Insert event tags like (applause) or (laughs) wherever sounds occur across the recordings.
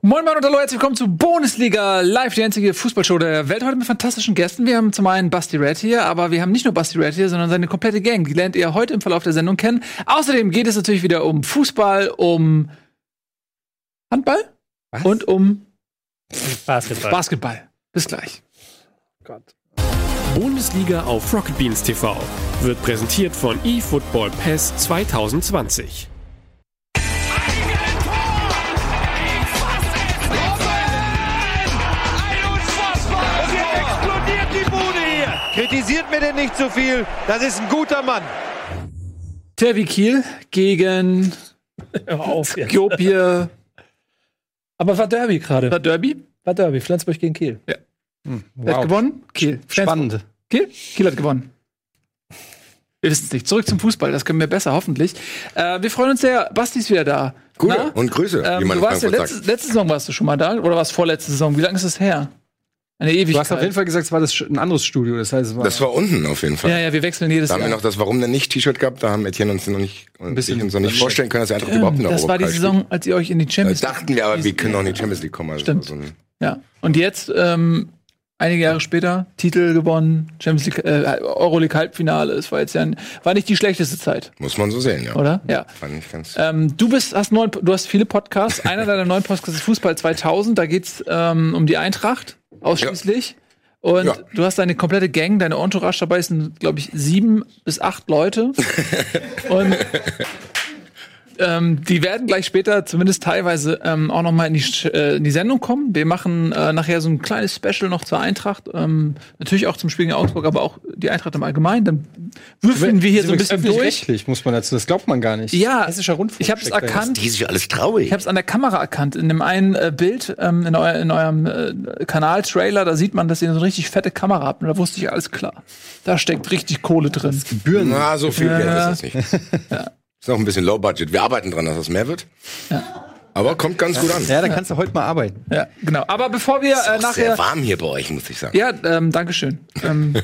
Moin Moin und hallo, herzlich willkommen zu Bundesliga Live, die einzige Fußballshow der Welt. Heute mit fantastischen Gästen. Wir haben zum einen Basti Red hier, aber wir haben nicht nur Basti Red hier, sondern seine komplette Gang. Die lernt ihr heute im Verlauf der Sendung kennen. Außerdem geht es natürlich wieder um Fußball, um Handball Was? und um Basketball. Basketball. Bis gleich. Bundesliga auf Rocket Beans TV wird präsentiert von eFootball Pass 2020. Kritisiert mir denn nicht zu viel. Das ist ein guter Mann. Tervi Kiel gegen. Skopje. Aber war Derby gerade. War Derby. War Derby. Flensburg gegen Kiel. Wer hat gewonnen? Kiel. Spannend. Kiel? Kiel hat gewonnen. Wir wissen es nicht. Zurück zum Fußball, das können wir besser, hoffentlich. Äh, wir freuen uns sehr. Basti ist wieder da. Gute Na? und Grüße, wie Ähm, man du warst ja letzte, letzte Saison warst du schon mal da oder war es vorletzte Saison? Wie lange ist das her? Eine Ewigkeit. Du hast auf jeden Fall gesagt, es war das ein anderes Studio. Das heißt, es war Das war unten auf jeden Fall. Ja, ja, wir wechseln jedes Da haben wir noch das Warum denn nicht T-Shirt gehabt. Da haben Etienne uns noch nicht, und bisschen ich uns noch nicht vorstellen können, dass er einfach überhaupt in der das war die Saison, als ihr euch in die spielt. Champions Da dachten wir aber, wir können auch in die Champions League kommen. Also Stimmt. So ein, Ja. Und jetzt, ähm, einige Jahre später, Titel gewonnen, Champions League, äh, Euroleague Halbfinale. Es war jetzt ja ein, war nicht die schlechteste Zeit, muss man so sehen, ja. oder? Ja. Fand ich ganz. Ähm, du bist, hast neun, du hast viele Podcasts. Einer deiner neuen Podcasts ist Fußball 2000. Da geht's ähm, um die Eintracht ausschließlich. Und Ja. du hast deine komplette Gang, deine Entourage dabei sind, glaube ich, sieben bis acht Leute. (laughs) Und ähm, die werden gleich später, zumindest teilweise, ähm, auch noch mal in die, äh, in die Sendung kommen. Wir machen äh, nachher so ein kleines Special noch zur Eintracht. Ähm, natürlich auch zum Spiel gegen Augsburg, aber auch die Eintracht im Allgemeinen. Dann würfeln wir hier so ein bisschen durch. Öffentlich-rechtlich, muss man dazu. Das glaubt man gar nicht. Ja, Hessischer Rundfunk. ich habe es erkannt. Die ist ja alles traurig. Ich habe es an der Kamera erkannt. In dem einen äh, Bild, ähm, in, euer, in eurem äh, Kanal-Trailer, da sieht man, dass ihr so eine richtig fette Kamera habt. Und da wusste ich, alles klar. Da steckt richtig Kohle drin. Gebühren. Na, so viel Ja. Geld ist das nicht. (laughs) Ist noch ein bisschen Low Budget. Wir arbeiten dran, dass das mehr wird. Aber kommt ganz gut an. Ja, dann kannst du heute mal arbeiten. Ja, genau. Aber bevor wir Ist äh, auch nachher. sehr warm hier bei euch, muss ich sagen. Ja, ähm, Dankeschön. ähm,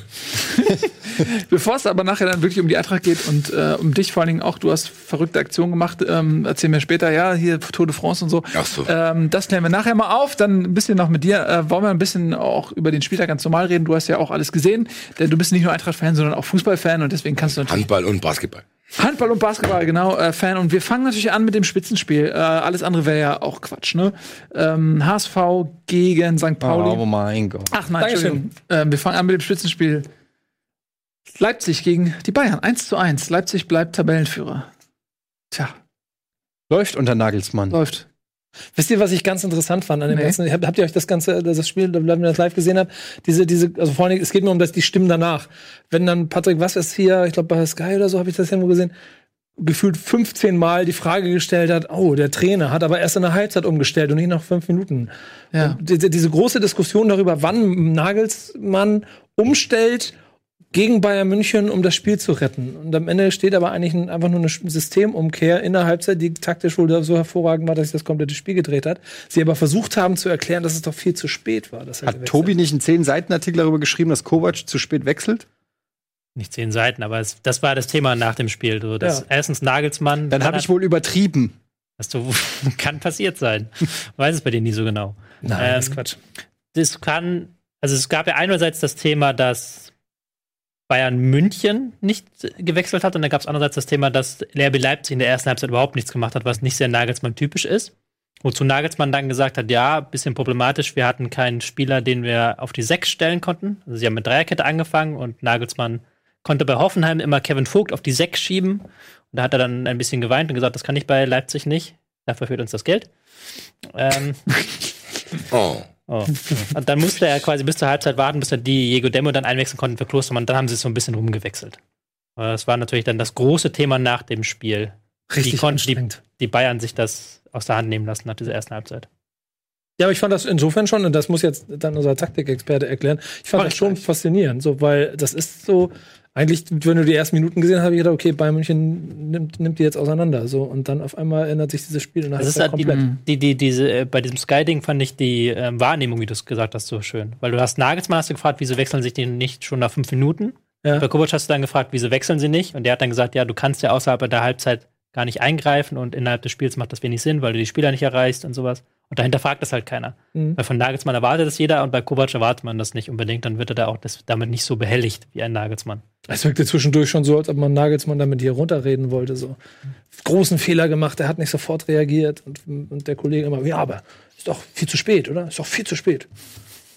(laughs) (laughs) bevor es aber nachher dann wirklich um die Eintracht geht und äh, um dich vor allen Dingen auch, du hast verrückte Aktionen gemacht, ähm, erzähl mir später, ja, hier Tour de France und so. Ach so. Ähm, das klären wir nachher mal auf. Dann ein bisschen noch mit dir. Äh, wollen wir ein bisschen auch über den Spieltag ganz normal reden. Du hast ja auch alles gesehen, denn du bist nicht nur Eintracht-Fan, sondern auch Fußball-Fan und deswegen kannst du natürlich Handball und Basketball. Handball und Basketball, genau, äh, Fan. Und wir fangen natürlich an mit dem Spitzenspiel. Äh, alles andere wäre ja auch Quatsch, ne? Ähm, HSV gegen St. Pauli. Oh mein Gott. Ach nein, Dankeschön. Entschuldigung. Ähm, wir fangen an mit dem Spitzenspiel. Leipzig gegen die Bayern. 1 zu 1. Leipzig bleibt Tabellenführer. Tja, Läuft unter Nagelsmann. läuft. Wisst ihr, was ich ganz interessant fand an dem Nee. ganzen? Habt, habt ihr euch das ganze, das Spiel, wenn ihr das live gesehen habt, diese, diese, also vor allem, es geht mir um das, die Stimmen danach. Wenn dann Patrick, was ist hier, ich glaube bei Sky oder so, habe ich das irgendwo gesehen, gefühlt 15 Mal die Frage gestellt hat, oh, der Trainer hat aber erst in der Halbzeit umgestellt und nicht nach fünf Minuten. Ja. Diese, diese große Diskussion darüber, wann Nagelsmann umstellt gegen Bayern München, um das Spiel zu retten. Und am Ende steht aber eigentlich ein, einfach nur eine Systemumkehr in der Halbzeit, die taktisch wohl so hervorragend war, dass sich das komplette Spiel gedreht hat. Sie aber versucht haben zu erklären, dass es doch viel zu spät war. Dass er Hat Tobi nicht einen 10-Seiten-Artikel darüber geschrieben, dass Kovac zu spät wechselt? Nicht zehn Seiten, aber es, das war das Thema nach dem Spiel. So, dass Ja. Erstens Nagelsmann. Dann habe ich wohl übertrieben. Das (laughs) kann passiert sein. (laughs) Weiß es bei dir nie so genau. Nein, das ist Ähm, Quatsch. Das kann, also es gab ja einerseits das Thema, dass Bayern München nicht gewechselt hat und dann gab es andererseits das Thema, dass RB Leipzig in der ersten Halbzeit überhaupt nichts gemacht hat, was nicht sehr Nagelsmann typisch ist. Wozu Nagelsmann dann gesagt hat, ja, bisschen problematisch, wir hatten keinen Spieler, den wir auf die Sechs stellen konnten. Also sie haben mit Dreierkette angefangen und Nagelsmann konnte bei Hoffenheim immer Kevin Vogt auf die Sechs schieben. Und da hat er dann ein bisschen geweint und gesagt, das kann ich bei Leipzig nicht. Dafür fehlt uns das Geld. Ähm, (laughs) Oh. Oh. Und dann musste er quasi bis zur Halbzeit warten, bis er die Diego Demo dann einwechseln konnten für Klostermann. Dann haben sie es so ein bisschen rumgewechselt. Das war natürlich dann das große Thema nach dem Spiel. Richtig Wie konnten die, die Bayern sich das aus der Hand nehmen lassen nach dieser ersten Halbzeit? Ja, aber ich fand das insofern schon, und das muss jetzt dann unser Taktikexperte erklären, ich fand Mach das schon gleich. faszinierend, so, weil das ist so, eigentlich, wenn du die ersten Minuten gesehen hast, habe ich gedacht, okay, Bayern München nimmt, nimmt die jetzt auseinander, so, und dann auf einmal ändert sich dieses Spiel der Das ist halt die, komplett. die, die, diese, äh, bei diesem Sky-Ding fand ich die ähm, Wahrnehmung, wie du es gesagt hast, so schön. Weil du hast Nagelsmann hast du gefragt, wieso wechseln sich die nicht schon nach fünf Minuten? Ja. Bei Kovac hast du dann gefragt, wieso wechseln sie nicht? Und der hat dann gesagt, ja, du kannst ja außerhalb der Halbzeit gar nicht eingreifen und innerhalb des Spiels macht das wenig Sinn, weil du die Spieler nicht erreichst und sowas. Und dahinter fragt das halt keiner. Mhm. Weil von Nagelsmann erwartet das jeder und bei Kovac erwartet man das nicht unbedingt. Dann wird er da auch das, damit nicht so behelligt wie ein Nagelsmann. Es wirkte zwischendurch schon so, als ob man Nagelsmann damit hier runterreden wollte. So großen Fehler gemacht, er hat nicht sofort reagiert und, und der Kollege immer, ja, aber ist doch viel zu spät, oder? Ist doch viel zu spät.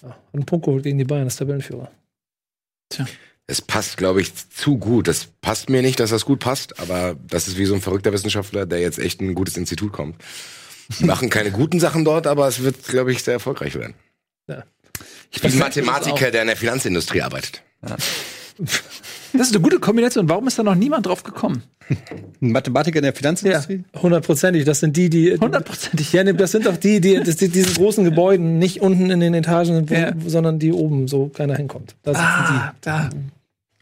Ja, hat einen Punkt geholt gegen die Bayern, das Tabellenführer. Es passt, glaube ich, zu gut. Das passt mir nicht, dass das gut passt, aber das ist wie so ein verrückter Wissenschaftler, der jetzt echt in ein gutes Institut kommt. Die machen keine guten Sachen dort, aber es wird, glaube ich, sehr erfolgreich werden. Ja. Ich bin Mathematiker, der in der Finanzindustrie arbeitet. Das ist eine gute Kombination. Warum ist da noch niemand drauf gekommen? Ein Mathematiker in der Finanzindustrie? Hundertprozentig. Das sind die, die. Hundertprozentig. Ja, das sind doch die, die, das, die diese großen Gebäuden nicht unten in den Etagen, Ja. sondern die oben, so keiner hinkommt. Da sitzen Ah, da.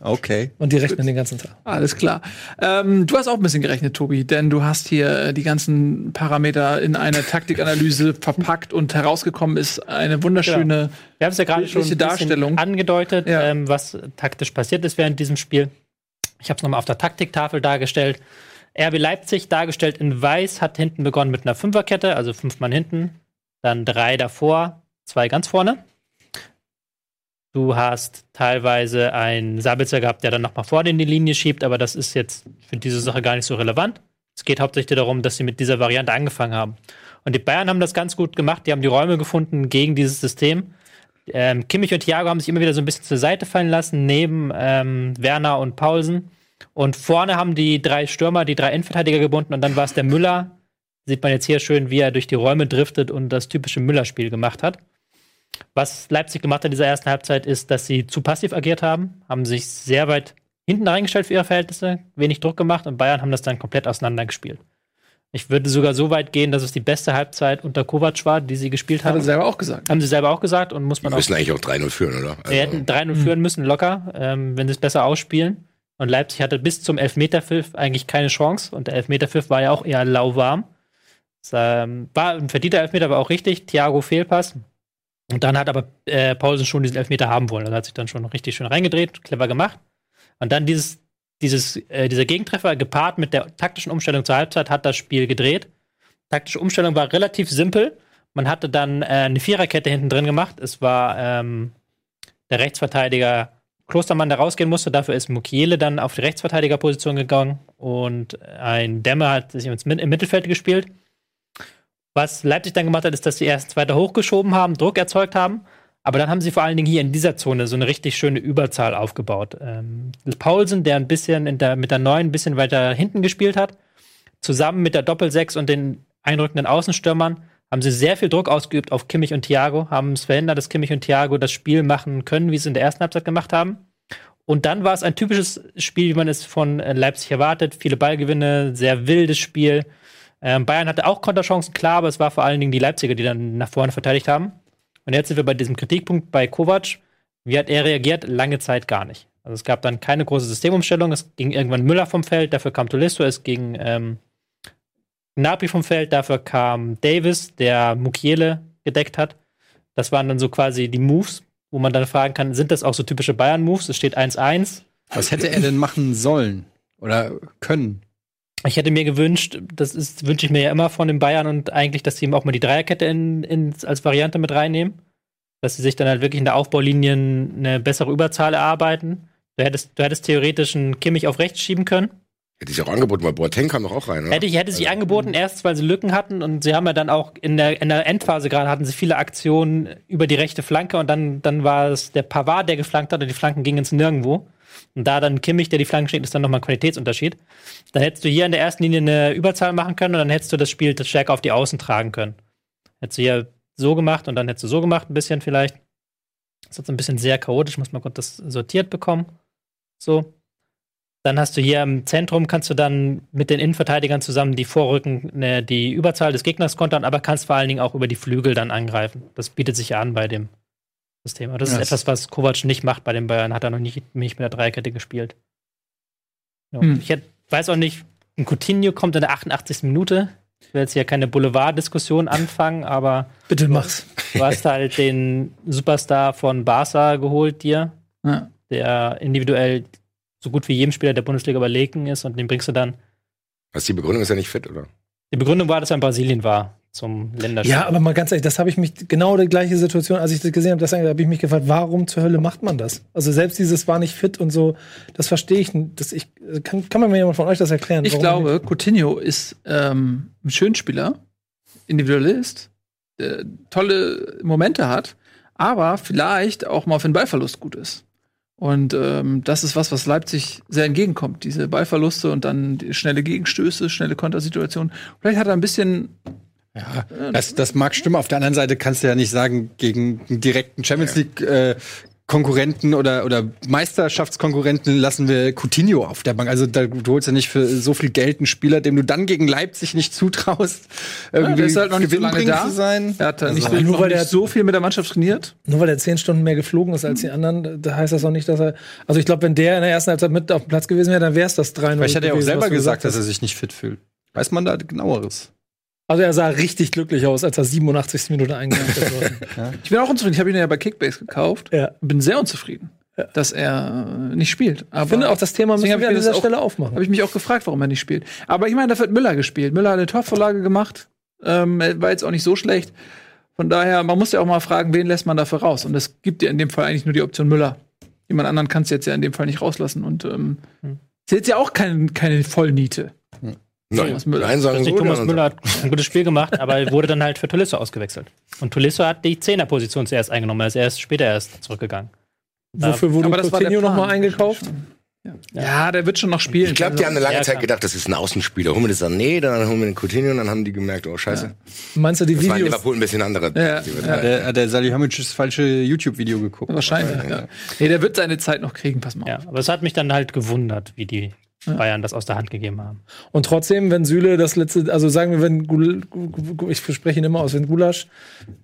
Okay. Und die rechnen den ganzen Tag. Alles klar. Ähm, du hast auch ein bisschen gerechnet, Tobi, denn du hast hier die ganzen Parameter in eine Taktikanalyse (laughs) verpackt und herausgekommen ist eine wunderschöne. Wir haben es ja gerade schon ein Darstellung. angedeutet, Ja. ähm, was taktisch passiert ist während diesem Spiel. Ich habe es nochmal auf der Taktiktafel dargestellt. RB Leipzig dargestellt in Weiß hat hinten begonnen mit einer Fünferkette, also fünf Mann hinten, dann drei davor, zwei ganz vorne. Du hast teilweise einen Sabitzer gehabt, der dann nochmal vorne in die Linie schiebt, aber das ist jetzt für diese Sache gar nicht so relevant. Es geht hauptsächlich darum, dass sie mit dieser Variante angefangen haben. Und die Bayern haben das ganz gut gemacht. Die haben die Räume gefunden gegen dieses System. Ähm, Kimmich und Thiago haben sich immer wieder so ein bisschen zur Seite fallen lassen, neben ähm, Werner und Paulsen. Und vorne haben die drei Stürmer, die drei Innenverteidiger gebunden und dann war es der Müller. Sieht man jetzt hier schön, wie er durch die Räume driftet und das typische Müller-Spiel gemacht hat. Was Leipzig gemacht hat in dieser ersten Halbzeit ist, dass sie zu passiv agiert haben, haben sich sehr weit hinten reingestellt für ihre Verhältnisse, wenig Druck gemacht und Bayern haben das dann komplett auseinandergespielt. Ich würde sogar so weit gehen, dass es die beste Halbzeit unter Kovac war, die sie gespielt Hat haben. er selber auch gesagt. Haben sie selber auch gesagt und muss Die man auch müssen eigentlich auch 3-0 führen, oder? Also, Sie hätten 3-0 führen müssen, locker, ähm, wenn sie es besser ausspielen. Und Leipzig hatte bis zum Elfmeterpfiff eigentlich keine Chance. Und der Elfmeterpfiff war ja auch eher lauwarm. Es, ähm, war ein verdienter Elfmeter, war auch richtig. Thiago Fehlpass. Und dann hat aber äh, Paulsen schon diesen Elfmeter haben wollen. Also hat sich dann schon richtig schön reingedreht, clever gemacht. Und dann dieses, dieses, äh, dieser Gegentreffer gepaart mit der taktischen Umstellung zur Halbzeit hat das Spiel gedreht. Taktische Umstellung war relativ simpel. Man hatte dann äh, eine Viererkette hinten drin gemacht. Es war ähm, der Rechtsverteidiger Klostermann, der rausgehen musste. Dafür ist Mukiele dann auf die Rechtsverteidigerposition gegangen und ein Dämmer hat sich im Mittelfeld gespielt. Was Leipzig dann gemacht hat, ist, dass sie erst zweiter hochgeschoben haben, Druck erzeugt haben. Aber dann haben sie vor allen Dingen hier in dieser Zone so eine richtig schöne Überzahl aufgebaut. Ähm, Paulsen, der ein bisschen der, mit der neuen ein bisschen weiter hinten gespielt hat, zusammen mit der Doppelsechs und den einrückenden Außenstürmern, haben sie sehr viel Druck ausgeübt auf Kimmich und Thiago, haben es verhindert, dass Kimmich und Thiago das Spiel machen können, wie sie es in der ersten Halbzeit gemacht haben. Und dann war es ein typisches Spiel, wie man es von Leipzig erwartet. Viele Ballgewinne, sehr wildes Spiel. Ähm, Bayern hatte auch Konterchancen, klar, aber es war vor allen Dingen die Leipziger, die dann nach vorne verteidigt haben. Und jetzt sind wir bei diesem Kritikpunkt bei Kovac. Wie hat er reagiert? Lange Zeit gar nicht. Also es gab dann keine große Systemumstellung. Es ging irgendwann Müller vom Feld, dafür kam Tolisso, es ging ähm, Gnabry vom Feld, dafür kam Davis, der Mukiele gedeckt hat. Das waren dann so quasi die Moves, wo man dann fragen kann, sind das auch so typische Bayern-Moves? Es steht 1-1. Was hätte er denn machen sollen? Oder können? Ich hätte mir gewünscht, das ist, wünsche ich mir ja immer von den Bayern und eigentlich, dass sie eben auch mal die Dreierkette in, in, als Variante mit reinnehmen. Dass sie sich dann halt wirklich in der Aufbaulinie eine bessere Überzahl erarbeiten. Du hättest, du hättest theoretisch einen Kimmich auf rechts schieben können. Hätte ich auch angeboten, weil Boateng kam doch auch rein, oder? Hätte, ich, hätte sich angeboten, erst weil sie Lücken hatten und sie haben ja dann auch in der, in der Endphase gerade hatten sie viele Aktionen über die rechte Flanke und dann, dann war es der Pavard, der geflankt hat und die Flanken gingen ins Nirgendwo. Und da dann Kimmich, der die Flanken schickt, ist dann nochmal ein Qualitätsunterschied. Dann hättest du hier in der ersten Linie eine Überzahl machen können und dann hättest du das Spiel stärker auf die Außen tragen können. Hättest du hier so gemacht und dann hättest du so gemacht, ein bisschen vielleicht. Das ist jetzt ein bisschen sehr chaotisch, muss man kurz das sortiert bekommen. So. Dann hast du hier im Zentrum, kannst du dann mit den Innenverteidigern zusammen die Vorrücken, ne, die Überzahl des Gegners kontern, aber kannst vor allen Dingen auch über die Flügel dann angreifen. Das bietet sich ja an bei dem System. Aber das Ja, ist etwas, was Kovac nicht macht bei den Bayern. Hat er noch nicht, nicht mit der Dreierkette gespielt. Ja. Hm. Ich hätt, weiß auch nicht, ein Coutinho kommt in der 88. Minute. Ich will jetzt hier keine Boulevard-Diskussion (laughs) anfangen, aber Bitte mach's. du hast halt den Superstar von Barca geholt dir, Ja. der individuell so gut wie jedem Spieler der Bundesliga überlegen ist und den bringst du dann. Was die Begründung ist ja nicht fit, oder? Die Begründung war, dass er in Brasilien war. Zum Länderspiel. Ja, aber mal ganz ehrlich, das habe ich mich genau die gleiche Situation, als ich das gesehen habe, das habe ich mich gefragt, warum zur Hölle macht man das? Also selbst dieses war nicht fit und so, das verstehe ich. nicht. Das ich kann, kann man mir jemand von euch das erklären? Ich glaube, Coutinho ist ähm, ein Schönspieler, Individualist, der tolle Momente hat, aber vielleicht auch mal für den Ballverlust gut ist. Und ähm, das ist was, was Leipzig sehr entgegenkommt. Diese Ballverluste und dann die schnelle Gegenstöße, schnelle Kontersituationen. Vielleicht hat er ein bisschen Ja, das, das mag stimmen. Auf der anderen Seite kannst du ja nicht sagen, gegen einen direkten Champions League äh, Konkurrenten oder, oder Meisterschaftskonkurrenten lassen wir Coutinho auf der Bank. Also da, du holst ja nicht für so viel Geld einen Spieler, dem du dann gegen Leipzig nicht zutraust, irgendwie der ist halt noch nicht so lange da. zu sein. Er hat nicht, Also, nur nur weil nicht der- so viel mit der Mannschaft trainiert. Nur weil er zehn Stunden mehr geflogen ist als die anderen, da heißt das auch nicht, dass er. Also ich glaube, wenn der in der ersten Halbzeit mit auf dem Platz gewesen wäre, dann wäre es das 3-0. Vielleicht hat er auch selber du gesagt, dass er sich nicht fit fühlt. Weiß man da genaueres? Also er sah richtig glücklich aus, als er 87. Minute eingewechselt wurde. (laughs) Ich bin auch unzufrieden. Ich habe ihn ja bei Kickbase gekauft. Ja. Bin sehr unzufrieden, dass er nicht spielt. Aber Ich finde auch das Thema müssen wir an dieser das auch- Stelle aufmachen. Habe ich mich auch gefragt, warum er nicht spielt. Aber ich meine, da wird Müller gespielt. Müller hat eine Torvorlage gemacht. Ähm, war jetzt auch nicht so schlecht. Von daher, man muss ja auch mal fragen, wen lässt man dafür raus? Und es gibt ja in dem Fall eigentlich nur die Option Müller. Jemand anderen kannst du jetzt ja in dem Fall nicht rauslassen. Und ähm, ist jetzt ja auch kein, keine Vollniete. Nein, Thomas Müller. nein sagen Also so. Thomas dann Müller hat ein gutes Spiel gemacht, aber er wurde dann halt für Tolisso ausgewechselt. Und Tolisso hat die Zehnerposition zuerst eingenommen, er ist erst später erst zurückgegangen. Wofür wurde Aber Coutinho nochmal eingekauft? Ja, der wird schon noch spielen. Ich glaube, die haben eine lange Ja, Zeit gedacht, das ist ein Außenspieler. Holen wir das Sané, dann holen wir den Coutinho und dann haben die gemerkt, oh scheiße. Meinst du die Das war in Videos? Liverpool ein bisschen andere. Ja, die ja. wir- Der, der Salihamidzic das falsche YouTube-Video geguckt. Wahrscheinlich, ja. Nee, der wird seine Zeit noch kriegen, pass mal. Ja, aber es hat mich dann halt gewundert, wie die Bayern das aus der Hand gegeben haben. Und trotzdem, wenn Süle das letzte, also sagen wir, wenn Gul, Gu- ich verspreche ihn immer aus, wenn Gulasch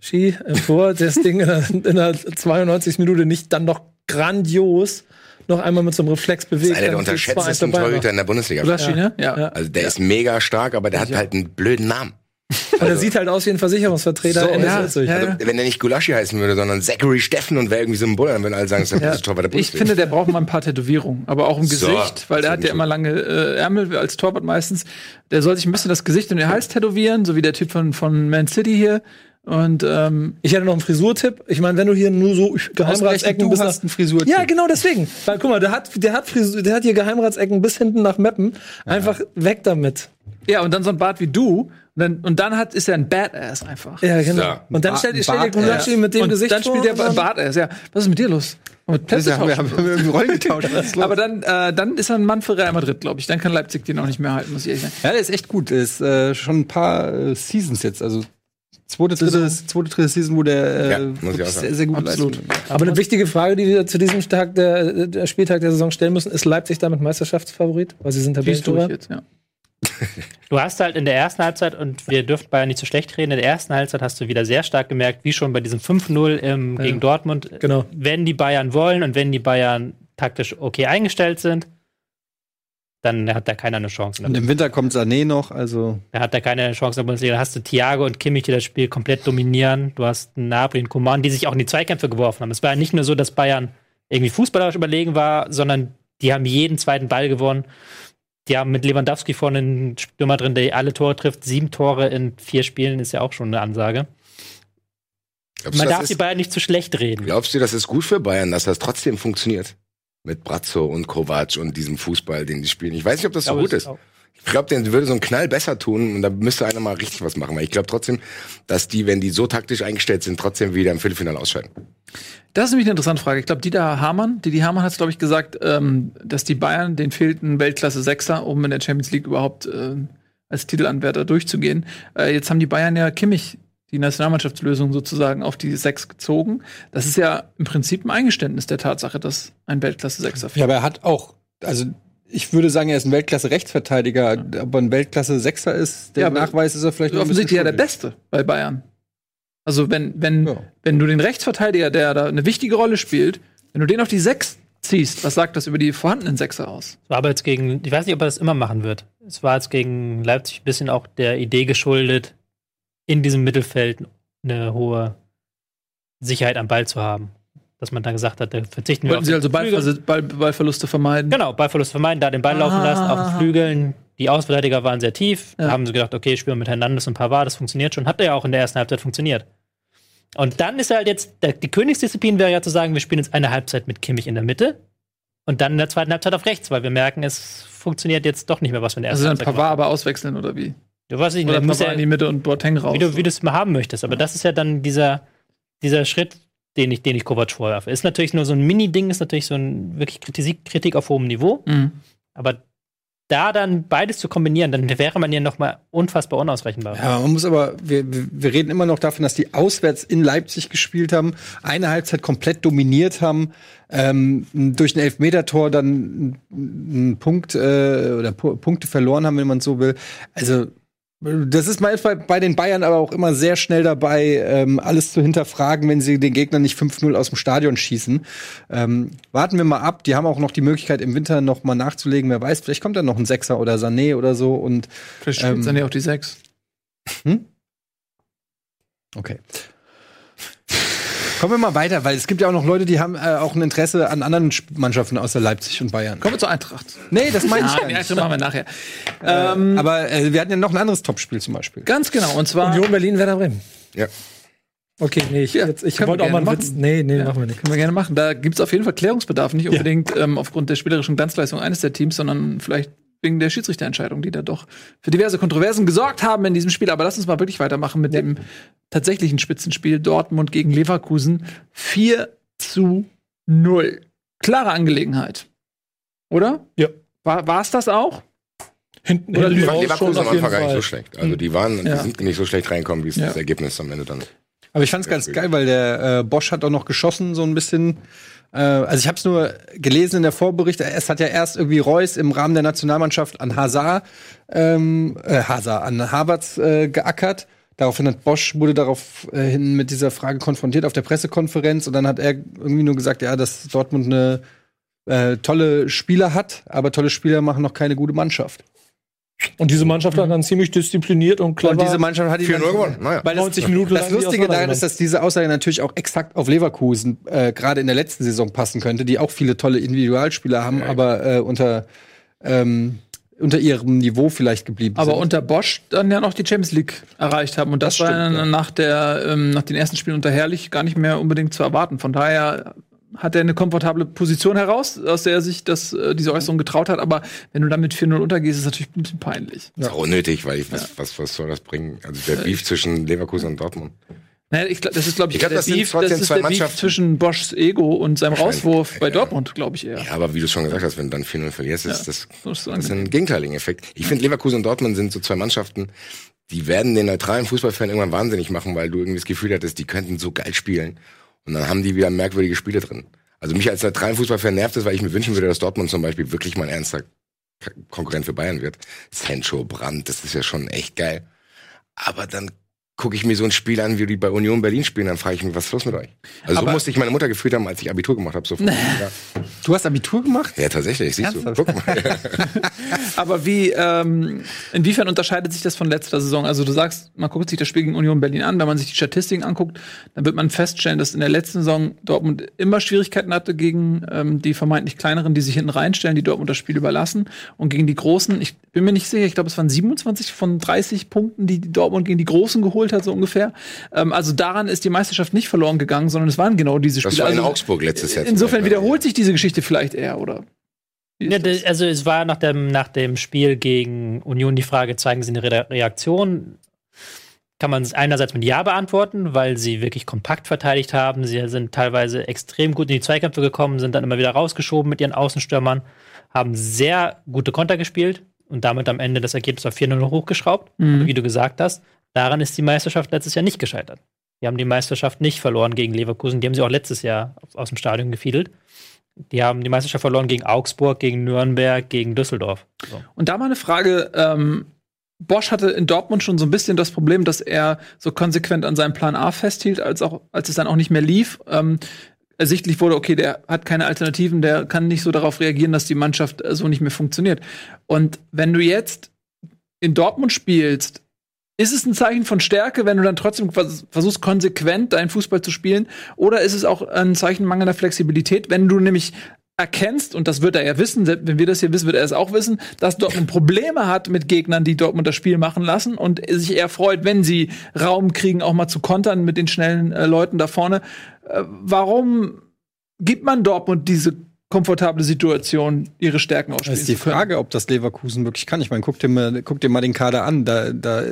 Ski im Tor das Ding in der, in der 92. Minute nicht dann noch grandios noch einmal mit so einem Reflex Das bewegt. ist einer der dann steht 2-1 unterschätztesten Torhüter in der Bundesliga. Gulaschi, ne? Ja. Ja. Also der ist mega stark, aber der hat halt einen blöden Namen. Und er sieht halt aus wie ein Versicherungsvertreter. So, ja, 40. ja, Also, ja. wenn der nicht Gulaschi heißen würde, sondern Zachary Steffen und wäre irgendwie so ein Buller, dann würden alle sagen, das ist der beste Torwart der Ich Bundesliga. finde, der braucht mal ein paar Tätowierungen, aber auch im So, Gesicht, weil der hat ja ich immer lange äh, Ärmel als Torwart meistens. Der soll sich ein bisschen das Gesicht und den Hals tätowieren, so wie der Typ von, von Man City hier. Und ähm, Ich hätte noch einen Frisurtipp. Ich meine, wenn du hier nur so Geheimratsecken du bis hast einen Frisurtipp. Ja, genau deswegen. Weil, guck mal, der hat, der hat Frisur, der hat hier Geheimratsecken bis hinten nach Meppen. Einfach weg damit. ja, und dann so ein Bart wie du. Und dann, und dann hat, ist er ein Badass einfach. Ja, genau. So. Und dann Ba- stell, dir mit dem und Gesicht dann spielt dann- Badass. Ja, was ist mit dir los? Mit haben wir, haben wir irgendwie Rollen getauscht. (laughs) Aber dann, äh, dann ist er ein Mann für Real Madrid, glaube ich. Dann kann Leipzig den auch nicht mehr halten, muss ich ehrlich sagen. Ja, der ist echt gut. Der ist äh, schon ein paar äh, Seasons jetzt. Also zweite, dritte, zweite, dritte Season, wo der äh, Ja, muss ich auch wirklich sagen. sehr, sehr gut Absolut. Aber eine wichtige Frage, die wir zu diesem Tag der, der Spieltag der Saison stellen müssen, ist Leipzig damit Meisterschaftsfavorit? Weil sie sind Tabellenführer. jetzt, ja. Du hast halt in der ersten Halbzeit, und wir dürfen Bayern nicht so schlecht reden, in der ersten Halbzeit hast du wieder sehr stark gemerkt, wie schon bei diesem 5-0 im- gegen Dortmund, Genau. wenn die Bayern wollen und wenn die Bayern taktisch okay eingestellt sind, dann hat da keiner eine Chance. Und im Winter kommt Sané noch, also Da hat er keine Chance in der Bundesliga. Da hast du Thiago und Kimmich, die das Spiel komplett dominieren. Du hast einen Napoli und Coman, die sich auch in die Zweikämpfe geworfen haben. Es war ja nicht nur so, dass Bayern irgendwie fußballerisch überlegen war, sondern die haben jeden zweiten Ball gewonnen. Die haben mit Lewandowski vorne einen Stürmer drin, der alle Tore trifft. Sieben Tore in vier Spielen ist ja auch schon eine Ansage. Glaubst du, Man das darf die Bayern nicht zu schlecht reden. glaubst du, das ist gut für Bayern, dass das trotzdem funktioniert? Mit Brazzo und Kovac und diesem Fußball, den die spielen. Ich weiß nicht, ob das so Aber gut ist. Ich glaube, den würde so einen Knall besser tun und da müsste einer mal richtig was machen. Weil ich glaube trotzdem, dass die, wenn die so taktisch eingestellt sind, trotzdem wieder im Viertelfinale ausscheiden. Das ist nämlich eine interessante Frage. Ich glaube, Dieter Hamann, Didi Hamann hat es, glaube ich, gesagt, ähm, dass die Bayern, denen fehlt ein Weltklasse-Sechser, um in der Champions League überhaupt äh, als Titelanwärter durchzugehen. Äh, jetzt haben die Bayern ja Kimmich, die Nationalmannschaftslösung sozusagen, auf die Sechs gezogen. Das ist ja im Prinzip ein Eingeständnis der Tatsache, dass ein Weltklasse-Sechser fehlt. Ja, aber er hat auch, also ich würde sagen, er ist ein Weltklasse-Rechtsverteidiger, aber ein Weltklasse-Sechser ist, der Ja, Nachweis ist er vielleicht noch offensichtlich ja der. Beste bei Bayern. Also wenn, wenn, Ja. wenn du den Rechtsverteidiger, der da eine wichtige Rolle spielt, wenn du den auf die Sechs ziehst, was sagt das über die vorhandenen Sechser aus? Es war aber jetzt gegen, ich weiß nicht, ob er das immer machen wird. Es war jetzt gegen Leipzig ein bisschen auch der Idee geschuldet, in diesem Mittelfeld eine hohe Sicherheit am Ball zu haben. Dass man dann gesagt hat, da verzichten wir Wollten sie also die Flügel. Ballver Ball, Ballverluste vermeiden? Genau, Ballverlust vermeiden, da den Ball laufen Ah. lassen, auf den Flügeln Die Außenverteidiger waren sehr tief. Da Ja. haben sie gedacht, okay, spielen wir mit Hernandez und Pavard, das funktioniert schon. Hat ja auch in der ersten Halbzeit funktioniert. Und dann ist halt jetzt, die Königsdisziplin wäre ja zu sagen, wir spielen jetzt eine Halbzeit mit Kimmich in der Mitte und dann in der zweiten Halbzeit auf rechts, weil wir merken, es funktioniert jetzt doch nicht mehr, was wir in der Also ersten dann Halbzeit gemacht Pavard aber auswechseln oder wie? Du weißt nicht, Oder muss Pavard ja, in die Mitte und Boateng raus. wie du, wie du es mal haben möchtest. Aber das ist ja dann dieser, dieser Schritt, den ich, den ich Kovac vorwerfe. Ist natürlich nur so ein Mini-Ding, ist natürlich so ein wirklich Kritik, Kritik auf hohem Niveau. Mhm. Aber da dann beides zu kombinieren, dann wäre man ja noch mal unfassbar unausrechenbar. Ja, man muss aber, wir, wir reden immer noch davon, dass die auswärts in Leipzig gespielt haben, eine Halbzeit komplett dominiert haben, ähm, durch ein Elfmetertor dann einen Punkt äh, oder Pu Punkte verloren haben, wenn man so will. Also das ist manchmal bei den Bayern aber auch immer sehr schnell dabei, ähm, alles zu hinterfragen, wenn sie den Gegner nicht 5-0 aus dem Stadion schießen. Ähm, warten wir mal ab. Die haben auch noch die Möglichkeit, im Winter noch mal nachzulegen. Wer weiß, vielleicht kommt dann noch ein Sechser oder Sané oder so. Und Vielleicht spielt Ähm, ja auch die sechs. Okay. Kommen wir mal weiter, weil es gibt ja auch noch Leute, die haben äh, auch ein Interesse an anderen Mannschaften außer Leipzig und Bayern. Kommen wir zur Eintracht. Nee, das meine ich nicht. Eintracht machen wir nachher. Ähm, aber äh, wir hatten ja noch ein anderes Topspiel zum Beispiel. Ganz genau. Und zwar Union Berlin, Werder Bremen. Ja. Okay, nee, ich, Ja, jetzt, ich wollte auch mal einen gerne Witz. machen. Nee, nee, Ja. machen wir nicht. Können wir gerne machen. Da gibt es auf jeden Fall Klärungsbedarf, nicht unbedingt ähm, aufgrund der spielerischen Glanzleistung eines der Teams, sondern vielleicht wegen der Schiedsrichterentscheidung, die da doch für diverse Kontroversen gesorgt haben in diesem Spiel. Aber lass uns mal wirklich weitermachen mit dem tatsächlichen Spitzenspiel Dortmund gegen Leverkusen. 4 zu 0. Klare Angelegenheit. Oder? Ja. War es das auch? Hinten Oder hinten raus Leverkusen am Anfang gar nicht so schlecht. Also die waren, Ja. die sind nicht so schlecht reinkommen, wie es Ja. das Ergebnis am Ende dann. Aber ich fand's ganz geil, weil der äh, Bosch hat auch noch geschossen, so ein bisschen. Äh, also ich habe es nur gelesen in der Vorbericht. Es hat ja erst irgendwie Reus im Rahmen der Nationalmannschaft an Hazard, ähm, äh, Hazard an Havertz äh, geackert. Daraufhin hat Bosch wurde darauf äh, mit dieser Frage konfrontiert auf der Pressekonferenz und dann hat er irgendwie nur gesagt, ja, dass Dortmund eine äh, tolle Spieler hat, aber tolle Spieler machen noch keine gute Mannschaft. Und diese Mannschaft hat dann ziemlich diszipliniert und clever. Und diese Mannschaft hat ihn 4-0 dann- gewonnen. Naja. Weil das, 90 Minuten das lang die Lustige daran ist, dass diese Aussage natürlich auch exakt auf Leverkusen äh, gerade in der letzten Saison passen könnte, die auch viele tolle Individualspieler haben, aber äh, unter ähm, unter ihrem Niveau vielleicht geblieben Aber sind. unter Bosch dann ja noch die Champions League erreicht haben. Und das, Das war stimmt, ja ja. nach, der, ähm, nach den ersten Spielen unter Herrlich gar nicht mehr unbedingt zu erwarten. Von daher hat er eine komfortable Position heraus, aus der er sich das, äh, diese Äußerung getraut hat. Aber wenn du dann mit 4-0 untergehst, ist es natürlich ein bisschen peinlich. Ist auch unnötig, weil ich, was, was, was soll das bringen? Also der Beef zwischen Leverkusen und Dortmund. Naja, ich, glaub, das ist, glaube ich, Ich glaub, der das Beef, trotzdem das ist zwei der Beef Mannschaften. zwischen Boschs Ego und seinem Rauswurf bei ja. Dortmund, glaube ich eher. Ja, aber wie du schon gesagt hast, wenn du dann 4-0 verlierst, ist das, das das ist ein gegenteiliger Effekt. Ich finde, Leverkusen und Dortmund sind so zwei Mannschaften, die werden den neutralen Fußballfan irgendwann wahnsinnig machen, weil du irgendwie das Gefühl hattest, die könnten so geil spielen. Und dann haben die wieder merkwürdige Spiele drin. Also mich als neutralen Fußballfan nervt es, weil ich mir wünschen würde, dass Dortmund zum Beispiel wirklich mal ein ernster Konkurrent für Bayern wird. Sancho, Brandt, das ist ja schon echt geil. Aber dann gucke ich mir so ein Spiel an, wie die bei Union Berlin spielen, dann frage ich mich, was ist los mit euch? Also so Aber- musste ich meine Mutter gefühlt haben, als ich Abitur gemacht habe. So du hast Abitur gemacht? ja, tatsächlich, siehst Ernsthaft? du. Guck mal. (laughs) Aber wie, ähm, inwiefern unterscheidet sich das von letzter Saison? Also du sagst, man guckt sich das Spiel gegen Union Berlin an, wenn man sich die Statistiken anguckt, dann wird man feststellen, dass in der letzten Saison Dortmund immer Schwierigkeiten hatte gegen ähm, die vermeintlich kleineren, die sich hinten reinstellen, die Dortmund das Spiel überlassen. Und gegen die Großen, ich bin mir nicht sicher, ich glaube, es waren 27 von 30 Punkten, die Dortmund gegen die Großen geholt hat, so ungefähr. Ähm, also daran ist die Meisterschaft nicht verloren gegangen, sondern es waren genau diese Spiele. Das war in also, Augsburg letztes Jahr. Insofern wiederholt sich diese Geschichte vielleicht eher, oder? Ja, das, also es war nach dem, nach dem Spiel gegen Union die Frage, zeigen sie eine Re Reaktion? Kann man es einerseits mit Ja beantworten, weil sie wirklich kompakt verteidigt haben. Sie sind teilweise extrem gut in die Zweikämpfe gekommen, sind dann immer wieder rausgeschoben mit ihren Außenstürmern, haben sehr gute Konter gespielt und damit am Ende das Ergebnis auf 4-0 hochgeschraubt. Mhm. Wie du gesagt hast, daran ist die Meisterschaft letztes Jahr nicht gescheitert. Die haben die Meisterschaft nicht verloren gegen Leverkusen. Die haben sie auch letztes Jahr aus dem Stadion gefiedelt. Die haben die Meisterschaft verloren gegen Augsburg, gegen Nürnberg, gegen Düsseldorf. So. Und da mal eine Frage, ähm, Bosch hatte in Dortmund schon so ein bisschen das Problem, dass er so konsequent an seinem Plan A festhielt, als auch, als es dann auch nicht mehr lief. Ähm, ersichtlich wurde, okay, der hat keine Alternativen, der kann nicht so darauf reagieren, dass die Mannschaft äh, so nicht mehr funktioniert. Und wenn du jetzt in Dortmund spielst, ist es ein Zeichen von Stärke, wenn du dann trotzdem vers- versuchst, konsequent deinen Fußball zu spielen? Oder ist es auch ein Zeichen mangelnder Flexibilität, wenn du nämlich erkennst, und das wird er ja wissen, wenn wir das hier wissen, wird er es auch wissen, dass Dortmund Probleme hat mit Gegnern, die Dortmund das Spiel machen lassen und sich eher freut, wenn sie Raum kriegen, auch mal zu kontern mit den schnellen äh, Leuten da vorne. Äh, warum gibt man Dortmund diese komfortable Situation, ihre Stärken Das ausspielen ist die? Frage, ob das Leverkusen wirklich kann. Ich meine, guck dir mal, guck dir mal den Kader an. Da, da,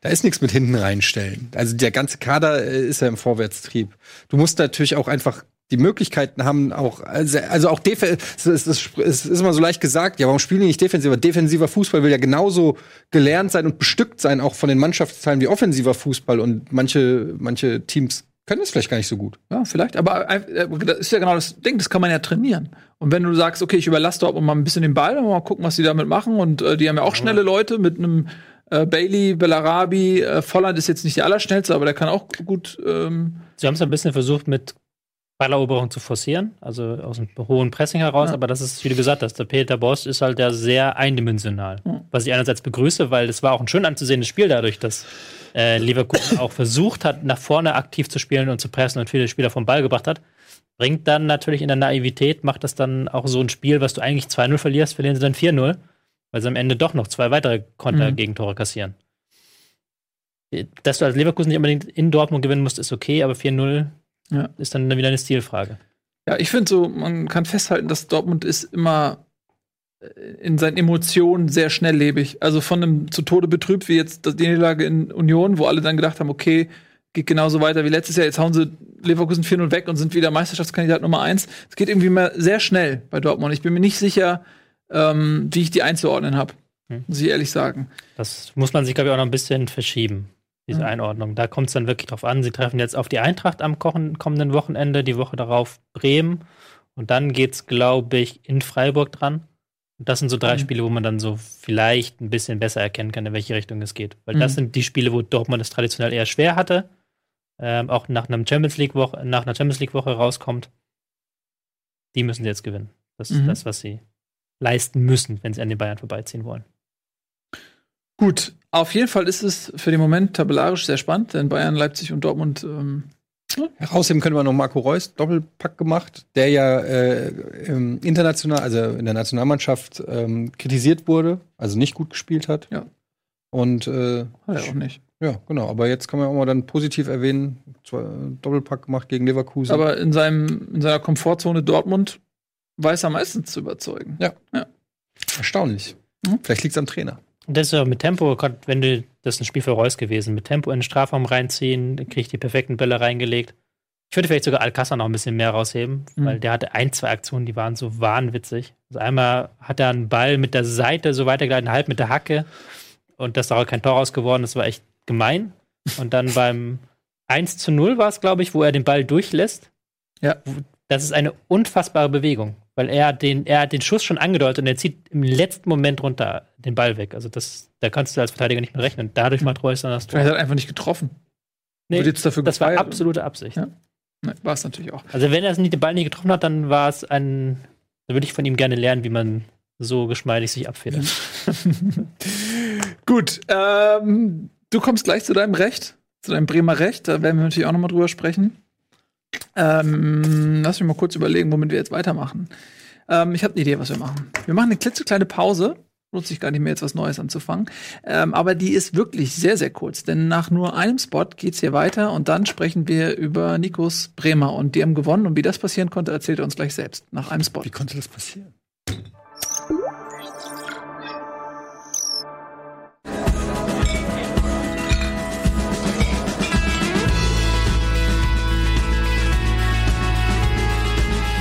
da ist nichts mit hinten reinstellen. Also der ganze Kader äh, ist ja im Vorwärtstrieb. Du musst natürlich auch einfach die Möglichkeiten haben, auch, also, also auch Def es, ist- es, ist- es ist immer so leicht gesagt, ja, warum spielen die nicht defensiver? Defensiver Fußball will ja genauso gelernt sein und bestückt sein, auch von den Mannschaftsteilen wie offensiver Fußball. Und manche, manche Teams können es vielleicht gar nicht so gut. Ja, vielleicht. Aber äh, das ist ja genau das Ding, das kann man ja trainieren. Und wenn du sagst, okay, ich überlasse Dortmund mal ein bisschen den Ball, mal gucken, was die damit machen. Und äh, die haben ja auch schnelle Leute mit einem äh, Bailey, Bellarabi. Äh, Volland ist jetzt nicht der Allerschnellste, aber der kann auch gut. Ähm, Sie haben es ein bisschen versucht, mit Balleroberung zu forcieren, also aus dem hohen Pressing heraus, Ja. aber das ist, wie du gesagt hast, der Peter Bosch ist halt der sehr eindimensional. Was ich einerseits begrüße, weil es war auch ein schön anzusehendes Spiel dadurch, dass äh, Leverkusen auch versucht hat, nach vorne aktiv zu spielen und zu pressen und viele Spieler vom Ball gebracht hat. Bringt dann natürlich in der Naivität, macht das dann auch so ein Spiel, was du eigentlich 2-0 verlierst, verlieren sie dann 4-0, weil sie am Ende doch noch zwei weitere Kontergegentore kassieren. Dass du als Leverkusen nicht unbedingt in Dortmund gewinnen musst, ist okay, aber 4-0 Ja. ist dann wieder eine Stilfrage. ja, ich finde so, man kann festhalten, dass Dortmund ist immer in seinen Emotionen sehr schnelllebig. Also von einem zu Tode betrübt, wie jetzt die Niederlage in Union, wo alle dann gedacht haben, okay, geht genauso weiter wie letztes Jahr. Jetzt hauen sie Leverkusen 4-0 weg und sind wieder Meisterschaftskandidat Nummer 1. Es geht irgendwie immer sehr schnell bei Dortmund. Ich bin mir nicht sicher, ähm, wie ich die einzuordnen habe. Hm. Muss ich ehrlich sagen. Das muss man sich, glaube ich, auch noch ein bisschen verschieben, diese Ja. Einordnung. Da kommt es dann wirklich drauf an. Sie treffen jetzt auf die Eintracht am kommenden Wochenende, die Woche darauf Bremen. Und dann geht es, glaube ich, in Freiburg dran. Das sind so drei Mhm. Spiele, wo man dann so vielleicht ein bisschen besser erkennen kann, in welche Richtung es geht. Weil das Mhm. sind die Spiele, wo Dortmund es traditionell eher schwer hatte. Ähm, auch nach einem Champions League Woche, nach einer Champions League Woche rauskommt. Die müssen sie jetzt gewinnen. Das ist Mhm. das, was sie leisten müssen, wenn sie an den Bayern vorbeiziehen wollen. Gut, auf jeden Fall ist es für den Moment tabellarisch sehr spannend, denn Bayern, Leipzig und Dortmund ähm, Herausheben können wir noch Marco Reus, Doppelpack gemacht, der ja äh, international, also in der Nationalmannschaft ähm, kritisiert wurde, also nicht gut gespielt hat. Ja. Und äh, hat er auch nicht. ja, genau. Aber jetzt kann man auch mal dann positiv erwähnen, zwei, Doppelpack gemacht gegen Leverkusen. Aber in, seinem, in seiner Komfortzone Dortmund weiß er meistens zu überzeugen. erstaunlich. Mhm. Vielleicht liegt es am Trainer. Und das ist ja mit Tempo, wenn du, das ist ein Spiel für Reus gewesen, mit Tempo in den Strafraum reinziehen, kriegt die perfekten Bälle reingelegt. Ich würde vielleicht sogar Alcázar noch ein bisschen mehr rausheben, Mhm. weil der hatte ein, zwei Aktionen, die waren so wahnwitzig. Also einmal hat er einen Ball mit der Seite so weitergeleitet, halb mit der Hacke und das ist daraus kein Tor raus geworden, das war echt gemein. Und dann (laughs) beim 1 zu 0 war es, glaube ich, wo er den Ball durchlässt. Ja. Das ist eine unfassbare Bewegung, weil er hat den, er hat den Schuss schon angedeutet und er zieht im letzten Moment runter den Ball weg. Also das, da kannst du als Verteidiger nicht mehr rechnen. Dadurch macht Reus dann das hat Tor. er einfach nicht getroffen. Nee, Wird jetzt dafür das war gefeiert? absolute Absicht. Ja. Nee, war es natürlich auch. Also wenn er den Ball nicht getroffen hat, dann war es ein, da würde ich von ihm gerne lernen, wie man so geschmeidig sich abfedert. (laughs) Gut, ähm, du kommst gleich zu deinem Recht, zu deinem Bremer Recht. Da werden wir natürlich auch noch mal drüber sprechen. Ähm, lass mich mal kurz überlegen, womit wir jetzt weitermachen. Ähm, ich habe eine Idee, was wir machen. Wir machen eine klitzekleine Pause. Lohnt sich gar nicht mehr, jetzt was Neues anzufangen. Ähm, aber die ist wirklich sehr, sehr kurz. Denn nach nur einem Spot geht's hier weiter und dann sprechen wir über Nikos Bremer. Und die haben gewonnen. Und wie das passieren konnte, erzählt er uns gleich selbst. Nach einem Spot. Wie konnte das passieren?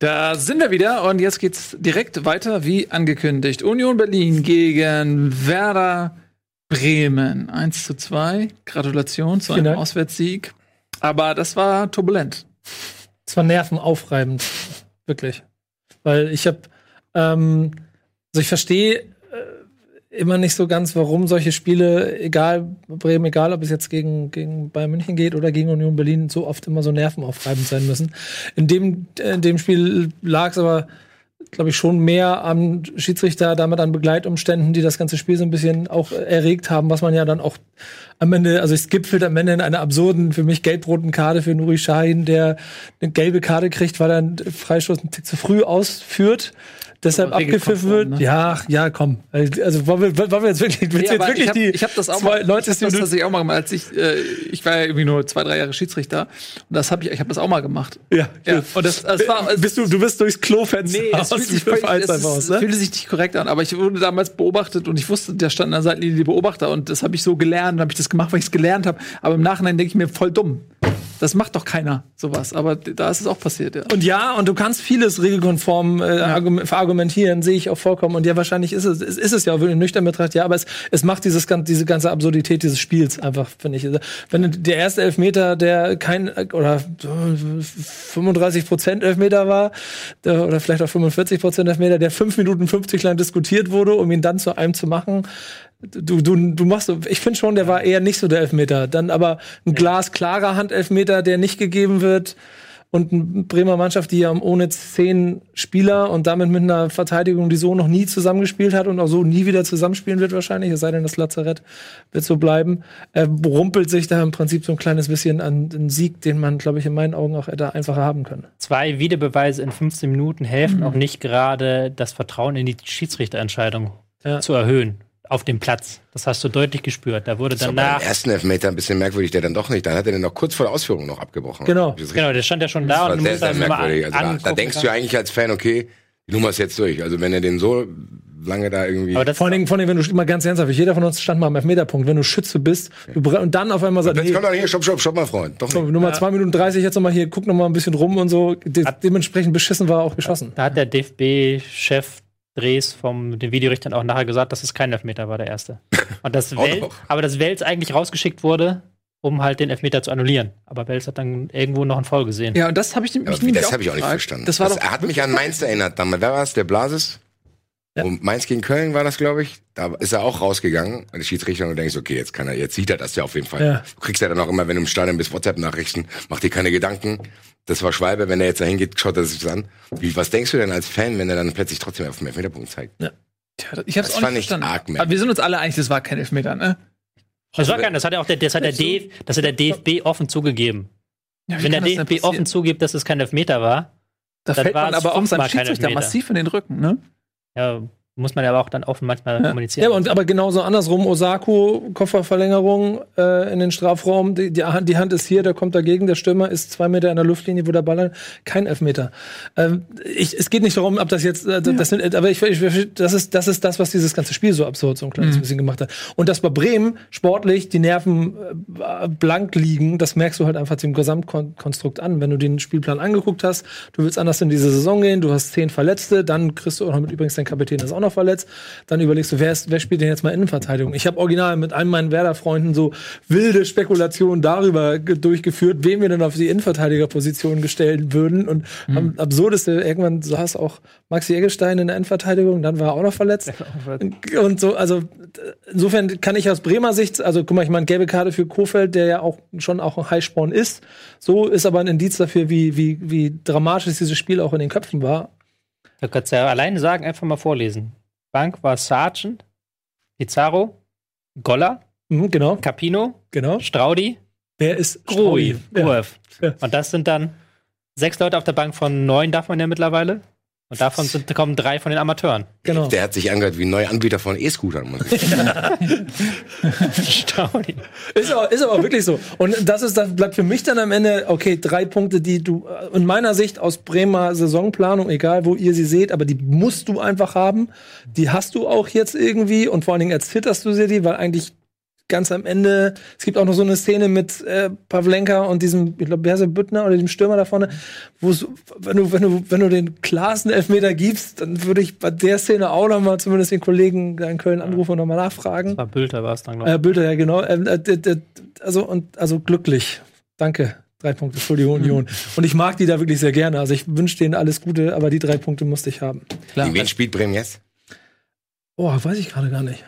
Da sind wir wieder und jetzt geht's direkt weiter wie angekündigt. Union Berlin gegen Werder Bremen. 1 zu 2. Gratulation zu einem Dank. Auswärtssieg. Aber das war turbulent. Es war nervenaufreibend. Wirklich. Weil ich habe, ähm, also ich verstehe, immer nicht so ganz, warum solche Spiele, egal Bremen, egal ob es jetzt gegen, gegen Bayern München geht oder gegen Union Berlin, so oft immer so nervenaufreibend sein müssen. In dem, in dem Spiel lag es aber, glaube ich, schon mehr am Schiedsrichter, damit an Begleitumständen, die das ganze Spiel so ein bisschen auch erregt haben, was man ja dann auch am Ende, also es gipfelt am Ende in einer absurden, für mich gelb-roten Karte für Nuri Sahin, der eine gelbe Karte kriegt, weil er einen Freistoß einen Tick zu früh ausführt deshalb abgepfiffen wird. Ne? Ja, ja, komm. Also wollen wir, wollen wir jetzt wirklich, nee, jetzt wirklich ich hab, die ich hab das auch mal, ich hab das tatsächlich auch mal gemacht, als ich äh, ich war ja irgendwie nur zwei, drei Jahre Schiedsrichter und das habe ich ich habe das auch mal gemacht. Ja. ja. Und das, das war bist du du bist durchs Klofenster. Nee, es fühlt sich völlig, es aus, ne? fühlte sich nicht korrekt an, aber ich wurde damals beobachtet und ich wusste, da standen an der Seitenlinie die Beobachter und das habe ich so gelernt, habe ich das gemacht, weil ich es gelernt habe, aber im Nachhinein denke ich mir voll dumm. Das macht doch keiner sowas, aber da ist es auch passiert, ja. Und ja, und du kannst vieles regelkonform äh, ja. verargumentieren, sehe ich auch vollkommen. Und ja, wahrscheinlich ist es, ist es ja auch nüchtern betrachtet, ja, aber es, es macht dieses, diese ganze Absurdität dieses Spiels einfach, finde ich. Also, wenn der erste Elfmeter, der kein, oder 35 Prozent Elfmeter war, der, oder vielleicht auch 45 Prozent Elfmeter, der fünf Minuten 50 lang diskutiert wurde, um ihn dann zu einem zu machen, du, du, du machst, ich finde schon, der war eher nicht so der Elfmeter. Dann aber ein glasklarer Handelfmeter, der nicht gegeben wird. Und eine Bremer Mannschaft, die ja ohne zehn Spieler und damit mit einer Verteidigung, die so noch nie zusammengespielt hat und auch so nie wieder zusammenspielen wird wahrscheinlich, es sei denn, das Lazarett wird so bleiben, äh, rumpelt sich da im Prinzip so ein kleines bisschen an den Sieg, den man, glaube ich, in meinen Augen auch hätte einfacher haben können. Zwei Videobeweise in 15 Minuten helfen mhm. auch nicht gerade, das Vertrauen in die Schiedsrichterentscheidung ja. zu erhöhen auf dem Platz. Das hast du deutlich gespürt. Da wurde das danach. Beim ersten Elfmeter ein bisschen merkwürdig, der dann doch nicht. Dann hat er den noch kurz vor der Ausführung noch abgebrochen. Genau. Genau, der stand ja schon da und sehr, sehr merkwürdig. Also da, da denkst du ja eigentlich als Fan, okay, die Nummer ist jetzt durch. Also wenn er den so lange da irgendwie. Aber das vor allem, vor allem, wenn du immer ganz ernsthaft, jeder von uns stand mal am Elfmeterpunkt, wenn du Schütze bist, du und dann auf einmal sagst, jetzt komm doch hier, stopp, stopp, stopp, mal Freund. Doch so, Nummer ja. 2 Minuten 30, jetzt nochmal hier, guck nochmal ein bisschen rum und so. De hat, dementsprechend beschissen war auch geschossen. Da hat der DFB-Chef Drehs vom den Videorichtern auch nachher gesagt, dass es kein Elfmeter war, der erste. Und das (laughs) Welt, aber dass Wels eigentlich rausgeschickt wurde, um halt den Elfmeter zu annullieren. Aber Wels hat dann irgendwo noch einen Foul gesehen. Ja, und das habe ich mich ja, Das habe ich auch nicht verstanden. Das war das, doch er hat mich an Mainz erinnert. Dann, wer war es? Der Blasis? Ja. Und Mainz gegen Köln war das, glaube ich. Da ist er auch rausgegangen, der Schiedsrichter, und du denkst, okay, jetzt kann er, jetzt sieht er das ja auf jeden Fall. Ja. Du kriegst ja dann auch immer, wenn du im Stadion bist, WhatsApp-Nachrichten, mach dir keine Gedanken. Das war Schwalbe, wenn er jetzt dahin geht, schaut er sich das an. Wie, was denkst du denn als Fan, wenn er dann plötzlich trotzdem auf den Elfmeterpunkt zeigt? Ja. Tja, ich hab's das auch nicht verstanden. Arg, Aber wir sind uns alle einig, das war kein Elfmeter, ne? Das war kein, das hat ja auch der, das hat der, DF, das hat der DFB offen zugegeben. Ja, wenn der DFB offen zugibt, dass es kein Elfmeter war, da dann fällt man aber auch seinem Schiedsrichter massiv in den Rücken, ne? Ja, muss man ja aber auch dann offen manchmal ja. kommunizieren. Ja, und aber genauso andersrum, Osako, Kofferverlängerung äh, in den Strafraum, die, die, die, Hand ist hier, der kommt dagegen, der Stürmer ist zwei Meter in der Luftlinie, wo der Ball kein Elfmeter. Ähm, ich, es geht nicht darum, ob das jetzt, äh, das ja. sind, aber ich, ich, das, ist, das ist das, was dieses ganze Spiel so absurd so ein kleines mhm. bisschen gemacht hat. Und dass bei Bremen sportlich die Nerven äh, blank liegen, das merkst du halt einfach dem Gesamtkonstrukt an. Wenn du den Spielplan angeguckt hast, du willst anders in diese Saison gehen, du hast zehn Verletzte, dann kriegst du auch noch mit übrigens dein Kapitän ist auch noch noch verletzt. Dann überlegst du, wer, ist, wer spielt denn jetzt mal Innenverteidigung? Ich habe original mit einem meiner Werder-Freunden so wilde Spekulationen darüber durchgeführt, wen wir denn auf die Innenverteidigerposition gestellt würden. Und mhm. am absurdeste, irgendwann saß auch Maxi Eggestein in der Innenverteidigung, dann war er auch noch (laughs) verletzt. Und so, also insofern kann ich aus Bremer Sicht, also guck mal, ich meine, gelbe Karte für Kofeld, der ja auch schon auch ein Highspawn ist. So ist aber ein Indiz dafür, wie, wie, wie dramatisch dieses Spiel auch in den Köpfen war. Da kannst du ja alleine sagen, einfach mal vorlesen. Bank war Sargent, Pizarro, Goller, mhm, genau. Capino, genau. Straudi. Wer ist Grui? Ja. Ja. Und das sind dann sechs Leute auf der Bank von neun, darf man ja mittlerweile. Und davon sind, kommen drei von den Amateuren. Genau. Der hat sich angehört wie ein neuer Anbieter von E-Scootern. (laughs) Ist, aber, ist aber wirklich so. Und das ist, das bleibt für mich dann am Ende, okay, drei Punkte, die du in meiner Sicht aus Bremer Saisonplanung, egal wo ihr sie seht, aber die musst du einfach haben. Die hast du auch jetzt irgendwie und vor allen Dingen erzitterst du sie die, weil eigentlich ganz am Ende, es gibt auch noch so eine Szene mit äh, Pavlenka und diesem, ich glaube, Berse Büttner oder dem Stürmer da vorne, wo wenn du, wenn du, wenn du den klarsten Elfmeter gibst, dann würde ich bei der Szene auch noch mal zumindest den Kollegen in Köln anrufen und noch mal nachfragen. Das war Bülter, war es dann, glaube ich. Äh, Bülter, ja, genau. Ähm, äh, also, und, also glücklich. Danke. Drei Punkte, Entschuldigung, Union. (laughs) Und ich mag die da wirklich sehr gerne. Also ich wünsche denen alles Gute, aber die drei Punkte musste ich haben. Klar. Wen spielt Bremen jetzt? Oh, weiß ich gerade gar nicht.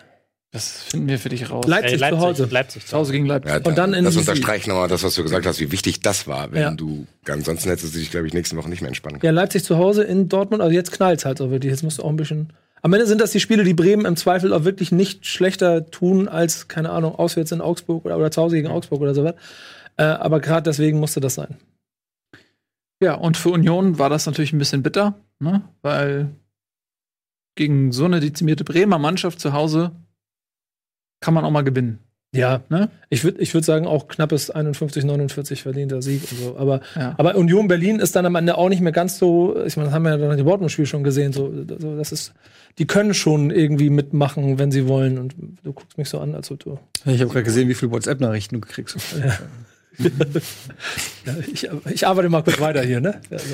Das finden wir für dich raus. Leipzig, Äh, Leipzig, zu Hause. Leipzig Zu Hause gegen Leipzig. Ja, Und dann in das unterstreicht nochmal das, was du gesagt hast, wie wichtig das war. Wenn Ja. du, ansonsten hättest du dich, glaube ich, nächste Woche nicht mehr entspannen können. Ja, Leipzig zu Hause in Dortmund, also jetzt knallt's halt so wirklich. Jetzt musst du auch ein bisschen. Am Ende sind das die Spiele, die Bremen im Zweifel auch wirklich nicht schlechter tun als, keine Ahnung, auswärts in Augsburg oder, oder zu Hause gegen Augsburg oder sowas. Äh, aber gerade deswegen musste das sein. Ja, und für Union war das natürlich ein bisschen bitter, ne? weil gegen so eine dezimierte Bremer Mannschaft zu Hause kann man auch mal gewinnen. Ja, Ne? ich würde ich würd sagen, auch knappes 51, 49 verdienter Sieg und so. Aber, Ja. aber Union Berlin ist dann am Ende auch nicht mehr ganz so, ich meine, das haben wir ja dann im Dortmund-Spiel schon gesehen, so, so, das ist, die können schon irgendwie mitmachen, wenn sie wollen. Und du guckst mich so an, als ob du. Ich habe gerade gesehen, wie viele WhatsApp-Nachrichten du kriegst. (laughs) Ja, ich, ich arbeite mal kurz weiter hier, ne? Also,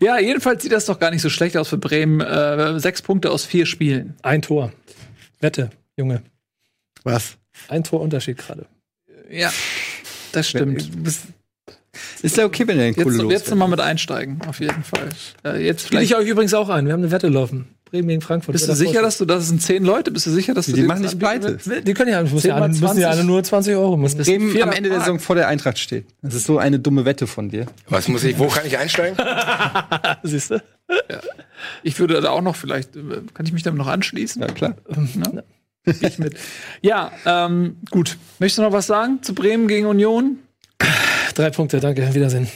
Ja, jedenfalls sieht das doch gar nicht so schlecht aus für Bremen. Äh, sechs Punkte aus vier Spielen. ein Tor. Wette, Junge. Was? Ein Tor Unterschied gerade. Ja, das stimmt. Ist ja okay, wenn er den Jetzt, Kohle jetzt nochmal mit einsteigen, auf jeden Fall. Äh, jetzt Spiele ich euch übrigens auch ein. Wir haben eine Wette laufen. Bremen gegen Frankfurt. Bist du sicher, dass du, das sind zehn Leute? Bist du sicher, dass du Die machen nicht pleite. Die können ja, müssen, ja, müssen ja 20. alle nur 20 Euro müssen. Bremen am am Ende der. Saison vor der Eintracht steht. Das ist so eine dumme Wette von dir. Was muss ich, wo kann ich einsteigen? (laughs) Siehst du? Ich würde da auch noch vielleicht, äh, kann ich mich damit noch anschließen? Ja, klar. Ne? (laughs) Ich mit. Ja, ähm, gut. Möchtest du noch was sagen zu Bremen gegen Union? Drei Punkte, danke. Wiedersehen.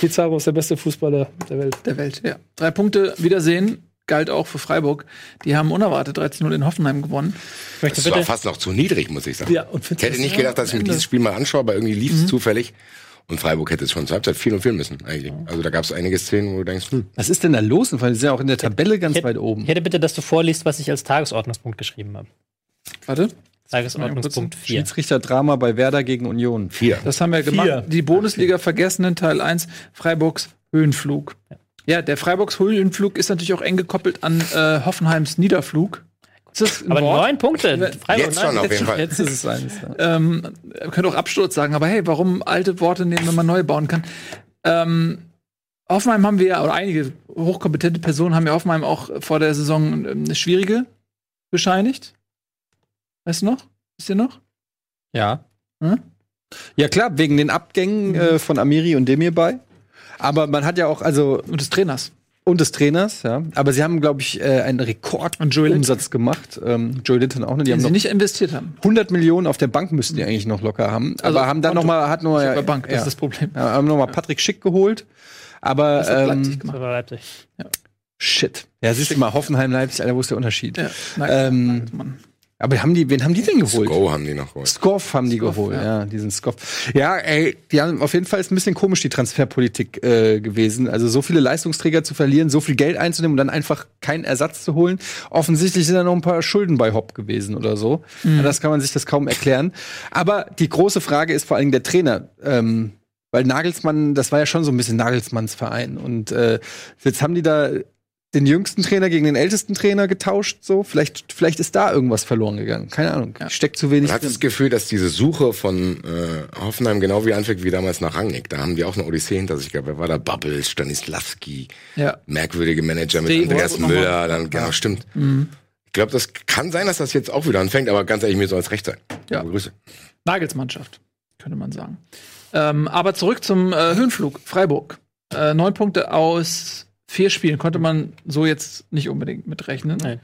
Pizarro ist der beste Fußballer der Welt. Der Welt, ja. Drei Punkte, Wiedersehen. Galt auch für Freiburg. Die haben unerwartet 13-0 in Hoffenheim gewonnen. Möchte Das war fast noch zu niedrig, muss ich sagen. Ja, und Ich hätte nicht gedacht, dass ich mir dieses Spiel mal anschaue, aber irgendwie lief es zufällig. Und Freiburg hätte es schon zur Halbzeit 4 und 4 müssen, eigentlich. Also da gab es einige Szenen, wo du denkst, hm, Was ist denn da los? Weil sie sind ja auch in der Tabelle ganz Ich weit hätte, oben. ich hätte bitte, dass du vorliest, was ich als Tagesordnungspunkt geschrieben habe. Warte. Tagesordnungspunkt 4. Schiedsrichter-Drama bei Werder gegen Union. 4. Das haben wir gemacht. Vier. Die Bundesliga vergessen in Teil 1, Freiburgs Höhenflug. Ja, der Freiburgs Höhenflug ist natürlich auch eng gekoppelt an äh, Hoffenheims Niederflug. Ist das ein Aber Wort? neun Punkte. Freiburg, Jetzt schon, nein. auf jeden Fall. Jetzt ist es eins. Ja. Ähm, ihr könnt auch Absturz sagen, aber hey, warum alte Worte nehmen, wenn man neue bauen kann? Ähm, Hoffenheim haben wir ja, oder einige hochkompetente Personen haben ja Hoffenheim auch vor der Saison ähm, eine schwierige bescheinigt. Weißt du noch? Wisst ihr noch? Ja. ja, klar, wegen den Abgängen äh, von Amiri und Demirbay. Aber man hat ja auch, also, Und des Trainers. und des Trainers, ja. Aber sie haben, glaube ich, äh, einen Rekordumsatz gemacht. Ähm, Joey Linton auch, ne? Die Den haben sie noch nicht investiert haben. 100 Millionen auf der Bank müssten die eigentlich noch locker haben. Also aber haben dann Konto. noch mal, hat nur, der Bank, das ja, ist das Problem. ja, haben noch mal Patrick Schick geholt. Aber, Das hat Leipzig ähm, gemacht. Das war Leipzig. shit. Ja, siehst du mal, Hoffenheim, Leipzig, Alter, wo ist der Unterschied? Ja, Ähm, Mann. Aber haben die, wen haben die denn geholt? Go haben die noch geholt. Skoff haben die Skoff, geholt, ja. ja. diesen Skoff. Ja, ey, die haben auf jeden Fall ist ein bisschen komisch die Transferpolitik äh, gewesen. Also so viele Leistungsträger zu verlieren, so viel Geld einzunehmen und dann einfach keinen Ersatz zu holen. Offensichtlich sind da noch ein paar Schulden bei Hopp gewesen oder so. Ja, das kann man sich das kaum erklären. Aber die große Frage ist vor allem der Trainer. Ähm, weil Nagelsmann, das war ja schon so ein bisschen Nagelsmanns Verein. Und äh, jetzt haben die da den jüngsten Trainer gegen den ältesten Trainer getauscht. So, vielleicht, vielleicht ist da irgendwas verloren gegangen. Keine Ahnung. Steckt zu wenig Man hat drin. das Gefühl, dass diese Suche von äh, Hoffenheim genau wie anfängt wie damals nach Rangnick. Da haben die auch eine Odyssee hinter sich gehabt. Wer war da? Bubbles, Stanislavski, Ja. merkwürdige Manager mit Steve Andreas. Müller, dann genau, stimmt. Ich glaube, das kann sein, dass das jetzt auch wieder anfängt, aber ganz ehrlich, mir soll es recht sein. Ja. Grüße. Nagelsmannschaft, könnte man sagen. Ähm, aber zurück zum äh, Höhenflug, Freiburg. Äh, neun Punkte aus vier Spielen konnte man so jetzt nicht unbedingt mitrechnen. Nein.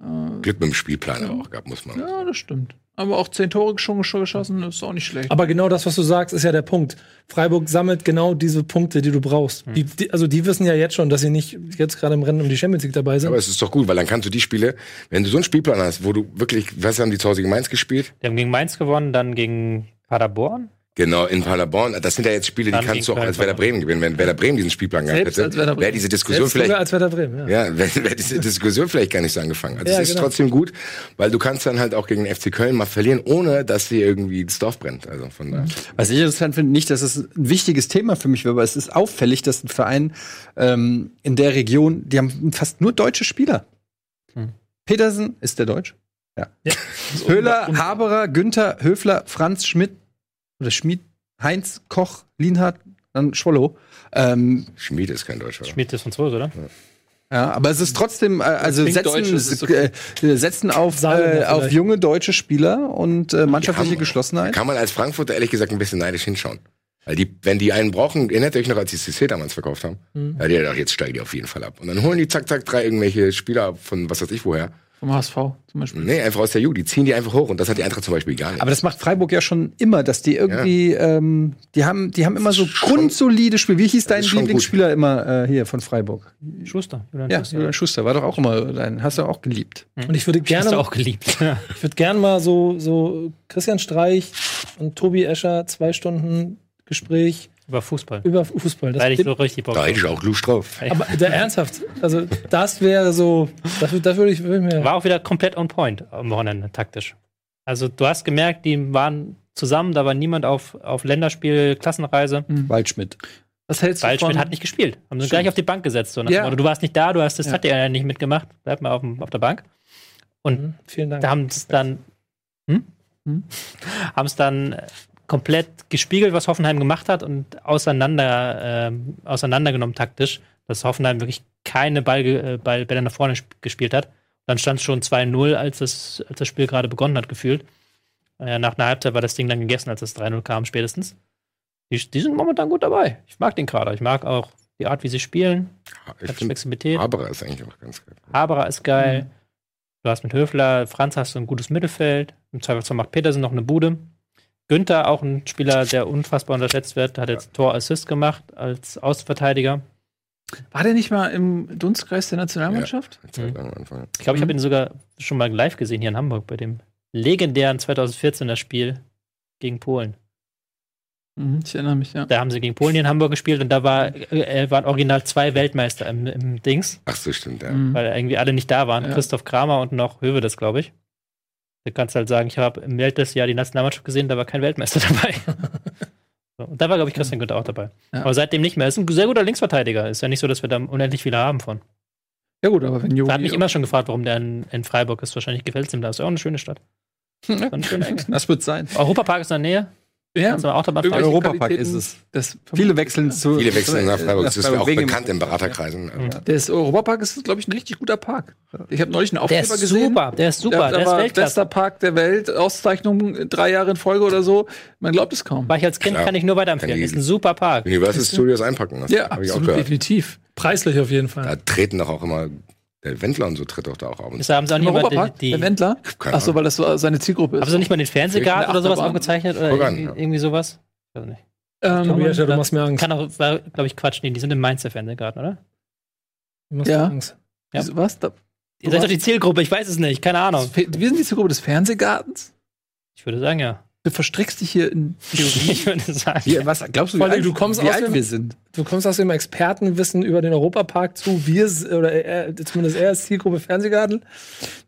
Äh, Glück mit dem Spielplan auch gehabt, muss man. ja, das stimmt. Aber auch zehn Tore schon, geschossen, ist auch nicht schlecht. Aber genau das, was du sagst, ist ja der Punkt. Freiburg sammelt genau diese Punkte, die du brauchst. Die, die, also die wissen ja jetzt schon, dass sie nicht jetzt gerade im Rennen um die Champions League dabei sind. Aber es ist doch gut, weil dann kannst du die Spiele, wenn du so einen Spielplan hast, wo du wirklich, was haben die zu Hause gegen Mainz gespielt? Die haben gegen Mainz gewonnen, dann gegen Paderborn. Genau, in Paderborn. Das sind ja jetzt Spiele, die Dann kannst du auch als Werder Bremen gewinnen. Wenn Werder Bremen diesen Spielplan gehabt hätte, wäre diese Diskussion Selbst vielleicht als Werder Bremen, ja. Ja, (laughs) wäre wär diese Diskussion vielleicht gar nicht so angefangen. Also Ja, es ist genau. trotzdem gut, weil du kannst dann halt auch gegen den FC Köln mal verlieren, ohne dass dir irgendwie das Dorf brennt. Also von daher. Was ich interessant finde, nicht, dass es ein wichtiges Thema für mich wäre, aber es ist auffällig, dass ein Verein ähm, in der Region, die haben fast nur deutsche Spieler. Petersen ist der Deutsch? Ja. (laughs) Höhler, Haberer, Günther, Höfler, Franz Schmidt oder Schmid, Heinz, Koch, Lienhardt, dann Schwollow. Ähm, Schmied ist kein Deutscher. Schmidt ist Franzose, oder? Ja, aber es ist trotzdem, äh, also setzen, deutsch, das ist äh, setzen auf, äh, auf junge deutsche Spieler und äh, mannschaftliche haben- Geschlossenheit. Kann man als Frankfurter ehrlich gesagt ein bisschen neidisch hinschauen. Weil die, wenn die einen brauchen, erinnert ihr euch noch, als die CC damals verkauft haben? Mhm. Ja, die hat jetzt steigen die auf jeden Fall ab. Und dann holen die zack, zack, drei irgendwelche Spieler von was weiß ich woher. Vom HSV zum Beispiel. Nee, einfach aus der Jugend. Die ziehen die einfach hoch und das hat die Eintracht zum Beispiel gar nicht. Aber das macht Freiburg ja schon immer, dass die irgendwie, ähm, die haben, die haben immer so schon- grundsolide Spiele. Wie hieß dein. Lieblingsspieler immer äh, hier von Freiburg? Schuster. Julian Ja, Schuster. Julian Schuster war doch auch immer dein, hast du auch geliebt. Und ich würde Hast gerne, du auch geliebt. (laughs) ich würde gerne mal so, so Christian Streich und Tobi Escher zwei Stunden Gespräch Über Fußball. über Fußball. Das Da hätte ich so richtig Bock da hätte ich auch Lust drauf. aber der ernsthaft, also das wäre so, das, das würde ich, würde ich mir. War auch wieder komplett on point am Wochenende, taktisch. Also du hast gemerkt, die waren zusammen, da war niemand auf, auf Länderspiel, Klassenreise. Waldschmidt. Was hältst du Waldschmidt von, hat nicht gespielt. Haben sie gleich auf die Bank gesetzt. So Ja. du warst nicht da, du hast das Ja. hat ja nicht mitgemacht. Bleib mal auf, dem, auf der Bank. Und Mhm, Vielen Dank. da haben es dann hm? Hm? haben es dann komplett gespiegelt, was Hoffenheim gemacht hat und auseinander ähm, auseinandergenommen taktisch, dass Hoffenheim wirklich keine Ball, äh, nach vorne sp- gespielt hat. Dann stand es schon 2-0, als das, als das Spiel gerade begonnen hat, gefühlt. Äh, nach einer Halbzeit war das Ding dann gegessen, als das 3-0 kam, spätestens. Die, die sind momentan gut dabei. Ich mag den Kader. Ich mag auch die Art, wie sie spielen. Ich Flexibilität. Haberer ist eigentlich auch ganz geil. Haberer ist geil. Du hast mit Höfler, Franz hast du ein gutes Mittelfeld. Im Zweifelsfall macht Petersen noch eine Bude. Günther, auch ein Spieler, der unfassbar unterschätzt wird, hat jetzt Tor-Assist gemacht als Außenverteidiger. War der nicht mal im Dunstkreis der Nationalmannschaft? Lang am Anfang. Ich glaube, ich habe ihn sogar schon mal live gesehen hier in Hamburg bei dem legendären 2014er Spiel gegen Polen. Mhm, ich erinnere mich, ja. Da haben sie gegen Polen hier in Hamburg gespielt und da war, äh, waren original zwei Weltmeister im, im Dings, Ach so, stimmt, ja. Mhm. weil irgendwie alle nicht da waren. Ja. Christoph Kramer und noch Höwe, das glaube ich. Da kannst du halt sagen, ich habe im Weltmeisterjahr die Nationalmannschaft gesehen, da war kein Weltmeister (laughs) dabei. so, und da war, glaube ich, Christian Günther auch dabei. Ja. Aber seitdem nicht mehr. Ist ein sehr guter Linksverteidiger. Ist ja nicht so, dass wir da unendlich viele haben von. Ja gut, aber wenn Jogi habe mich immer schon gefragt, warum der in, in Freiburg ist. Wahrscheinlich gefällt es ihm da. Ist ja auch eine schöne Stadt. (laughs) Eine schöne. Das wird sein. Europapark ist in der Nähe. Ja, fahren. Europapark ist es. Das, Viele wechseln zu. Viele wechseln nach Freiburg. Das ist ja auch bekannt in Beraterkreisen. Also, Der Europapark ist, glaube ich, ein richtig guter Park. Ich habe neulich einen Der Aufkleber ist gesehen. super, der ist super, der da ist war Weltklasse. bester Park der Welt, Auszeichnung drei Jahre in Folge oder so. Man glaubt es kaum. War ich als Kind, Klar. kann ich nur weiterempfehlen. Ist ein super Park. Universal Studios einpacken. Das Ja, hab ich auch absolut, gehört. definitiv. Preislich auf jeden Fall. Da treten doch auch immer, der Wendler und so tritt doch da auch auf. Und Ist, haben sie auch nicht mal Europapark, die, der die, Wendler. Achso, weil das so seine Zielgruppe ist. haben sie nicht mal den Fernsehgarten oder sowas aufgezeichnet? Oder an, irgendwie, ja. irgendwie sowas? Ich weiß nicht. ähm, Tobi Escher, du machst mir Angst. Kann auch, glaube ich, Quatsch. Nee, die sind im Mainzer Fernsehgarten, oder? Du machst Ja. mir Angst. Ja. wieso- Was? Da, Ihr seid doch die Zielgruppe, ich weiß es nicht, keine Ahnung. wir sind die Zielgruppe des Fernsehgartens. Ich würde sagen, ja. Du verstrickst dich hier in (laughs) Theorie. Ich würde sagen. Wie, was glaubst du, wie alt, du kommst wie aus alt dem- wir sind? Du kommst aus dem Expertenwissen über den Europapark zu. Wir, oder er, zumindest er ist Zielgruppe Fernsehgarten.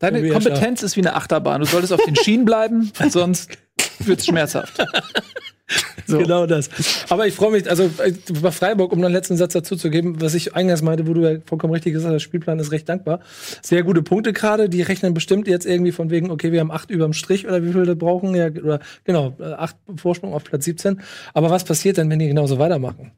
Deine. Kompetenz ist wie eine Achterbahn. Du solltest auf den Schienen bleiben, (laughs) sonst wird's schmerzhaft. (laughs) So. Genau das. Aber ich freue mich, also äh, bei Freiburg, um noch einen letzten Satz dazu zu geben, was ich eingangs meinte, wo du ja vollkommen richtig gesagt hast, der Spielplan ist recht dankbar. Sehr gute Punkte gerade, die rechnen bestimmt jetzt irgendwie von wegen, okay, wir haben acht überm Strich oder wie viel wir brauchen, ja, oder genau, äh, acht Vorsprung auf Platz 17. Aber was passiert denn, wenn die genauso weitermachen?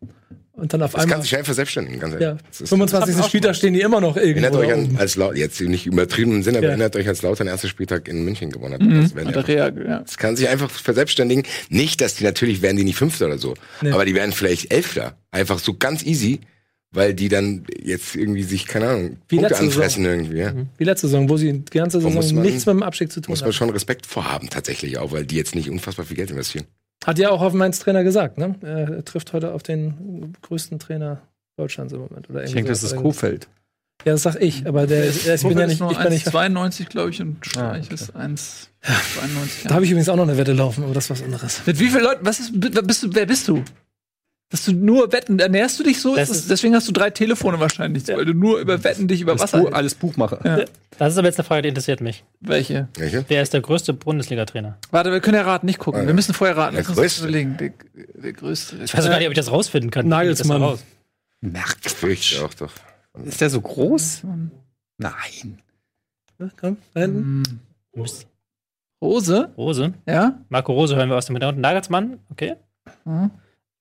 Und dann auf Das einmal, kann sich einfach verselbstständigen, ganz ehrlich. ja, Das ist- 25. Spieltag stehen die immer noch irgendwo. Erinnert euch an, als Laut, jetzt nicht übertrieben im Sinne, aber Ja. erinnert euch, als Lautern ersten Spieltag in München gewonnen hat. Mhm. Das, einfach, ja. das kann sich einfach verselbstständigen. Nicht, dass die natürlich werden die nicht Fünfter oder so, Nee. aber die werden vielleicht Elfter. Einfach so ganz easy, weil die dann jetzt irgendwie sich, keine Ahnung, Wie Punkte anfressen irgendwie. Ja. Wie letzte Saison, wo sie die ganze Saison muss man- nichts mit dem Abstieg zu tun Muss haben. man schon Respekt vorhaben, tatsächlich auch, weil die jetzt nicht unfassbar viel Geld investieren. Hat ja auch Hoffenheins Trainer gesagt, ne? Er trifft heute auf den größten Trainer Deutschlands im Moment. Oder Ich denke, das ist Kofeld. Ja, das sag ich, aber der ist, ich bin ja nicht, ich bin nicht. 1,92, glaube ich, und Streich okay. ist 1,92. Da habe ich übrigens auch noch eine Wette laufen, aber das ist was anderes. Mit wie vielen Leuten, was ist, bist du, wer bist du? Dass du nur Wetten, ernährst du dich so? Das Ist deswegen hast du drei Telefone wahrscheinlich, weil du nur über Wetten dich über Wasser Bu hältst. alles Buchmacher. Ja. Das ist aber jetzt eine Frage, die interessiert mich. Welche? Welche? Wer ist der größte Bundesliga-Trainer? Warte, wir können ja raten, nicht gucken. Ah, ja. Wir müssen vorher raten. Der größte. überlegen. Der, der größte. Ich weiß gar nicht, ob ich das rausfinden kann. Nagelsmann. Das fürchte auch doch. Ist der so groß? Nein. Ja, komm, da hinten. Hm. raus? Rose? Rose. Ja? Marco Rose hören wir aus dem Hintergrund. Nagelsmann, okay. Mhm.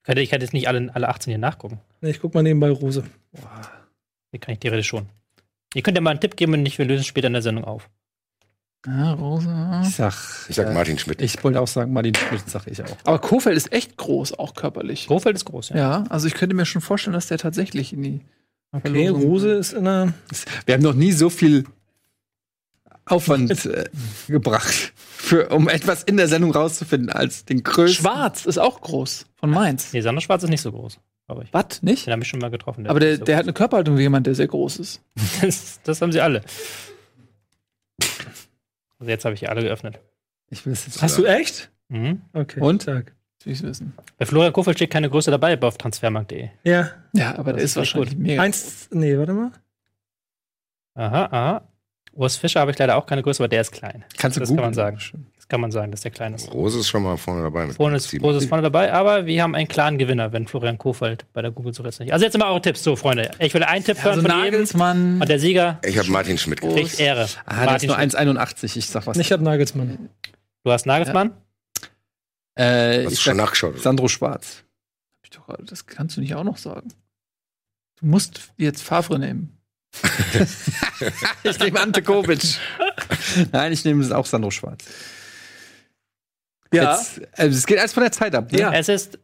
Ich könnte, ich könnte jetzt nicht alle, alle 18 hier nachgucken. Nee, ich guck mal nebenbei Rose. Die kann ich theoretisch schon. Ihr könnt ja mal einen Tipp geben und nicht, wir lösen es später in der Sendung auf. Ja, Rosa. Ich sag, Ich sag Martin Schmidt. Ich wollte auch sagen, Martin Schmidt, sag ich auch. Aber Kofeld ist echt groß, auch körperlich. Grofeld ist groß, ja. Ja, also ich könnte mir schon vorstellen, dass der tatsächlich in die. Okay, Rose ist in der. Wir haben noch nie so viel Aufwand (laughs) äh, gebracht, für, um etwas in der Sendung rauszufinden, als den größten. Schwarz ist auch groß, von Mainz. Nee, Sandro Schwarz ist nicht so groß, glaube ich. Was? Nicht? Den habe ich schon mal getroffen. Aber der, nicht der hat eine Körperhaltung wie jemand, der sehr groß ist. so (laughs) das, das haben sie alle. Also jetzt habe ich hier alle geöffnet. Ich will es jetzt Hast du echt? Mhm. Okay. Und? Will ich wissen. Bei Florian Kofeld steht keine Größe dabei auf transfermarkt.de. Ja. Ja, aber der Das ist ist wahrscheinlich mega. Eins. Nee, warte mal. Aha, aha. Urs Fischer habe ich leider auch keine Größe, aber der ist klein. Kannst du Das kann man sagen. Das kann man sagen, dass der klein ist. Rose ist schon mal vorne dabei. Mit Vorne ist. Rose ist vorne dabei, aber wir haben einen klaren Gewinner, wenn Florian Kofeld bei der Google-Suche jetzt nicht. Also jetzt mal eure Tipps, so Freunde. Ich will einen Tipp hören Also von jedem Nagelsmann. und der Sieger Ich habe Martin Schmidt kriegt gekriegt. Ehre. Ah, das ist nur 1,81. Ich sag was. Ich hab Nagelsmann. Du hast Nagelsmann? äh, Hast du ich schon sag nachgeschaut? Sandro Schwarz. Das kannst du nicht auch noch sagen. Du musst jetzt Favre nehmen. (laughs) ich nehme Ante Kovic. Nein, ich nehme auch Sandro Schwarz. Ja. Jetzt, also es geht alles von der Zeit ab. Ne? Ja. Es ist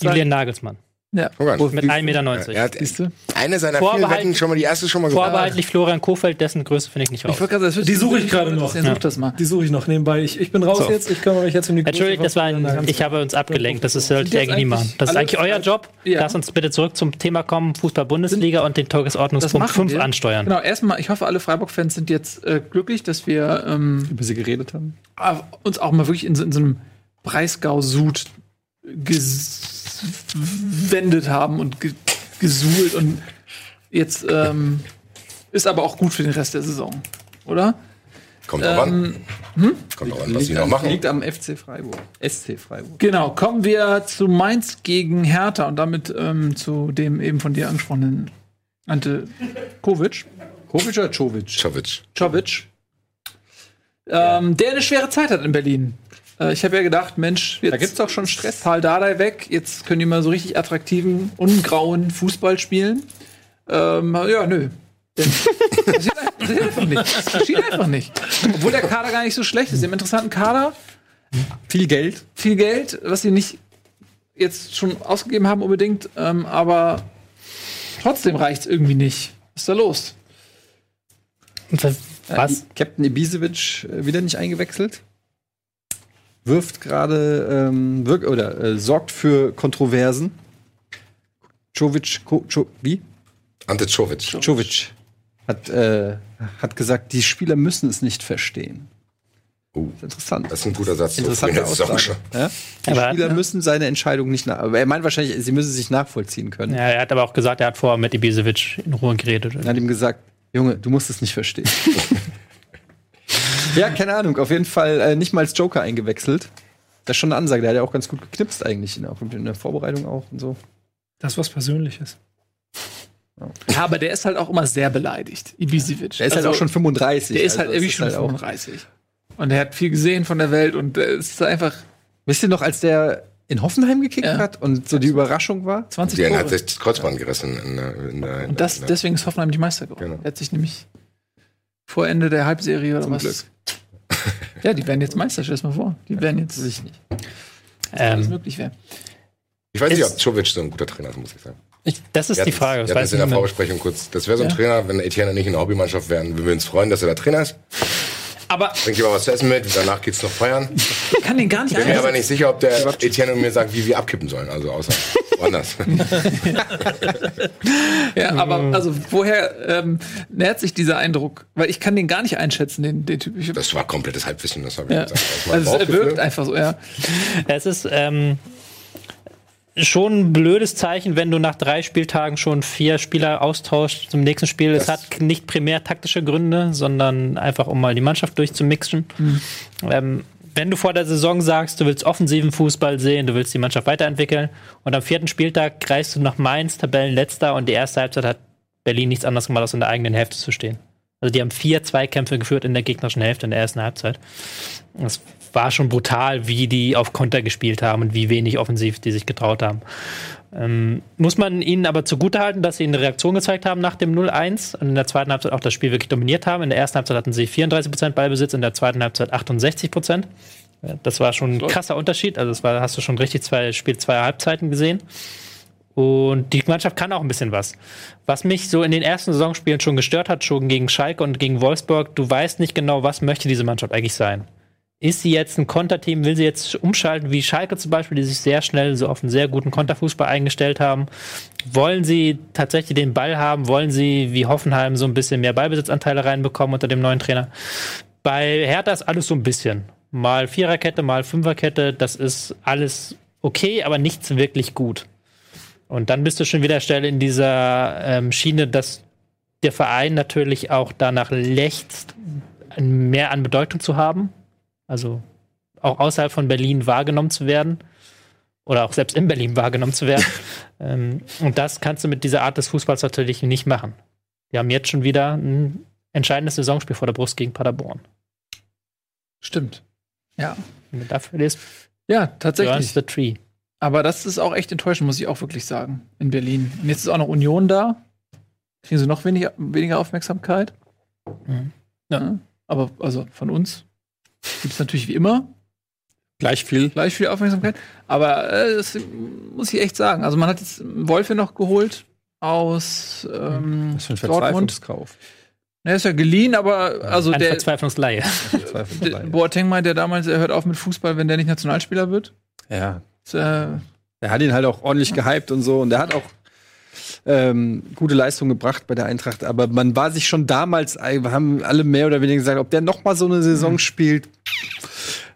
Julian Nagelsmann An. mit 1,90 Meter. Er hat Siehst du? eine seiner vielen Wetten schon mal die erste schon mal gewonnen. Vorbehaltlich Florian Kofeld, dessen Größe finde ich nicht raus. Ich sagen, das Die suche ich gerade noch. Ja. Such das mal. Die suche ich noch nebenbei. Ich, ich bin raus So. jetzt. Ich kümmere mich jetzt um die Entschuldigt, das war ein, ich habe uns abgelenkt. Das ist sollte ich eigentlich nie machen. Das ist eigentlich euer Job. Ja. Lass uns bitte zurück zum Thema kommen, Fußball-Bundesliga und den Tagesordnungspunkt machen 5 wir. ansteuern. Genau, erstmal, ich hoffe, alle Freiburg-Fans sind jetzt äh, glücklich, dass wir ähm, Über sie geredet haben. auf- uns auch mal wirklich in, so- in so einem Breisgau-Sud gewendet haben und ge gesuhlt und jetzt ähm, ist aber auch gut für den Rest der Saison, oder? Kommt drauf an. Ähm, Kommt drauf an, was die noch machen. Liegt am FC Freiburg. SC Freiburg. Genau, kommen wir zu Mainz gegen Hertha und damit ähm, zu dem eben von dir angesprochenen Ante Kovic. Kovic oder Czovic? Czovic. Czovic, ähm, der eine schwere Zeit hat in Berlin. Äh, ich habe ja gedacht, Mensch, jetzt Da gibt's doch schon Stress. Paul Dardai weg, jetzt können die mal so richtig attraktiven, ungrauen Fußball spielen. Ähm, ja, nö. Denn- (laughs) Passiert ein- passiert einfach nicht. Das geschieht einfach nicht. Obwohl der Kader gar nicht so schlecht ist. Sie haben einen interessanten Kader, Viel Geld. viel Geld, was sie nicht jetzt schon ausgegeben haben unbedingt, ähm, aber trotzdem reicht es irgendwie nicht. Was ist da los? Was? Äh, Captain Ibisevic äh, wieder nicht eingewechselt. Wirft gerade ähm, wirk oder äh, sorgt für Kontroversen. Czovic, Ko, Cho, wie? Ante Czovic. Czovic hat, äh, hat gesagt, die Spieler müssen es nicht verstehen. Uh, Das ist interessant. das ist ein guter Satz. so Interessante der Saison Aussage. Ja? Die Aber- Spieler müssen seine Entscheidung nicht nach. Aber er meint wahrscheinlich, sie müssen sich nachvollziehen können. Ja, er hat aber auch gesagt, er hat vorher mit Ibisevic in Ruhe geredet. Er hat ihm gesagt, Junge, du musst es nicht verstehen. (laughs) ja, keine Ahnung. Auf jeden Fall äh, nicht mal als Joker eingewechselt. Das ist schon eine Ansage. Der hat ja auch ganz gut geknipst eigentlich. In, in der Vorbereitung auch und so. Das ist was Persönliches. Ja, aber der ist halt auch immer sehr beleidigt, Ibisevic. Der ist Also, halt auch schon 35. Der ist also halt es irgendwie schon halt auch. 35. Und er hat viel gesehen von der Welt und äh, es ist einfach Wisst ihr noch, als der in Hoffenheim gekickt Ja. hat und so die Überraschung war? 20 Der hat sich das Kreuzband gerissen. In, der- in, der- Und das, in deswegen ist Hoffenheim nicht Meister geworden. Genau. Er hat sich nämlich vor Ende der Halbserie oder Zum was. Glück. Ja, die werden jetzt Meister, stell dir das mal vor. Die werden jetzt, Ich nicht. alles Ähm, möglich wäre. Ich weiß nicht, ob Czovic so ein guter Trainer ist, muss ich sagen. ich, das ist die Frage. Das Wir hatten weiß es in der niemand. Vorbesprechung kurz. Das wäre so ein Ja. Trainer, wenn Etienne und ich in der Hobbymannschaft wären, würden wir uns freuen, dass er der Trainer ist. Aber Bringt dir mal was zu essen mit, danach geht's noch feiern. ich kann den gar nicht Bin mir aber nicht sicher, ob der Etienne und mir sagt, wie wir abkippen sollen. Also außer woanders. (laughs) Ja, aber also woher ähm, nährt sich dieser Eindruck? Weil ich kann den gar nicht einschätzen, den, den Typ. Ich, Das war komplettes Halbwissen, das habe ich ja. gesagt. Also es wirkt einfach so, ja. Es ist ähm, schon ein blödes Zeichen, wenn du nach drei Spieltagen schon vier Spieler austauschst zum nächsten Spiel. es hat nicht primär taktische Gründe, sondern einfach, um mal die Mannschaft durchzumixen. Ähm, wenn du vor der Saison sagst, du willst offensiven Fußball sehen, du willst die Mannschaft weiterentwickeln und am vierten Spieltag reist du nach Mainz, Tabellenletzter und die erste Halbzeit hat Berlin nichts anderes gemacht, als in der eigenen Hälfte zu stehen. Also die haben vier Zweikämpfe geführt in der gegnerischen Hälfte in der ersten Halbzeit. Das war schon brutal, wie die auf Konter gespielt haben und wie wenig offensiv die sich getraut haben. Ähm, muss man ihnen aber zugutehalten, dass sie eine Reaktion gezeigt haben nach dem 0-1 und in der zweiten Halbzeit auch das Spiel wirklich dominiert haben. In der ersten Halbzeit hatten sie 34% Ballbesitz, in der zweiten Halbzeit 68%. Ja, Das war schon ein krasser Unterschied. Also, das war, hast du schon richtig zwei Spiel, zwei Halbzeiten gesehen. Und die Mannschaft kann auch ein bisschen was. Was mich so in den ersten Saisonspielen schon gestört hat, schon gegen Schalke und gegen Wolfsburg, du weißt nicht genau, was möchte diese Mannschaft eigentlich sein. Ist sie jetzt ein Konterteam? Will sie jetzt umschalten wie Schalke zum Beispiel, die sich sehr schnell so auf einen sehr guten Konterfußball eingestellt haben? Wollen sie tatsächlich den Ball haben? Wollen sie wie Hoffenheim so ein bisschen mehr Ballbesitzanteile reinbekommen unter dem neuen Trainer? Bei Hertha ist alles so ein bisschen. Mal Viererkette, mal Fünferkette, das ist alles okay, aber nichts wirklich gut. Und dann bist du schon wieder schnell in dieser ähm, Schiene, dass der Verein natürlich auch danach lechzt, mehr an Bedeutung zu haben. Also auch außerhalb von Berlin wahrgenommen zu werden. Oder auch selbst in Berlin wahrgenommen zu werden. (laughs) ähm, und das kannst du mit dieser Art des Fußballs natürlich nicht machen. Wir haben jetzt schon wieder ein entscheidendes Saisonspiel vor der Brust gegen Paderborn. Stimmt. Ja. Du dafür ist, Ja, tatsächlich. the tree. Aber das ist auch echt enttäuschend, muss ich auch wirklich sagen, in Berlin. Und jetzt ist auch noch Union da. Kriegen sie noch weniger, weniger Aufmerksamkeit. Mhm. Ja. Aber also von uns gibt es natürlich wie immer Gleich viel. gleich viel Aufmerksamkeit. Aber äh, das muss ich echt sagen. Also man hat jetzt Wolfe noch geholt aus ähm, Was für ein Dortmund. Verzweiflungskauf. Er ist ja geliehen, aber also Eine der, Verzweiflungsleihe. (laughs) der Verzweiflungsleihe. Boateng meint ja damals, er hört auf mit Fußball, wenn der nicht Nationalspieler wird. Ja, Das, äh, Er hat ihn halt auch ordentlich gehypt und so. Und er hat auch ähm, gute Leistung gebracht bei der Eintracht. Aber man war sich schon damals, haben alle mehr oder weniger gesagt, ob der noch mal so eine Saison spielt.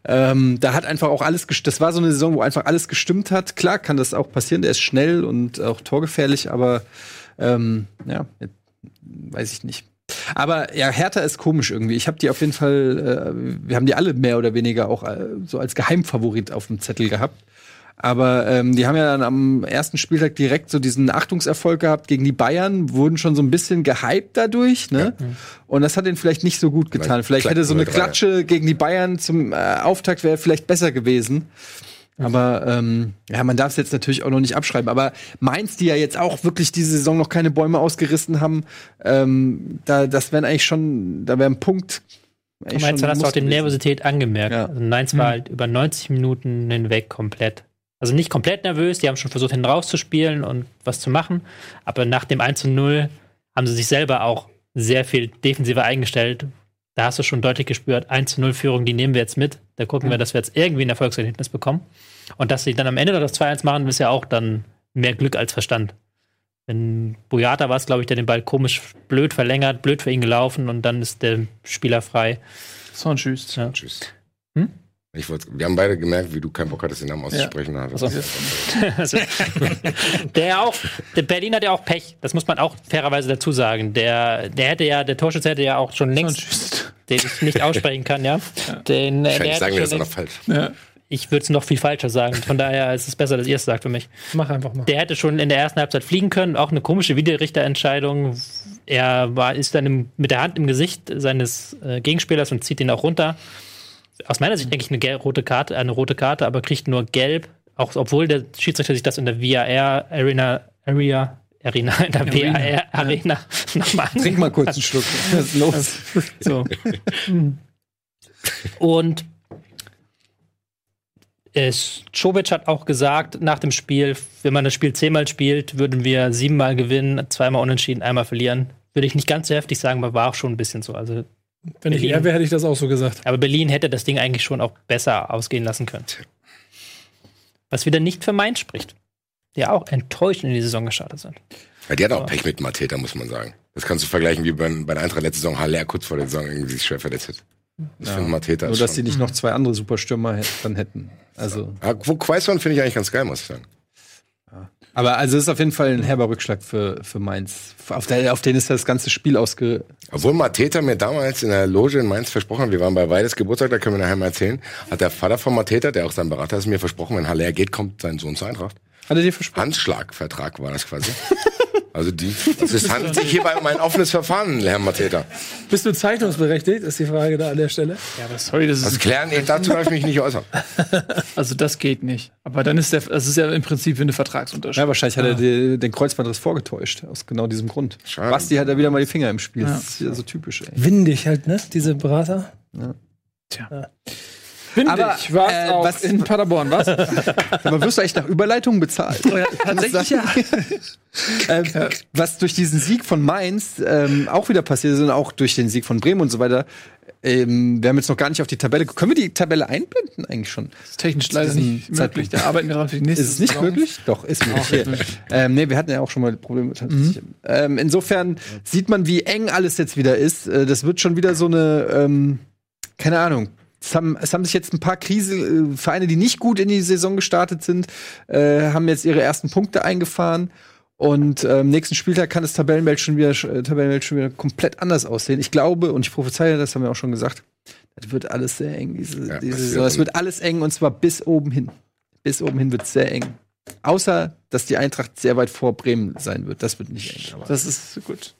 Ähm, da hat einfach auch alles gestimmt. Das war so eine Saison, wo einfach alles gestimmt hat. Klar kann das auch passieren. Der ist schnell und auch torgefährlich, aber ähm, ja, weiß ich nicht. Aber ja, Hertha ist komisch irgendwie. Ich habe die auf jeden Fall, äh, wir haben die alle mehr oder weniger auch äh, so als Geheimfavorit auf dem Zettel gehabt. Aber ähm, die haben ja dann am ersten Spieltag direkt so diesen Achtungserfolg gehabt gegen die Bayern, wurden schon so ein bisschen gehypt dadurch, ne? Und das hat ihnen vielleicht nicht so gut getan. Vielleicht Vielleicht hätte so eine. Klatsche gegen die Bayern zum äh, Auftakt wäre vielleicht besser gewesen. Aber ähm, ja, man darf es jetzt natürlich auch noch nicht abschreiben. Aber Mainz, die ja jetzt auch wirklich diese Saison noch keine Bäume ausgerissen haben, ähm, da, das wären eigentlich schon, da wäre ein Punkt. Dann hast du auch gewesen. Nervosität angemerkt. Ja. Also Mainz war halt über 90 Minuten hinweg komplett. Also nicht komplett nervös, die haben schon versucht, hinten rauszuspielen und was zu machen. Aber nach dem 1 zu 0 haben sie sich selber auch sehr viel defensiver eingestellt. Da hast du schon deutlich gespürt, 1 zu 0 Führung, die nehmen wir jetzt mit. Da gucken wir, dass wir jetzt irgendwie ein Erfolgserlebnis bekommen. Und dass sie dann am Ende noch das 2-1 machen, ist ja auch dann mehr Glück als Verstand. Wenn Boyata war es, glaube ich, der den Ball komisch blöd verlängert, blöd für ihn gelaufen und dann ist der Spieler frei. so ein Tschüss. Ja. Tschüss. Ich wollte, wir haben beide gemerkt, wie du keinen Bock hattest, den Namen auszusprechen. Ja. (laughs) Also, der auch, der Berlin hat ja auch Pech. Das muss man auch fairerweise dazu sagen. Der, der hätte ja, der Torschütze hätte ja auch schon längst, den ich nicht aussprechen kann, ja. Den, äh, der Wahrscheinlich hätte sagen wir das auch noch falsch. ich würde es noch viel falscher sagen. Von daher ist es besser, dass ihr es sagt für mich. Mach einfach mal. Der hätte schon in der ersten Halbzeit fliegen können. Auch eine komische Videorichterentscheidung. Er war, ist dann im, mit der Hand im Gesicht seines äh, Gegenspielers und zieht ihn auch runter. Aus meiner Sicht eigentlich eine rote Karte, eine rote Karte, aber kriegt nur gelb. Auch obwohl der Schiedsrichter sich das in der VAR Arena, Area, Arena, in der VAR Arena (laughs) nochmal Trink mal kurz einen Schluck. (laughs) Was ist los? so. (laughs) Und es, Czovic hat auch gesagt, nach dem Spiel, wenn man das Spiel zehnmal spielt, würden wir siebenmal gewinnen, zweimal unentschieden, einmal verlieren. Würde ich nicht ganz so heftig sagen, aber war auch schon ein bisschen so. Also, Wenn ich Berlin. er wäre, hätte ich das auch so gesagt. aber Berlin hätte das Ding eigentlich schon auch besser ausgehen lassen können. Was wieder nicht für Mainz spricht. Die ja auch enttäuscht in die Saison gestartet sind. Ja, die hat auch Pech mit Mateta, muss man sagen. Das kannst du vergleichen wie bei, bei der Eintracht letzte Saison, Haller kurz vor der Saison irgendwie sich schwer verletzt hat. Ich finde Mateta Nur, dass sie nicht noch zwei andere Superstürmer dann hätten. Also, ja, wo Quaison finde ich eigentlich ganz geil, muss ich sagen. Aber also es ist auf jeden Fall ein herber Rückschlag für, für Mainz. Auf, der, auf den ist das ganze Spiel ausge. Obwohl Mateta mir damals in der Loge in Mainz versprochen hat, wir waren bei Weides Geburtstag, da können wir nachher mal erzählen, hat der Vater von Mateta, der auch sein Berater ist, mir versprochen, wenn Haller geht, kommt sein Sohn zur Eintracht. Hat er dir versprochen? Handschlagvertrag war das quasi. (laughs) Also die, es handelt sich (laughs) hierbei um ein offenes Verfahren, Herr Mateta. Bist du zeichnungsberechtigt? Ist die Frage da an der Stelle. Ja, aber sorry, das Das ist, klären, dazu darf ich mich nicht äußern. (laughs) also das geht nicht. Aber dann ist der, das ist ja im Prinzip wie eine Vertragsunterschrift. Ja, wahrscheinlich hat er die, den Kreuzbandriss vorgetäuscht, aus genau diesem Grund. Schade. Basti hat da wieder mal die Finger im Spiel. Das ist ja so typisch, ey. Windig halt, ne? Diese Berater. Aber, war's äh, auch was- in Paderborn, was? (laughs) Aber wirst du eigentlich nach Überleitung bezahlt? Tatsächlich ja. (laughs) ähm, was durch diesen Sieg von Mainz ähm, auch wieder passiert ist und auch durch den Sieg von Bremen und so weiter. Ähm, wir haben jetzt noch gar nicht auf die Tabelle. Können wir die Tabelle einblenden eigentlich schon? Das ist technisch leider diesem nicht möglich. Zeitpunkt. Da arbeiten wir dran für die nächste Ist es nicht Saison. möglich? Doch, ist möglich. Ähm, nee, wir hatten ja auch schon mal Probleme. tatsächlich. Ähm, insofern sieht man, wie eng alles jetzt wieder ist. Äh, das wird schon wieder so eine, ähm, keine Ahnung. Es haben, es haben sich jetzt ein paar Krise, äh, Vereine, die nicht gut in die Saison gestartet sind, äh, haben jetzt ihre ersten Punkte eingefahren. Und ähm, nächsten Spieltag kann das Tabellenbild schon wieder, äh, Tabellenbild schon wieder komplett anders aussehen. Ich glaube und ich prophezeie, das haben wir auch schon gesagt, das wird alles sehr eng, diese, Ja, diese das Saison. wird- Es wird alles eng und zwar bis oben hin. Bis oben hin wird es sehr eng. Außer, dass die Eintracht sehr weit vor Bremen sein wird. Das wird nicht eng. Aber Das ist gut.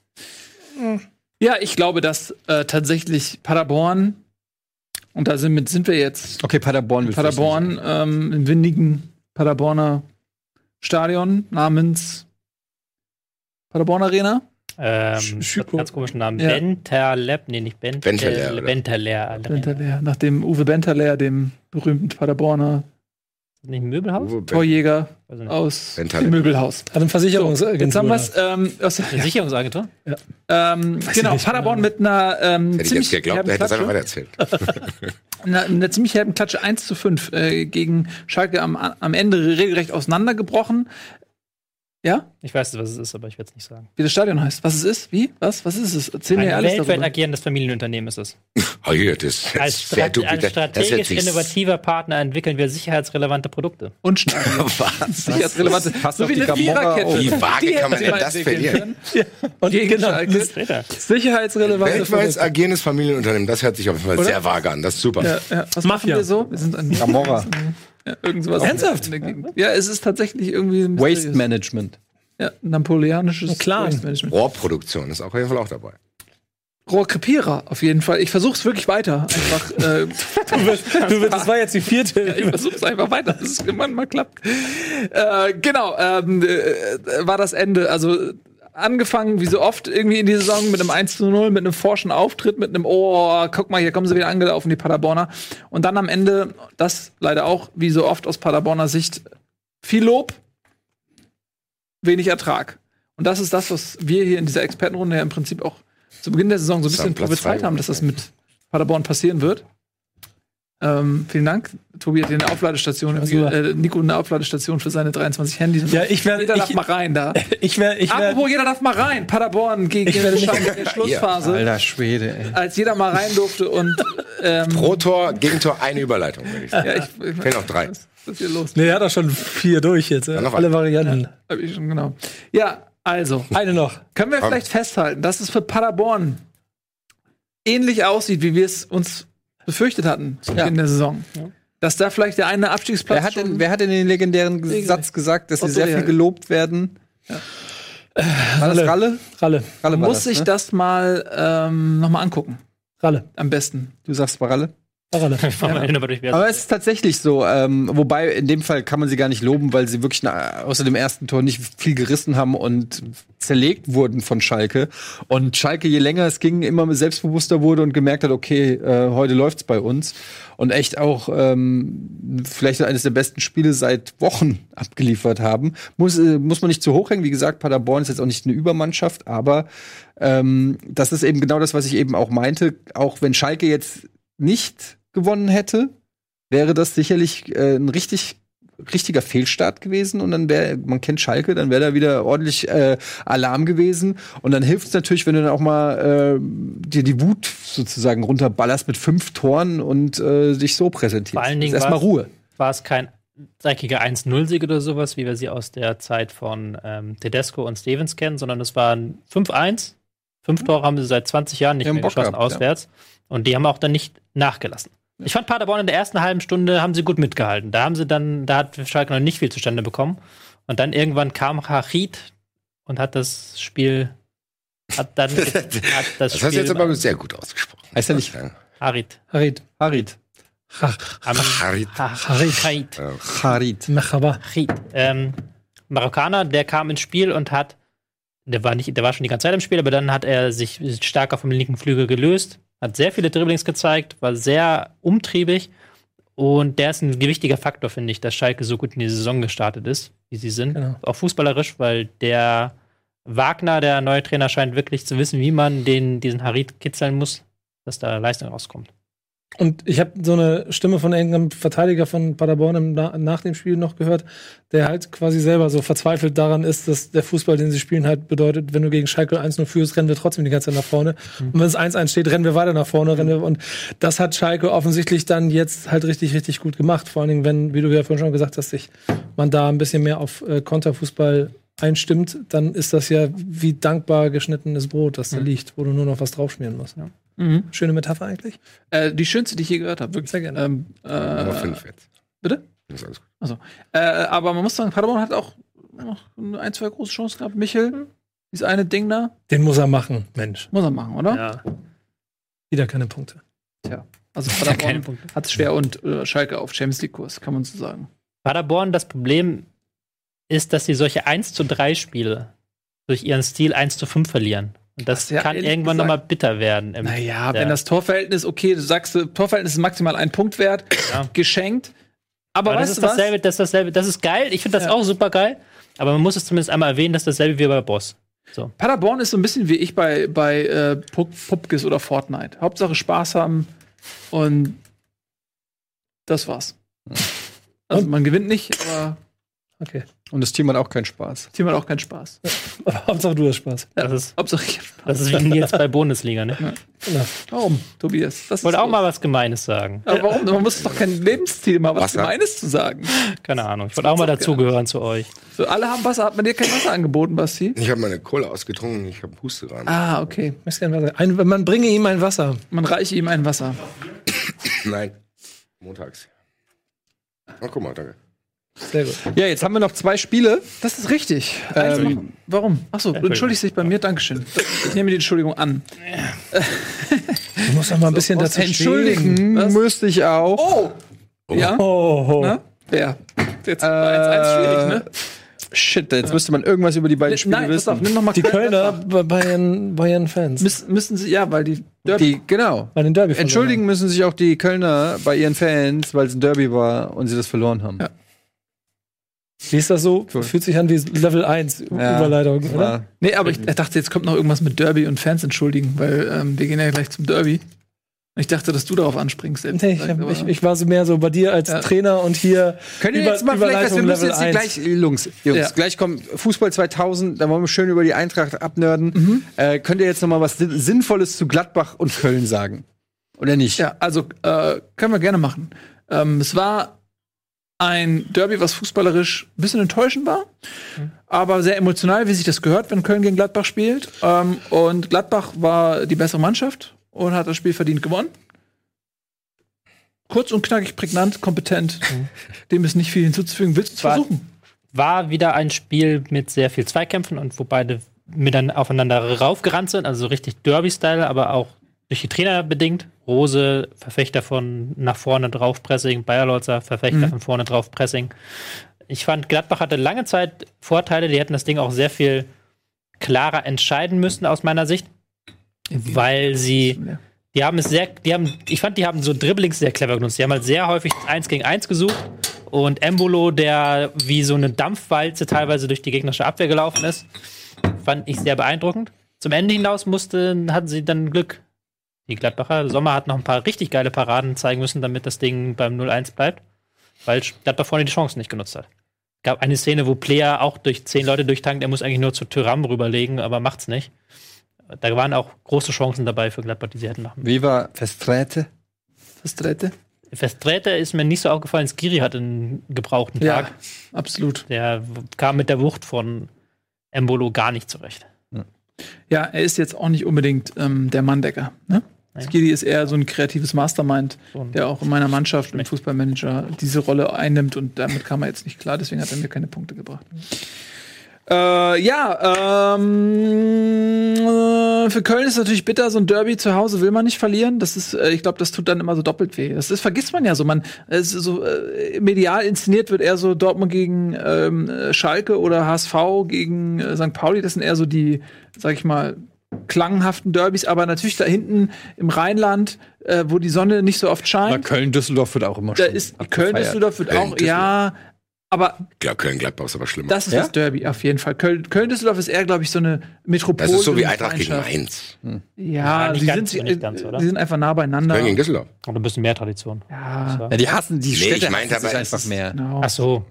Ja, ich glaube, dass äh, tatsächlich Paderborn, und da sind, sind wir jetzt okay, Paderborn Paderborn ähm, im windigen Paderborner Stadion namens Paderborn Arena. Ähm, ganz komischen Namen. Ja. Benterleb, nee, nicht Bent? Benterler. Alter. Benterler, nach dem Uwe Benterler, dem berühmten Paderborner Nicht ein Möbelhaus? Uwe Ben- Torjäger ich nicht. aus dem Möbelhaus. Hat ein Versicherungsagentur. Jetzt haben wir es ähm, aus, Eine Sicherungsagentur? ähm, genau, Paderborn mit einer ähm, Hätte ich ziemlich jetzt geglaubt, er hätte Klatsche. weitererzählt. eine, (laughs) eine ziemlich herben Klatsche 1 zu 5 äh, gegen Schalke am, am Ende regelrecht auseinandergebrochen. Ja? Ich weiß, was es ist, aber ich werde es nicht sagen. Wie das Stadion heißt. Was es ist? Wie? Was? Was ist es? Erzähl mir Ein alles weltweit darüber. agierendes Familienunternehmen ist es. (laughs) Oh, hier, das Als, Strat als strategisch innovativer Partner entwickeln wir sicherheitsrelevante Produkte. Und? (laughs) Sicherheitsrelevante. Passt So wie die eine Gamora Viererkette. Wie vage Die kann man denn das verlieren? Und Gegen genau, sicherheitsrelevante Weltweit Produkte. agierendes Familienunternehmen, das hört sich auf jeden Fall Oder? sehr vage an. Das ist super. Ja, ja. Was machen Mafia. wir so? Wir sind an Gamora. (laughs) ja, irgendwas. Ernsthaft? in der Gegend. Ja, es ist tatsächlich irgendwie ein Waste. Management. Ja, napoleonisches Clan. Waste Management. Rohrproduktion ist auch auf jeden Fall auch dabei. Rohrkrepierer auf jeden Fall. Ich versuche es wirklich weiter. Einfach, äh, (laughs) Du, wirst- das war jetzt die vierte. ich versuche es einfach weiter, dass es irgendwann mal klappt. Äh, genau, ähm, äh, war das Ende. Also angefangen, wie so oft, irgendwie in die Saison mit einem 1 zu 0, mit einem forschen Auftritt, mit einem, oh, guck mal, hier kommen sie wieder angelaufen, die Paderborner. Und dann am Ende, das leider auch, wie so oft aus Paderborner Sicht, viel Lob, wenig Ertrag. Und das ist das, was wir hier in dieser Expertenrunde ja im Prinzip auch zu Beginn der Saison so ein bisschen prophezeit haben, dass das mit Paderborn passieren wird. Ähm, vielen Dank. Tobi hat hier eine Aufladestation, äh, Nico eine Aufladestation für seine 23 Handys. Ja, ich werde- jeder darf ich- mal rein da. (laughs) Ich wäre, ich Apropos, wäre, jeder darf mal rein. Paderborn gegen Ich werde in der (laughs) Schlussphase. Alter Schwede, ey. Als jeder mal rein durfte und ähm, Pro Tor, Gegentor, eine Überleitung, würde ich sagen. ja, ich, ich Fehlen noch drei. Was ist hier los? nee, er hat doch schon vier durch jetzt. äh, noch Alle. Varianten. Hab ich schon, genau. Ja, also. Eine noch. Können wir vielleicht festhalten, dass es für Paderborn ähnlich aussieht, wie wir es uns befürchtet hatten zu Beginn der Saison? Dass da vielleicht der eine Abstiegsplatz Wer hat, schon- denn, wer hat denn den legendären Regelrecht. Satz gesagt, dass sie sehr viel gelobt werden? War das Ralle. Ralle? Ralle. Ralle war muss das, sich ne? das mal ähm, nochmal angucken. Ralle. Am besten. Du sagst war Ralle? (laughs) Aber es ist tatsächlich so. Ähm, wobei in dem Fall kann man sie gar nicht loben, weil sie wirklich na, außer dem ersten Tor nicht viel gerissen haben und zerlegt wurden von Schalke. Und Schalke, je länger es ging, immer selbstbewusster wurde und gemerkt hat, okay, äh, heute läuft's bei uns. Und echt auch ähm, vielleicht eines der besten Spiele seit Wochen (laughs) abgeliefert haben. Muss, äh, muss man nicht zu hoch hängen. Wie gesagt, Paderborn ist jetzt auch nicht eine Übermannschaft, aber ähm, das ist eben genau das, was ich eben auch meinte. Auch wenn Schalke jetzt nicht gewonnen hätte, wäre das sicherlich äh, ein richtig richtiger Fehlstart gewesen und dann wäre, man kennt Schalke, dann wäre da wieder ordentlich äh, Alarm gewesen und dann hilft es natürlich, wenn du dann auch mal äh, dir die Wut sozusagen runterballerst mit fünf Toren und äh, dich so präsentierst. Vor allen Dingen erstmal Ruhe. war es kein dreckiger 1-0-Sieg oder sowas, wie wir sie aus der Zeit von ähm, Tedesco und Stevens kennen, sondern es war ein 5-1. Fünf Tore haben sie seit 20 Jahren nicht mehr Bock geschossen gehabt, auswärts. Und die haben auch dann nicht nachgelassen. Ich fand Paderborn in der ersten halben Stunde haben sie gut mitgehalten. Da haben sie dann, da hat Schalke noch nicht viel zustande bekommen. Und dann irgendwann kam Hachid und hat das Spiel. Hat dann (laughs) hat das, Das hast du Spiel jetzt aber sehr gut ausgesprochen. Heißt ja nicht Harit. Harit. Harit. Harit. Ha- Harit. Harit. Mechaba. Harit. Ähm, Marokkaner, der kam ins Spiel und hat, der war nicht, der war schon die ganze Zeit im Spiel, aber dann hat er sich stark vom linken Flügel gelöst, hat sehr viele Dribblings gezeigt, war sehr umtriebig und der ist ein gewichtiger Faktor, finde ich, dass Schalke so gut in die Saison gestartet ist, wie sie sind. Genau. Auch fußballerisch, weil der Wagner, der neue Trainer, scheint wirklich zu wissen, wie man den, diesen Harit kitzeln muss, dass da Leistung rauskommt. Und ich habe so eine Stimme von irgendeinem Verteidiger von Paderborn nach dem Spiel noch gehört, der halt quasi selber so verzweifelt daran ist, dass der Fußball, den sie spielen, halt bedeutet, wenn du gegen Schalke 1-0 führst, rennen wir trotzdem die ganze Zeit nach vorne. Und wenn es 1-1 steht, rennen wir weiter nach vorne. Rennen wir, und das hat Schalke offensichtlich dann jetzt halt richtig, richtig gut gemacht. Vor allen Dingen, wenn, wie du ja vorhin schon gesagt hast, sich man da ein bisschen mehr auf äh, Konterfußball einstimmt, dann ist das ja wie dankbar geschnittenes Brot, das da liegt, wo du nur noch was draufschmieren musst. Mhm. Schöne Metapher eigentlich. Äh, die schönste, die ich je gehört habe, wirklich. Sehr gerne. Ähm, Nummer äh, fünf jetzt. bitte? Das ist alles gut. Äh, aber man muss sagen, Paderborn hat auch noch ein, zwei große Chancen gehabt. Michel, dieses eine Ding da, Den muss er machen, Mensch. muss er machen, oder? Ja. Wieder keine Punkte. Also keine Paderborn hat es schwer und äh, Schalke auf Champions League Kurs, kann man so sagen. Paderborn, das Problem ist, dass sie solche 1 zu 3 Spiele durch ihren Stil 1 zu 5 verlieren. Und das ja kann ehrlich irgendwann nochmal bitter werden. Naja, Ja. wenn das Torverhältnis, okay, du sagst, Torverhältnis ist maximal ein Punkt wert, Ja. geschenkt. Aber, aber das ist dasselbe, das ist dasselbe. Das ist geil. Ich finde das Ja. auch super geil. Aber man muss es zumindest einmal erwähnen, dass dasselbe wie bei Boss. So. Paderborn ist so ein bisschen wie ich bei, bei äh, Pup Pupkes oder Fortnite. Hauptsache Spaß haben und das war's. Also man gewinnt nicht, aber Okay. Und das Team hat auch keinen Spaß. das Team hat auch keinen Spaß. Aber (laughs) Hauptsache du hast Spaß. Das ist, Hauptsache ich hab Spaß. das ist wie jetzt bei Bundesliga, ne? Warum, Tobias? Ich wollte auch mal was Gemeines sagen. Aber warum? Man muss doch kein Lebensziel mal was Wasser. Gemeines zu sagen. Keine Ahnung. Ich wollte auch mal dazugehören zu euch. So, alle haben Wasser. Hat man dir kein Wasser angeboten, Basti? Ich habe meine Kohle ausgetrunken, ich habe Huste dran. Ah, okay. Ein, man bringe ihm ein Wasser. Man reiche ihm ein Wasser. Nein. Montags. Oh, guck mal, danke. Sehr gut. Ja, jetzt haben wir noch zwei Spiele. Das ist richtig. Ähm, Ähm, warum? Achso, du entschuldigst dich bei mir. Dankeschön. Ich nehme die Entschuldigung an. Du musst doch mal ein bisschen was dazu entschuldigen. Was? Müsste ich auch. Oh! Ja? Oh, oh. Na? Wer? Jetzt war 1-1 schwierig, ne? Shit, jetzt müsste man irgendwas über die beiden Spiele Nein, wissen. auf, nimm noch mal Die Kölner bei Bayern, Bayern Fans. Müssen, müssen sie, ja, weil die Derby. die, genau. bei den Derby Entschuldigen müssen sich auch die Kölner bei ihren Fans, weil es ein Derby war und sie das verloren haben. Ja. Wie ist das so? Fühlt sich an wie Level 1 Ja. Überleitung, oder? War- Nee, aber ich dachte, jetzt kommt noch irgendwas mit Derby und Fans entschuldigen, weil ähm, wir gehen ja gleich zum Derby. Ich dachte, dass du darauf anspringst. Nee, ich, hab, aber- ich, ich war so mehr so bei dir als Ja. Trainer und hier. Könnt ihr Über- jetzt mal vielleicht, was, wir müssen Level jetzt die 1. gleich, Jungs, Jungs Ja. gleich kommt Fußball 2000, da wollen wir schön über die Eintracht abnörden. Mhm. Äh, könnt ihr jetzt noch mal was Sin- Sinnvolles zu Gladbach und Köln sagen? Oder nicht? Ja, also äh, können wir gerne machen. Ähm, es war ein Derby, was fußballerisch ein bisschen enttäuschend war, aber sehr emotional, wie sich das gehört, wenn Köln gegen Gladbach spielt. Ähm, und Gladbach war die bessere Mannschaft und hat das Spiel verdient gewonnen. Kurz und knackig, prägnant, kompetent. Dem ist nicht viel hinzuzufügen. Willst du es versuchen? War wieder ein Spiel mit sehr viel Zweikämpfen und wo beide miteinander aufeinander raufgerannt sind, also so richtig Derby-Style, aber auch durch die Trainer bedingt. Rose, Verfechter von nach vorne drauf Pressing, Bayerlotzer, Verfechter Mhm. von vorne drauf Pressing. Ich fand, Gladbach hatte lange Zeit Vorteile, die hätten das Ding auch sehr viel klarer entscheiden müssen aus meiner Sicht, weil sie die haben es sehr, die haben, ich fand, die haben so Dribblings sehr clever genutzt. Die haben halt sehr häufig eins gegen eins gesucht. Und Embolo, der wie so eine Dampfwalze teilweise durch die gegnerische Abwehr gelaufen ist, fand ich sehr beeindruckend. Zum Ende hinaus mussten, hatten sie dann Glück. Die Gladbacher Sommer hat noch ein paar richtig geile Paraden zeigen müssen, damit das Ding beim 0-1 bleibt, weil Gladbach vorne die Chancen nicht genutzt hat. gab eine Szene, wo Player auch durch zehn Leute durchtankt, er muss eigentlich nur zu Tyram rüberlegen, aber macht's nicht. Da waren auch große Chancen dabei für Gladbach, die sie hätten machen. Wie war Festrete? Das dritte? Versträte ist mir nicht so aufgefallen, Skiri hat einen gebrauchten Ja, Tag. absolut. Der kam mit der Wucht von Embolo gar nicht zurecht. Ja, er ist jetzt auch nicht unbedingt ähm, der Manndecker. Ne? Skiri ist eher so ein kreatives Mastermind, So ein- der auch in meiner Mannschaft im Fußballmanager diese Rolle einnimmt und damit kam er jetzt nicht klar, deswegen hat er mir keine Punkte gebracht. Äh, ja, ähm, äh, für Köln ist natürlich bitter, so ein Derby zu Hause will man nicht verlieren. Das ist, äh, ich glaube, das tut dann immer so doppelt weh. Das ist, vergisst man ja so. Man es ist so äh, medial inszeniert wird eher so Dortmund gegen ähm, äh, Schalke oder HSV gegen äh, St. Pauli. Das sind eher so die, sag ich mal, klanghaften Derbys, aber natürlich da hinten im Rheinland, äh, wo die Sonne nicht so oft scheint. Köln-Düsseldorf wird auch immer Da ist. Köln-Düsseldorf wird auch, Köln-Düsseldorf. ja, aber glaube, Köln-Gladbach ist aber schlimmer. das ist Ja? das Derby auf jeden Fall. Köln- Köln-Düsseldorf ist eher, glaube ich, so eine Metropole. das ist so wie Eintracht gegen. Mainz. Ja, nicht die sind, nicht ganz, oder? die sind einfach nah beieinander. Köln gegen Düsseldorf. Oder ein bisschen mehr Tradition. Ja, Ja, die hassen die Nee, Städte ich meinte aber, einfach ist- mehr. genau. Ach so.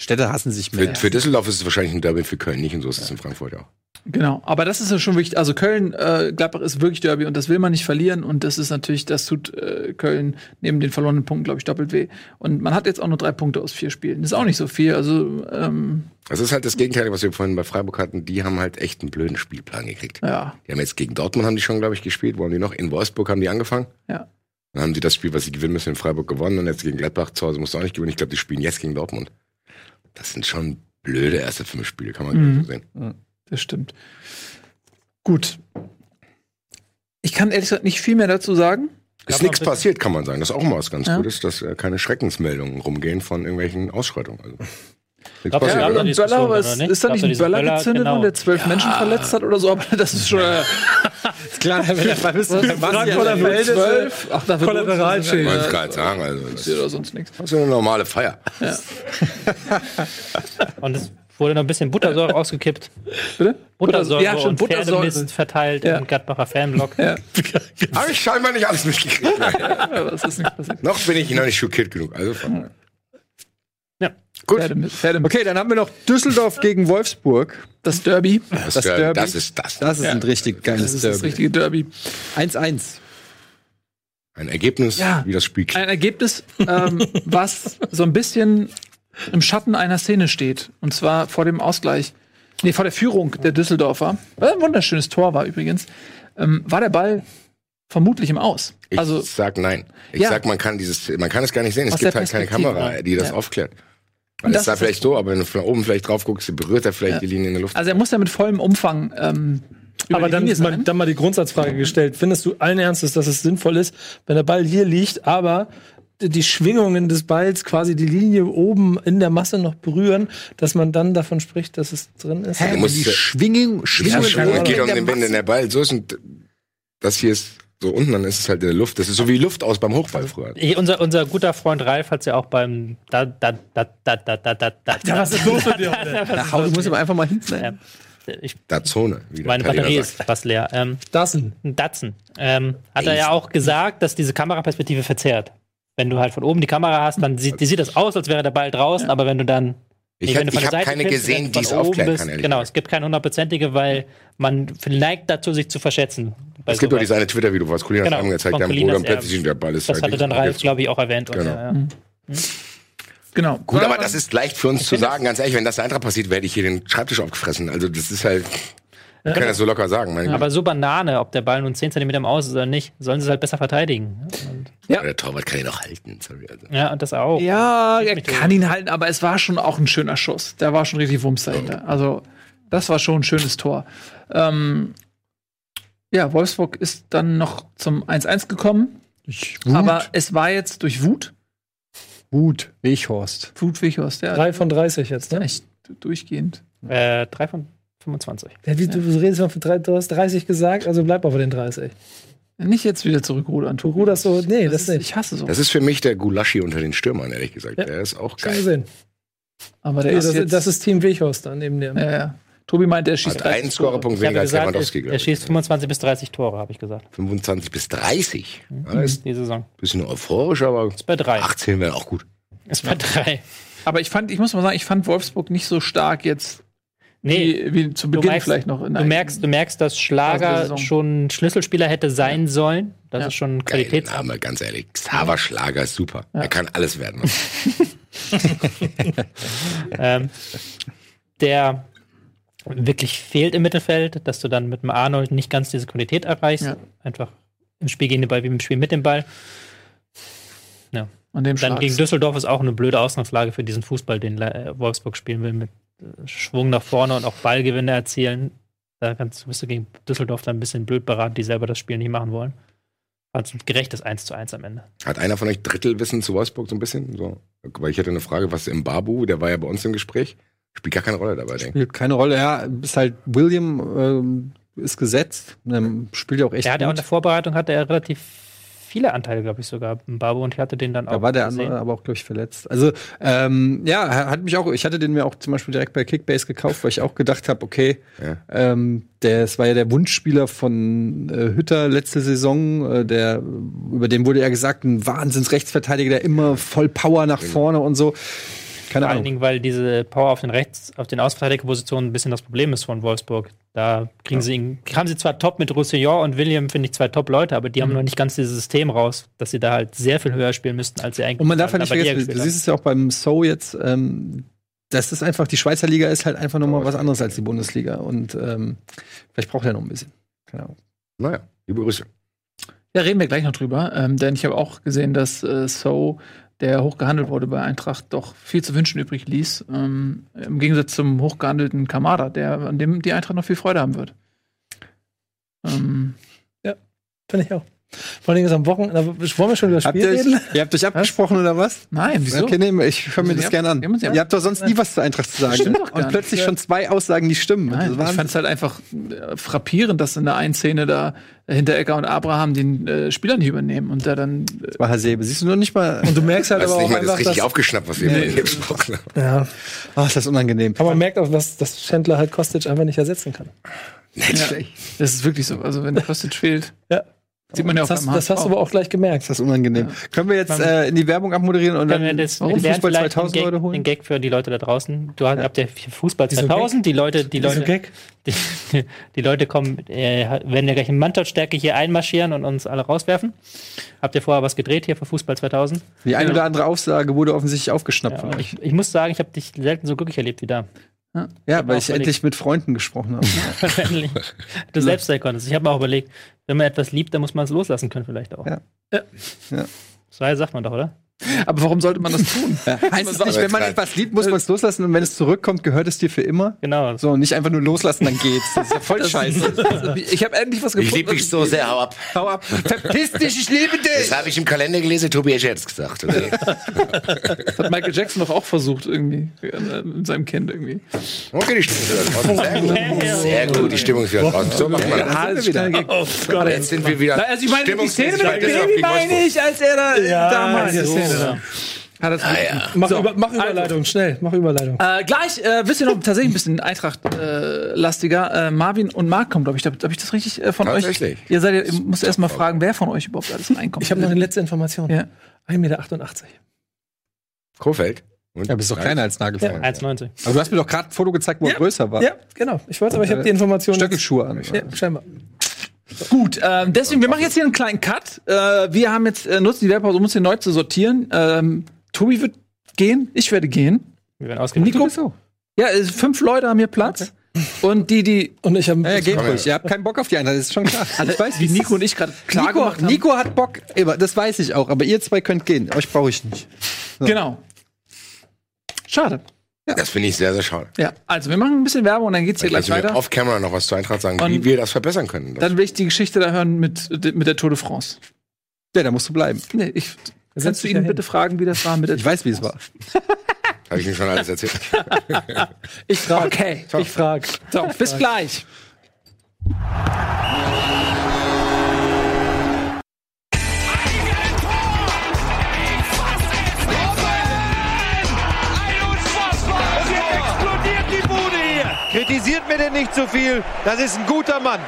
Städte hassen sich Für, mehr. für Düsseldorf ist es wahrscheinlich ein Derby, für Köln nicht und so ist es in Frankfurt auch. Genau, aber das ist ja schon wichtig. Also Köln, äh, Gladbach ist wirklich Derby und das will man nicht verlieren und das ist natürlich, das tut äh, Köln neben den verlorenen Punkten, glaube ich, doppelt weh. Und man hat jetzt auch nur drei Punkte aus vier Spielen. Das ist auch nicht so viel. Also ähm, Das ist halt das Gegenteil, was wir vorhin bei Freiburg hatten. Die haben halt echt einen blöden Spielplan gekriegt. ja, Die haben jetzt gegen Dortmund haben die schon, glaube ich, gespielt. Wo haben die noch? In Wolfsburg haben die angefangen. ja. Dann haben die das Spiel, was sie gewinnen müssen, in Freiburg gewonnen und jetzt gegen Gladbach zu Hause musst du auch nicht gewinnen. Ich glaube, die spielen jetzt gegen Dortmund. Das sind schon blöde erste fünf Spiele, kann man Mhm. so sehen. Das stimmt. Gut. Ich kann ehrlich gesagt nicht viel mehr dazu sagen. Ist nichts passiert, kann man sagen. Das ist auch mal was ganz Ja. Gutes, dass äh, keine Schreckensmeldungen rumgehen von irgendwelchen Ausschreitungen. Also, Glaub, ja, aber- und Diskussion, Böller, oder ist, nicht? ist da nicht da ein Böller Böller, gezündet genau. worden, der zwölf Menschen verletzt hat oder so? Aber das ist schon. Äh, (laughs) Klar, wenn der Frankfurter Feld ist, äh, zwölf. Ach, dafür Kollateralschäden. Ich wollte äh, gerade sagen, also das passiert oder sonst nichts. das ist eine normale Feier. Und es wurde noch ein bisschen Buttersäure ausgekippt. Bitte? Buttersäure ja, schon und Buttersäure. Pferdemist verteilt Ja. im Gladbacher Fanblock. Ja. Habe ich scheinbar nicht alles mitgekriegt. (laughs) Ja, ist noch bin ich noch nicht schockiert genug. Also von- Ja. Gut. Pferde Pferde. Okay, dann haben wir noch Düsseldorf gegen Wolfsburg. Das Derby. Das, Das das, Derby. das ist das. Das ist ein richtig geiles Das ist das Derby. richtige Derby. 1-1. Ein Ergebnis, Ja. wie das Spiel klingt. Ein Ergebnis, ähm, (laughs) was so ein bisschen im Schatten einer Szene steht. Und zwar vor dem Ausgleich. Nee, vor der Führung der Düsseldorfer. Was ein wunderschönes Tor war übrigens. Ähm, war der Ball vermutlich im Aus. Ich also, sag nein. Ich Ja. sag, man kann dieses, man kann es gar nicht sehen. Es gibt halt keine Kamera, die das Ja. aufklärt. Und Weil das ist vielleicht so, aber wenn du von oben vielleicht drauf guckst, berührt er vielleicht Ja. die Linie in der Luft. also er muss ja mit vollem Umfang ähm, über Aber die dann, ist mal, dann mal die Grundsatzfrage gestellt. Findest du allen Ernstes, dass es sinnvoll ist, wenn der Ball hier liegt, aber die- Schwingungen des Balls quasi die Linie oben in der Masse noch berühren, dass man dann davon spricht, dass es drin ist? Du musst, die ja, Schwingung, ja, Schwingung geht um den, Masse. der Ball so ist und das hier ist so unten, dann ist es halt in der Luft. Das ist so wie Luft aus beim Hochball früher. Unser, unser guter Freund Ralf hat es ja auch beim da, da, da, da, da, da, da, da. Ja, was ist los mit dir heute? Na, hau, du musst aber einfach mal hinten. Ja. Ich, Da Zone, wie der meine Batterie ist fast leer. Ähm, ein Datsun. Ähm, hat er ja auch gesagt, dass diese Kameraperspektive verzerrt. Wenn du halt von oben die Kamera hast, dann sieht, die sieht das aus, als wäre der Ball draußen, aber wenn du dann Ich Nee, ich der hab Seite keine gesehen, wenn die es aufklären bist, kann, Genau, es gibt keine hundertprozentige, weil man neigt dazu, sich zu verschätzen. Bei Es gibt doch dieses eine Twitter-Video, was Colina Genau, hat angezeigt, Colinas, Bruder und ja. plötzlich der Ball ist Das halt hatte dann Ralf, glaube ich, auch erwähnt. Und, Genau. ja, ja. genau. Gut, aber das ist leicht für uns zu sagen. Ganz ehrlich, wenn das Eintracht passiert, werde ich hier den Schreibtisch aufgefressen. Also das ist halt, ich kann das so locker sagen. Meine Aber so Banane, ob der Ball nun 10 cm im Aus ist oder nicht, sollen sie es halt besser verteidigen. Und, Güte, der Torwart kann ihn noch halten. Sorry, also. ja, und das auch. Ja, er kann ihn halten, aber es war schon auch ein schöner Schuss. Der war schon richtig Wumms dahinter. Also, das war schon ein schönes Tor. Ähm, ja, Wolfsburg ist dann noch zum 1-1 gekommen, Wut, aber es war jetzt durch Wut. Wut, Weghorst. Wut Wichhorst, der Drei von 30 jetzt, ne? echt durchgehend. Äh, 3 von 25. Ja, wie, du redest mal von drei, du hast 30 gesagt, also bleib auf den 30. Nicht jetzt wieder zurückrudern. Du ruderst so, nee, das, ist, nicht. Ich hasse so. Das ist für mich der Gulaschi unter den Stürmern, ehrlich gesagt. Ja. Der ist auch Schon geil. gesehen. Aber der Nee, ist das, jetzt, das ist Team Weghorst da neben dir. ja, ja. Tobi meint, er schießt Hat 30 einen Tore. Scorerpunkt Ich habe weniger als gesagt, Lewandowski, er, er schießt 25 bis 30 Tore, habe ich gesagt. 25 bis 30. Ja, ist Die Saison. ein bisschen euphorisch, aber Ist bei 3. 18 wäre auch gut. Ist bei 3. Aber ich fand, ich muss mal sagen, ich fand Wolfsburg nicht so stark jetzt Nee, wie, wie zu du Beginn merkst, vielleicht noch. In du merkst, du merkst, dass Schlager schon ein Schlüsselspieler hätte sein sollen. Das Ja. ist schon ein Geil, Qualitäts. Name, ganz ehrlich. Xaver Schlager ist super. Er kann alles werden. (laughs) ähm, der wirklich fehlt im Mittelfeld, dass du dann mit dem Arnold nicht ganz diese Qualität erreichst. Ja. Einfach im Spiel gegen den Ball wie im Spiel mit dem Ball. An dem Dann gegen Düsseldorf ist auch eine blöde Ausgangslage für diesen Fußball, den äh, Wolfsburg spielen will, mit Schwung nach vorne und auch Ballgewinne erzielen. Da kannst, bist du gegen Düsseldorf dann ein bisschen blöd beraten, die selber das Spiel nicht machen wollen. Also ein gerechtes 1 zu 1 am Ende. Hat einer von euch Drittelwissen zu Wolfsburg so ein bisschen? So? Weil ich hatte eine Frage, was im Babu, der war ja bei uns im Gespräch, spielt gar keine Rolle dabei, denke ich. Spielt keine Rolle, ja. Ist halt William ähm, ist gesetzt. Ähm, spielt ja auch echt ja auch in der Vorbereitung hatte er relativ viele Anteile, glaube ich, sogar im Babu und ich hatte den dann auch. Da war der gesehen. andere aber auch, glaube ich, verletzt. Also, ähm, ja, hat mich auch, ich hatte den mir auch zum Beispiel direkt bei Kickbase gekauft, weil ich auch gedacht habe, okay, Ja. ähm, der, es war ja der Wunschspieler von äh, Hütter letzte Saison, äh, der, über den wurde ja gesagt, ein Wahnsinns-Rechtsverteidiger, der immer voll Power nach vorne und so. Keine Vor allen. Dingen, weil diese Power auf den Rechts, auf den Außenverteidigerpositionen ein bisschen das Problem ist von Wolfsburg. Da kriegen sie ihn, haben sie zwar top mit Roussillon und William, finde ich, zwei Top-Leute, aber die haben noch nicht ganz dieses System raus, dass sie da halt sehr viel höher spielen müssten, als sie eigentlich Und man darf halt nicht vergessen, du siehst es ja auch beim So jetzt, ähm, das ist einfach, die Schweizer Liga ist halt einfach nochmal was anderes als die Bundesliga. Und ähm, vielleicht braucht er noch ein bisschen. Keine Ahnung. Naja, liebe Grüße. Ja, reden wir gleich noch drüber, ähm, denn ich habe auch gesehen, dass äh, So, der hochgehandelt wurde bei Eintracht, doch viel zu wünschen übrig ließ. Ähm, Im Gegensatz zum hochgehandelten Kamada, der, an dem die Eintracht noch viel Freude haben wird. Ähm, Finde ich auch. Vor allem ist am Wochenende. Wollen wir schon über das Habt Spiel ihr, reden? euch, ihr habt euch abgesprochen oder was? nein, wieso? Okay, nee, ich höre mir das gerne an. Ihr habt doch sonst nie was zu Eintracht zu sagen. Stimmt ne? doch gar Und nicht. plötzlich schon zwei Aussagen, die stimmen. Nein, Das ich fand es halt einfach äh, frappierend, dass in der einen Szene da Hinteregger und Abraham den äh, Spieler nicht übernehmen und der dann äh, war Hasebe. Siehst du noch nicht mal. Und du merkst halt aber nicht auch mal das richtig dass, aufgeschnappt, was wir Nee. hier besprochen haben. ja, Ach, ist das unangenehm. aber man merkt auch, dass, dass Chandler halt Kostic einfach nicht ersetzen kann. Nicht Ja. schlecht. das ist wirklich so. Also wenn Kostic fehlt, Ja. Sieht man ja auch Das, hast, das hast du aber auch gleich gemerkt. Ist das ungenehm. Können wir jetzt äh, in die Werbung abmoderieren und dann das warum Fußball vielleicht 2000 den Leute Gag, holen? den Gag für die Leute da draußen. Du hast, habt ja Fußball Wieso 2000, die Leute, die Leute, Gag? die, (laughs) die Leute kommen, äh, werden ja gleich in Mannschaftsstärke hier einmarschieren und uns alle rauswerfen. Habt ihr vorher was gedreht hier für Fußball 2000? Die eine oder andere Aussage wurde offensichtlich aufgeschnappt Ja, von aber euch. ich, ich muss sagen, ich habe dich selten so glücklich erlebt wie da. Ja, weil auch ich überlegt. endlich mit Freunden gesprochen habe. (laughs) Du selbst sein konntest. Ich habe mir auch überlegt, wenn man etwas liebt, dann muss man es loslassen können vielleicht auch. Ja. Ja. Ja. So sagt man doch, oder? Aber warum sollte man das tun? heißt es nicht, wenn man etwas liebt, muss man es loslassen und wenn es zurückkommt, gehört es dir für immer? Genau. So, und nicht einfach nur loslassen, dann geht's. Das ist ja voll scheiße. (laughs) ich habe endlich was Ich gefunden. liebe dich so sehr, hau ab. Hau ab. Verpiss dich, ich liebe Das dich! habe ich im Kalender gelesen, Tobi Escher hat es gesagt. Okay. (laughs) Das hat Michael Jackson doch auch versucht, irgendwie, äh, mit seinem Kind irgendwie. okay, die Stimmung ist wieder draußen. Sehr gut. Sehr gut, die Stimmung ist wieder draußen. So machen wir das. Oh Gott, Jetzt sind wir wieder. Also ich meine, die Szene mit dem Baby meine ich, als er da Ja, ja, das Ah, ja. Mach, So, über, mach Überleitung, schnell, mach Überleitung. Äh, gleich, äh, wisst ihr noch, tatsächlich ein bisschen Eintracht-lastiger. Äh, Marvin und Marc kommen, glaube ich. Habe hab ich das richtig äh, von Tatsächlich. euch? Ihr seid ja, ihr müsst erst mal fragen, wer von euch überhaupt alles reinkommt. Ich habe noch eine letzte Information. Ja. 1,88 Meter. Kofeld. Und Ja, bist doch kleiner als Nagelfein. 1,90. Aber du hast mir doch gerade ein Foto gezeigt, wo er Ja. größer war. Ja, genau. Ich weiß, aber ich habe die Information. Stöckelschuhe an. Ja, scheinbar. Gut, ähm, deswegen, wir machen jetzt hier einen kleinen Cut. Äh, wir haben jetzt, äh, nutzen die Werbepause, um uns hier neu zu sortieren. Ähm, Tobi wird gehen, ich werde gehen. Wir werden ausgeliefert. Nico? so. Ja, äh, fünf Leute haben hier Platz. Und die, die, Und ich habe. Ja, ja, geht ruhig. Ihr habt keinen Bock auf die Eintracht, das ist schon klar. Ich weiß, wie Nico und ich gerade klar Nico, gemacht haben. Nico hat Bock, das weiß ich auch. Aber ihr zwei könnt gehen. Euch brauche ich nicht. Genau. Schade. Das finde ich sehr, sehr schade. Ja, also wir machen ein bisschen Werbung und dann geht's hier Vielleicht gleich weiter. off-camera noch was zu Eintracht sagen, Und- wie wir das verbessern können. Das Dann will ich die Geschichte da hören mit, mit der Tour de France. Ja, da musst du bleiben. Nee, ich, kannst du ihn bitte fragen, wie das war mit der Ich weiß, wie es war. (laughs) habe ich Ihnen schon alles erzählt. (laughs) Ich frage. Okay, Ich frage. so, bis gleich. Kritisiert mir denn nicht zu viel. Das ist ein guter Mann.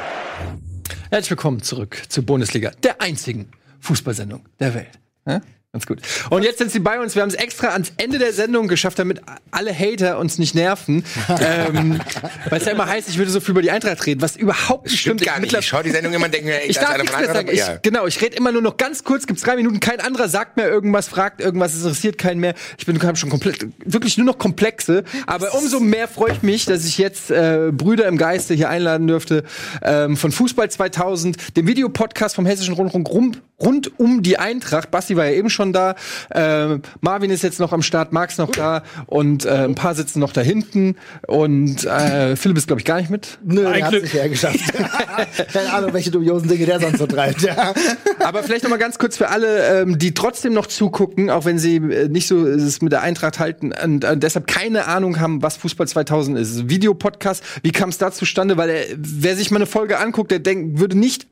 Herzlich willkommen zurück zur Bundesliga, der einzigen Fußballsendung der Welt. Ja? Ganz gut. Und jetzt sind sie bei uns. Wir haben es extra ans Ende der Sendung geschafft, damit alle Hater uns nicht nerven. (laughs) ähm, Weil es ja immer heißt, ich würde so viel über die Eintracht reden, was überhaupt nicht Stimmt gar nicht. Ich schaue die Sendung immer und denke mir, ey, (laughs) Ich da ist darf einer nichts von mehr sagen. Ich, genau, ich rede immer nur noch ganz kurz, gibt's drei Minuten, kein anderer sagt mir irgendwas, fragt irgendwas, es interessiert keinen mehr. Ich bin hab schon komplett, wirklich nur noch Komplexe. Aber umso mehr freue ich mich, dass ich jetzt äh, Brüder im Geiste hier einladen dürfte ähm, von Fußball 2000, dem Videopodcast vom Hessischen Rundfunk rum, rund um die Eintracht. Basti war ja eben schon schon da. Äh, Marvin ist jetzt noch am Start, Marc ist noch da und äh, ein paar sitzen noch da hinten. Und äh, Philipp ist, glaube ich, gar nicht mit. Nö, der hat sich ja geschafft. (laughs) Keine Ahnung, welche dubiosen Dinge der sonst so treibt. Ja. Aber vielleicht noch mal ganz kurz für alle, ähm, die trotzdem noch zugucken, auch wenn sie äh, nicht so es mit der Eintracht halten und, und deshalb keine Ahnung haben, was Fußball 2000 ist. Videopodcast, wie kam es da zustande? Weil er, wer sich mal eine Folge anguckt, der denkt, würde nicht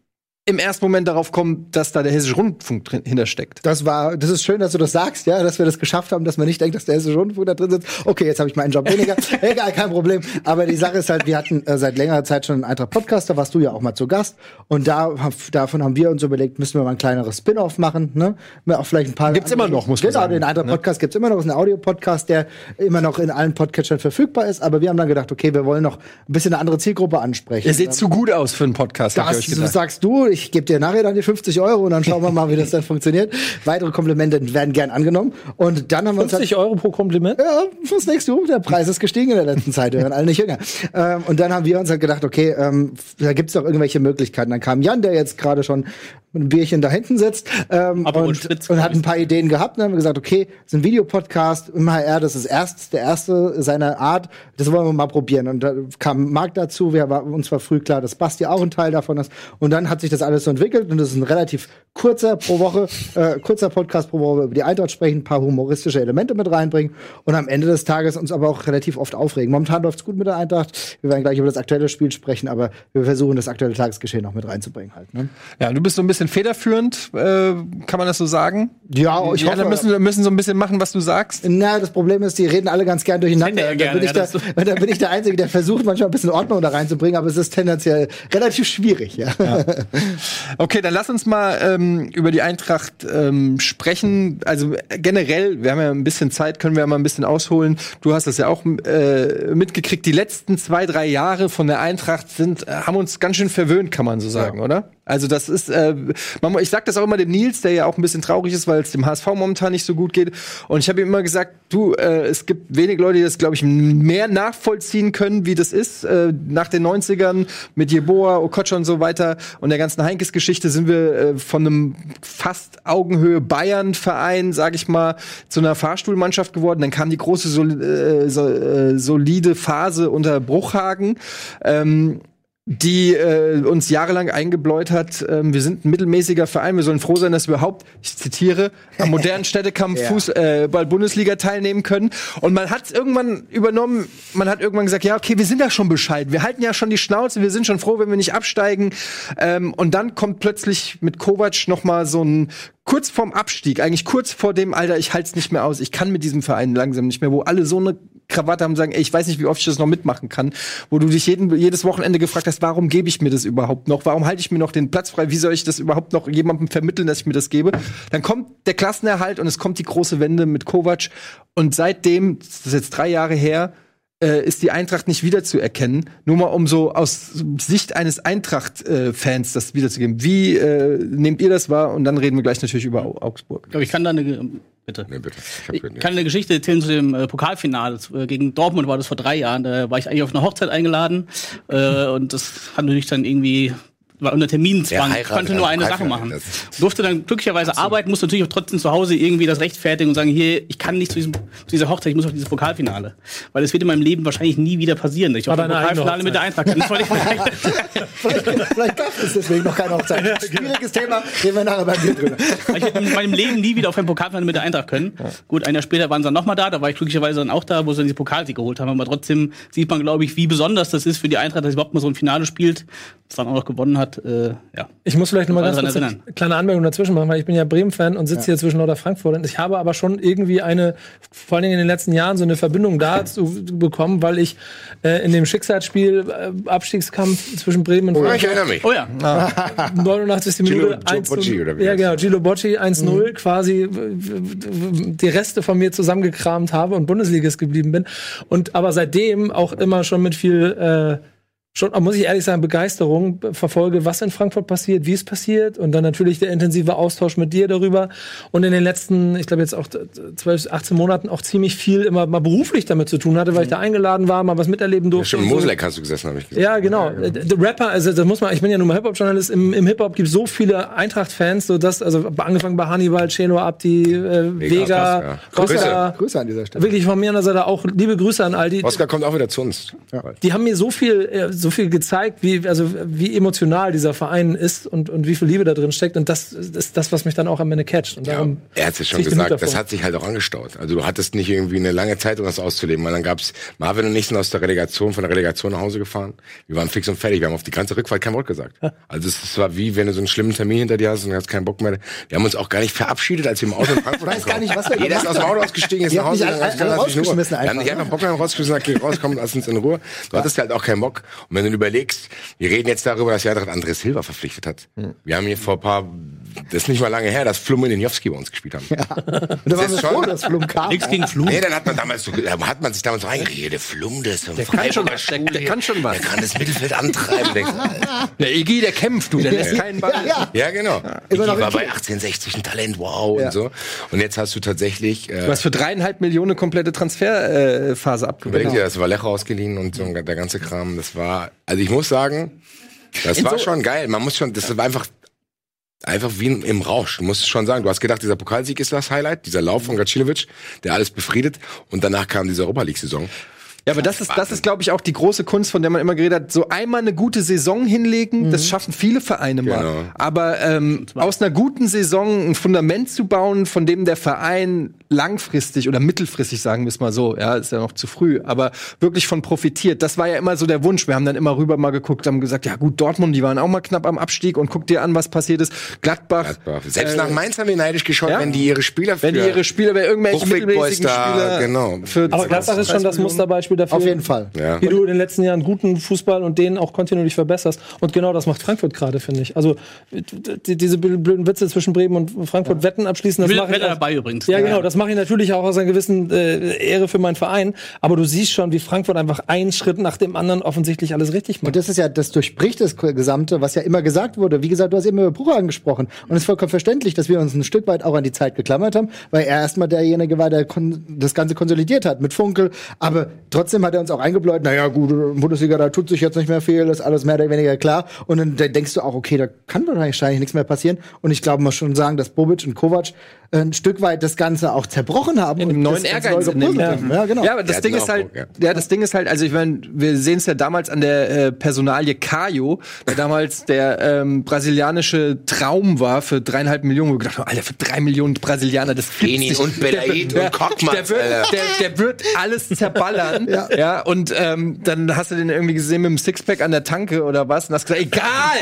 im ersten Moment darauf kommen, dass da der Hessische Rundfunk drin, hintersteckt. Das war, das ist schön, dass du das sagst, ja, dass wir das geschafft haben, dass man nicht denkt, dass der Hessische Rundfunk da drin sitzt. Okay, jetzt habe ich meinen Job weniger. (laughs) Egal, kein Problem. Aber die Sache ist halt, wir hatten äh, seit längerer Zeit schon einen Eintracht Podcast, da warst du ja auch mal zu Gast. Und da, davon haben wir uns überlegt, müssen wir mal ein kleineres Spin-off machen, ne? Auch vielleicht ein paar. Gibt's immer noch, muss man genau, sagen. den Eintracht Podcast gibt's immer noch. Das ist ein Audio-Podcast, der immer noch in allen Podcatchern verfügbar ist. Aber wir haben dann gedacht, okay, wir wollen noch ein bisschen eine andere Zielgruppe ansprechen. Ihr seht zu gut aus für einen Podcast, habt ihr Das euch gedacht. sagst du. Ich gebe dir nachher dann die 50 Euro und dann schauen wir mal, wie das dann funktioniert. Weitere Komplimente werden gern angenommen. Und dann haben wir uns halt 50 Euro pro Kompliment? ja, was denkst du? Der Preis ist gestiegen in der letzten Zeit. Wir werden alle nicht jünger. Ähm, und dann haben wir uns halt gedacht, okay, ähm, da gibt's doch irgendwelche Möglichkeiten. Dann kam Jan, der jetzt gerade schon mit einem Bierchen da hinten sitzt ähm, und, Spritz, und hat ein paar Ideen gehabt. Und dann haben wir gesagt, okay, das ist ein Videopodcast im HR, das ist erst der erste seiner Art. Das wollen wir mal probieren. Und da kam Marc dazu. Wir war, uns war früh klar, dass Basti auch ein Teil davon ist. Und dann hat sich das alles so entwickelt und das ist ein relativ kurzer pro Woche, äh, kurzer Podcast pro Woche über die Eintracht sprechen, ein paar humoristische Elemente mit reinbringen und am Ende des Tages uns aber auch relativ oft aufregen. Momentan läuft's gut mit der Eintracht. Wir werden gleich über das aktuelle Spiel sprechen, aber wir versuchen das aktuelle Tagesgeschehen auch mit reinzubringen halt. Ne? Ja, du bist so ein bisschen federführend, äh, kann man das so sagen? Ja, ich Die hoffe, anderen müssen, müssen so ein bisschen machen, was du sagst. Na, das Problem ist, die reden alle ganz gern durcheinander. Ja, da, gerne, bin ich ja, da, (laughs) da bin ich der Einzige, der versucht, manchmal ein bisschen Ordnung da reinzubringen, aber es ist tendenziell relativ schwierig, ja. Okay, dann lass uns mal ähm, über die Eintracht ähm, sprechen. Also generell, wir haben ja ein bisschen Zeit, können wir ja mal ein bisschen ausholen. Du hast das ja auch äh, mitgekriegt. Die letzten zwei, drei Jahre von der Eintracht sind, äh, haben uns ganz schön verwöhnt, kann man so sagen, oder? Also das ist, äh, man, ich sag das auch immer dem Nils, der ja auch ein bisschen traurig ist, weil es dem HSV momentan nicht so gut geht. Und ich habe ihm immer gesagt, du, äh, es gibt wenig Leute, die das, glaube ich, mehr nachvollziehen können, wie das ist. Äh, nach den 90ern mit Jeboa, Okocha und so weiter und der ganzen Heinkes-Geschichte sind wir äh, von einem fast Augenhöhe Bayern-Verein, sag ich mal, zu einer Fahrstuhlmannschaft geworden. Dann kam die große sol äh, äh, solide Phase unter Bruchhagen. Ähm, die äh, uns jahrelang eingebläut hat, ähm, wir sind ein mittelmäßiger Verein, wir sollen froh sein, dass wir überhaupt, ich zitiere, am modernen (laughs) Städtekampf Ja. Fuß, äh, teilnehmen können. Und man hat irgendwann übernommen, man hat irgendwann gesagt, ja, okay, wir sind ja schon Bescheid, wir halten ja schon die Schnauze, wir sind schon froh, wenn wir nicht absteigen. Ähm, und dann kommt plötzlich mit Kovac noch mal so ein kurz vorm Abstieg, eigentlich kurz vor dem Alter, ich halte es nicht mehr aus, ich kann mit diesem Verein langsam nicht mehr, wo alle so eine Krawatte haben sagen, ey, ich weiß nicht, wie oft ich das noch mitmachen kann, wo du dich jeden, jedes Wochenende gefragt hast, warum gebe ich mir das überhaupt noch? Warum halte ich mir noch den Platz frei? Wie soll ich das überhaupt noch jemandem vermitteln, dass ich mir das gebe? Dann kommt der Klassenerhalt und es kommt die große Wende mit Kovac und seitdem, das ist jetzt drei Jahre her, äh, ist die Eintracht nicht wiederzuerkennen. Nur mal um so aus Sicht eines Eintracht-Fans das wiederzugeben. Wie äh, nehmt ihr das wahr? Und dann reden wir gleich natürlich über Au- Augsburg. Ich glaube, ich kann da eine, Ge- bitte. Nee, bitte. Ich Ich kann eine Geschichte erzählen zu dem äh, Pokalfinale. Äh, Gegen Dortmund war das vor drei Jahren. Da war ich eigentlich auf eine Hochzeit eingeladen. Äh, und das hat natürlich dann irgendwie, war unter Terminzwang. Ja, ich konnte nur eine heiraten, Sache machen. Durfte dann glücklicherweise arbeiten, musste natürlich auch trotzdem zu Hause irgendwie das rechtfertigen und sagen, hier, ich kann nicht zu, diesem, zu dieser Hochzeit, ich muss auf dieses Pokalfinale. Weil es wird in meinem Leben wahrscheinlich nie wieder passieren. Ich eigene Pokalfinale mit der Eintracht kann. Das wollte ich (laughs) vielleicht vielleicht gab es deswegen noch keine Hochzeit. Schwieriges Thema, reden wir nachher beim Bier drüber. Ich hätte in meinem Leben nie wieder auf ein Pokalfinale mit der Eintracht können. Gut, ein Jahr später waren sie dann nochmal da, da war ich glücklicherweise dann auch da, wo sie dann diese Pokalsieg geholt haben. Aber trotzdem sieht man, glaube ich, wie besonders das ist für die Eintracht, dass sie überhaupt mal so ein Finale spielt, das dann auch noch gewonnen hat. Äh, ja. Ich muss vielleicht noch mal Mal ganz kurz eine kleine Anmerkung dazwischen machen, weil ich bin ja Bremen-Fan und sitze hier zwischen Lauter Frankfurt. Und ich habe aber schon irgendwie eine, vor allen Dingen in den letzten Jahren, so eine Verbindung dazu bekommen, weil ich äh, in dem Schicksalsspiel, äh, Abstiegskampf zwischen Bremen und Oh, ich Frankfurt, erinnere mich. Oh ja. (laughs) 89. Gilo- Minute Gilo 1 Bocci, oder wie Ja, genau, Gilo Bocci 1-0 quasi w- w- die Reste von mir zusammengekramt habe und Bundesligist geblieben bin. Und aber seitdem auch immer schon mit viel äh, schon, muss ich ehrlich sagen, Begeisterung verfolge, was in Frankfurt passiert, wie es passiert und dann natürlich der intensive Austausch mit dir darüber und in den letzten, ich glaube jetzt auch 12, 18 Monaten auch ziemlich viel immer mal beruflich damit zu tun hatte, weil ich da eingeladen war, mal was miterleben durfte. Ja, schon so. Moselek hast du gesessen, habe ich gesagt. Ja, genau. Der Rapper, also das muss man, ich bin ja nun mal Hip-Hop-Journalist, im, im Hip-Hop gibt es so viele Eintracht-Fans, so dass, also angefangen bei Hannibal, Chelo, Abdi, äh, Vega, ja. Oscar. Grüße an dieser Stelle. Wirklich von mir an der Seite auch liebe Grüße an all die. Oskar kommt auch wieder zu uns. Die haben mir so viel, äh, so viel gezeigt, wie, also, wie emotional dieser Verein ist und, und wie viel Liebe da drin steckt. Und das ist das, was mich dann auch am Ende catcht. Und darum Er hat es ja schon ich gesagt, das hat sich halt auch angestaut. Also du hattest nicht irgendwie eine lange Zeit, um das auszuleben, weil dann gab's Marvin und ich sind aus der Relegation, von der Relegation nach Hause gefahren. Wir waren fix und fertig. Wir haben auf die ganze Rückfahrt kein Wort gesagt. Also es, war wie, wenn du so einen schlimmen Termin hinter dir hast und hast keinen Bock mehr. Wir haben uns auch gar nicht verabschiedet, als wir im Auto in Frankfurt weiß gar nicht, was wir Jeder ist aus dem. Auto ausgestiegen, ist nach Hause. gegangen, Wir haben einfach? Bock mehr rausgeschmissen, rauskommen, lass uns in Ruhe. Du hattest halt auch keinen Bock. Und wenn du überlegst, wir reden jetzt darüber, dass Eintracht André Silva verpflichtet hat. Wir haben hier vor ein paar, das ist nicht mal lange her, dass Flum und Denjowski bei uns gespielt haben. Und da waren Das wir ist schon- froh, dass Flum kam. Nichts gegen Flug. Nee, dann hat man damals so, da hat man sich damals so reingeredet, der Flum, der ist so ein kann schon was, der- der kann schon was. Der kann das Mittelfeld antreiben. Alter. Der (laughs) Iggy, der kämpft, du, der lässt keinen Ball. Ja, ja. ja, genau. Ich war bei Kick. 1860 ein Talent, wow Ja. und so. Und jetzt hast du tatsächlich, äh, Du hast für dreieinhalb Millionen eine komplette Transferphase äh, Phase überleg abgewickelt. dir, das war Lecho ausgeliehen und so der ganze Kram. Das war, also ich muss sagen, das war schon geil. Man muss schon, das war einfach, einfach wie im- im Rausch. Du musst schon sagen, du hast gedacht, dieser Pokalsieg ist das Highlight, dieser Lauf von Gacinovic, der alles befriedet. Und danach kam diese Europa League-Saison. Ja, aber das ist, das ist, glaube ich, auch die große Kunst, von der man immer geredet hat. So einmal eine gute Saison hinlegen, das schaffen viele Vereine mal. Genau. Aber ähm, aus einer guten Saison ein Fundament zu bauen, von dem der Verein langfristig oder mittelfristig, sagen wir es mal so, ja, ist ja noch zu früh, aber wirklich von profitiert. Das war ja immer so der Wunsch. Wir haben dann immer rüber mal geguckt, haben gesagt, ja gut, Dortmund, die waren auch mal knapp am Abstieg und guck dir an, was passiert ist. Gladbach. Selbst äh, nach Mainz haben wir neidisch geschaut, ja? wenn die ihre Spieler wenn die für ihre Spieler bei irgendwelchen mittelmäßigen da, Spieler genau. für Aber Gladbach ist schon das Musterbeispiel dafür. Auf jeden Fall. Ja. Wie du in den letzten Jahren guten Fußball und den auch kontinuierlich verbesserst. Und genau das macht Frankfurt gerade, finde ich. Also die, diese blöden Witze zwischen Bremen und Frankfurt Wetten abschließen, das Ich bin mache ich. Wetter auch- dabei übrigens. Ja, genau, das mache ich natürlich auch aus einer gewissen äh, Ehre für meinen Verein. Aber du siehst schon, wie Frankfurt einfach einen Schritt nach dem anderen offensichtlich alles richtig macht. Und das ist ja, das durchbricht das Gesamte, was ja immer gesagt wurde. Wie gesagt, du hast eben über Bruch angesprochen. Und es ist vollkommen verständlich, dass wir uns ein Stück weit auch an die Zeit geklammert haben, weil er erstmal derjenige war, der das Ganze konsolidiert hat mit Funkel. Aber trotzdem hat er uns auch eingebläut, naja, gut, Bundesliga, da tut sich jetzt nicht mehr viel, ist alles mehr oder weniger klar. Und dann denkst du auch, okay, da kann wahrscheinlich nichts mehr passieren. Und ich glaube, man muss schon sagen, dass Bobic und Kovac ein Stück weit das Ganze auch zerbrochen haben. in und dem neuen Ehrgeiz neu in dem, haben. Ja, genau. Ja, aber das Ding ist halt, Nachdruck, ja. das Ding ist halt, also ich meine, wir sehen es ja damals an der äh, Personalie Kajo, der damals der ähm, brasilianische Traum war für dreieinhalb Millionen. Wo wir gedacht haben, Alter, für drei Millionen Brasilianer, das nicht. und Belaid Der- und Kockmann, Der wird, der, der wird alles zerballern. ja. ja. Und ähm, dann hast du den irgendwie gesehen mit dem Sixpack an der Tanke oder was und hast gesagt, egal,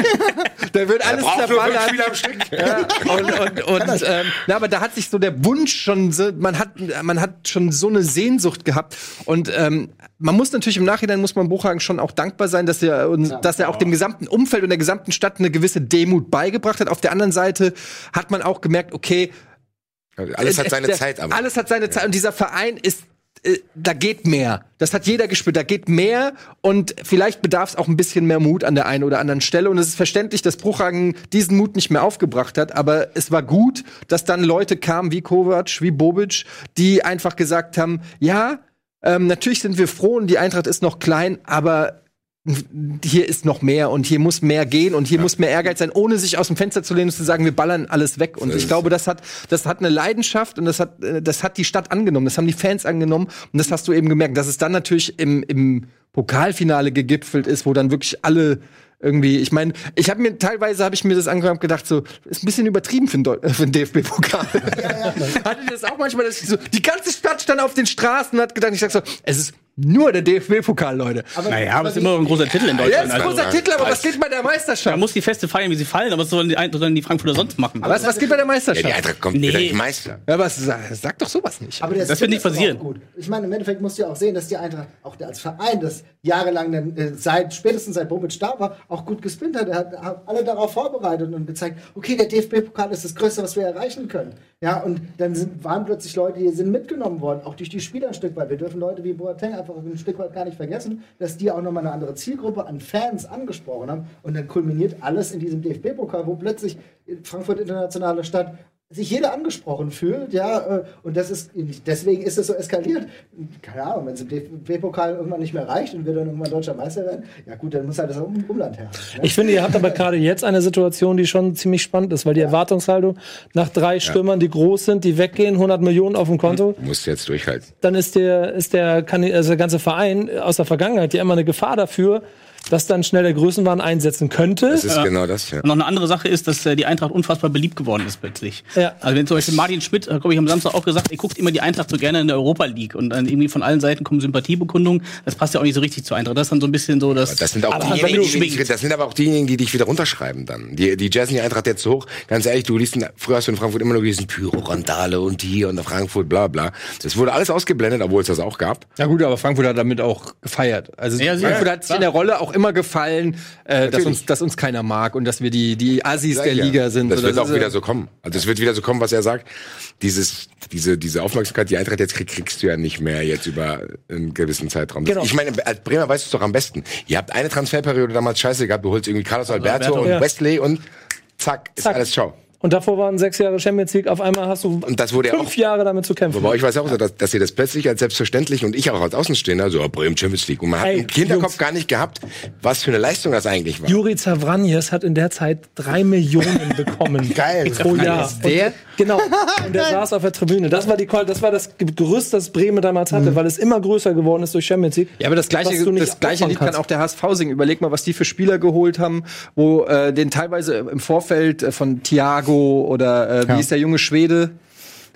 der wird alles braucht nur fünf zerballern. Spieler am Stück. Ja, und und, und ähm, na, aber da hat sich so der Wunsch schon, so, man hat, man hat schon so eine Sehnsucht gehabt. Und ähm, man muss natürlich im Nachhinein muss man Buchhagen schon auch dankbar sein, dass er uns, dass er auch dem gesamten Umfeld und der gesamten Stadt eine gewisse Demut beigebracht hat. Auf der anderen Seite hat man auch gemerkt, okay, Alles hat seine der, Zeit, aber. Alles hat seine Zeit und dieser Verein ist äh, da geht mehr. Das hat jeder gespürt. Da geht mehr und vielleicht bedarf es auch ein bisschen mehr Mut an der einen oder anderen Stelle. Und es ist verständlich, dass Bruchhagen diesen Mut nicht mehr aufgebracht hat. Aber es war gut, dass dann Leute kamen wie Kovac, wie Bobic, die einfach gesagt haben, ja, ähm, natürlich sind wir froh und die Eintracht ist noch klein, aber hier ist noch mehr und hier muss mehr gehen und hier muss mehr Ehrgeiz sein, ohne sich aus dem Fenster zu lehnen und zu sagen, wir ballern alles weg. Und ich glaube, das hat, das hat eine Leidenschaft und das hat, äh, das hat die Stadt angenommen, das haben die Fans angenommen und das hast du eben gemerkt, dass es dann natürlich im, im Pokalfinale gegipfelt ist, wo dann wirklich alle irgendwie, ich meine, ich habe mir teilweise habe ich mir das angehört und gedacht, so ist ein bisschen übertrieben für einen, Deu- äh, für einen DFB-Pokal. (laughs) Hatte das auch manchmal, dass ich so, die ganze Stadt stand auf den Straßen und hat gedacht, ich sag so, es ist nur der DFB-Pokal, Leute. Naja, aber es ist immer noch ein großer Titel in Ja, Deutschland. ist ein großer Also, Titel, aber was geht bei der Da Meisterschaft? muss die Feste feiern, wie sie fallen, aber was sollen die, sollen die Frankfurter sonst machen? Was, was geht bei der Ja, die Meisterschaft? Eintracht kommt Nee. wieder nicht Meister. Ja, was, sag, sag doch sowas nicht. Aber Das wird nicht aber passieren. Ich meine, im Endeffekt musst du ja auch sehen, dass die Eintracht auch der als Verein, das jahrelang dann, äh, seit spätestens seit Bobic da war, auch gut gespinnt hat. Er hat, hat alle darauf vorbereitet und gezeigt, okay, der DFB-Pokal ist das Größte, was wir erreichen können. Ja, und dann sind, waren plötzlich Leute, die sind mitgenommen worden, auch durch die Spieler ein Stück weit. Wir dürfen Leute wie Boateng einfach ein Stück weit gar nicht vergessen, dass die auch nochmal eine andere Zielgruppe an Fans angesprochen haben. Und dann kulminiert alles in diesem DFB-Pokal, wo plötzlich Frankfurt internationale Stadt sich jeder angesprochen fühlt, ja, äh, und das ist, deswegen ist es so eskaliert. Keine Ahnung, wenn es im DFB-Pokal irgendwann nicht mehr reicht und wir dann irgendwann deutscher Meister werden, ja gut, dann muss halt das um, Umland her. Ne? Ich finde, ihr habt aber gerade jetzt eine Situation, die schon ziemlich spannend ist, weil die Erwartungshaltung nach drei Stürmern, die groß sind, die weggehen, 100 Millionen auf dem Konto, Du musst jetzt durchhalten. dann ist der, ist der, also der ganze Verein aus der Vergangenheit ja immer eine Gefahr dafür, dass dann schnell der Größenwahn einsetzen könnte. Das ist genau das, ja. Und noch eine andere Sache ist, dass äh, die Eintracht unfassbar beliebt geworden ist plötzlich. Ja. Also wenn zum Beispiel Martin Schmidt, äh, glaube ich, am Samstag auch gesagt, ihr guckt immer die Eintracht so gerne in der Europa League und dann irgendwie von allen Seiten kommen Sympathiebekundungen. Das passt ja auch nicht so richtig zur Eintracht. Das ist dann so ein bisschen so, dass Das sind auch Aber diejenigen, die, das sind aber auch diejenigen, die dich wieder runterschreiben dann. Die, die jazzen die Eintracht jetzt so hoch. Ganz ehrlich, du liest, in- früher hast du in Frankfurt immer nur gelesen, Pyro-Randale und hier und Frankfurt, bla, bla. Das wurde alles ausgeblendet, obwohl es das auch gab. Ja gut, aber Frankfurt hat damit auch gefeiert. Also Ja. Frankfurt hat sich in der Rolle auch immer gefallen, äh, dass, uns, dass uns keiner mag und dass wir die, die Assis der Ja, Liga sind. Das So, wird auch ist, wieder so kommen. Also es wird wieder so kommen, was er sagt. Dieses, diese, diese Aufmerksamkeit, die Eintracht jetzt kriegt, kriegst du ja nicht mehr jetzt über einen gewissen Zeitraum. Genau. Ich meine, als Bremer weißt du es doch am besten. Ihr habt eine Transferperiode damals scheiße gehabt, du holst irgendwie Carlos Alberto, Alberto. und Ja. Wesley und zack, ist Zack. alles ciao. Und davor waren sechs Jahre Champions League, auf einmal hast du Und das wurde ja fünf auch- Jahre damit zu kämpfen. Aber bei euch war es auch dass, dass ihr das plötzlich als selbstverständlich und ich auch als Außenstehender, so, oh, Bremen Champions League. Und man hat Ey, im Hinterkopf Jungs. gar nicht gehabt, was für eine Leistung das eigentlich war. Juri Zavranjes hat in der Zeit drei Millionen (laughs) bekommen. Geil. Pro Jahr. der? Und, genau. Und der (laughs) saß auf der Tribüne. Das war, die, das war das Gerüst, das Bremen damals hatte, weil es immer größer geworden ist durch Champions League. Ja, aber das gleiche, das gleiche Lied kann auch der HSV singen. Überleg mal, was die für Spieler geholt haben, wo äh, den teilweise im Vorfeld äh, von Thiago oder äh, wie Ja. ist der junge Schwede?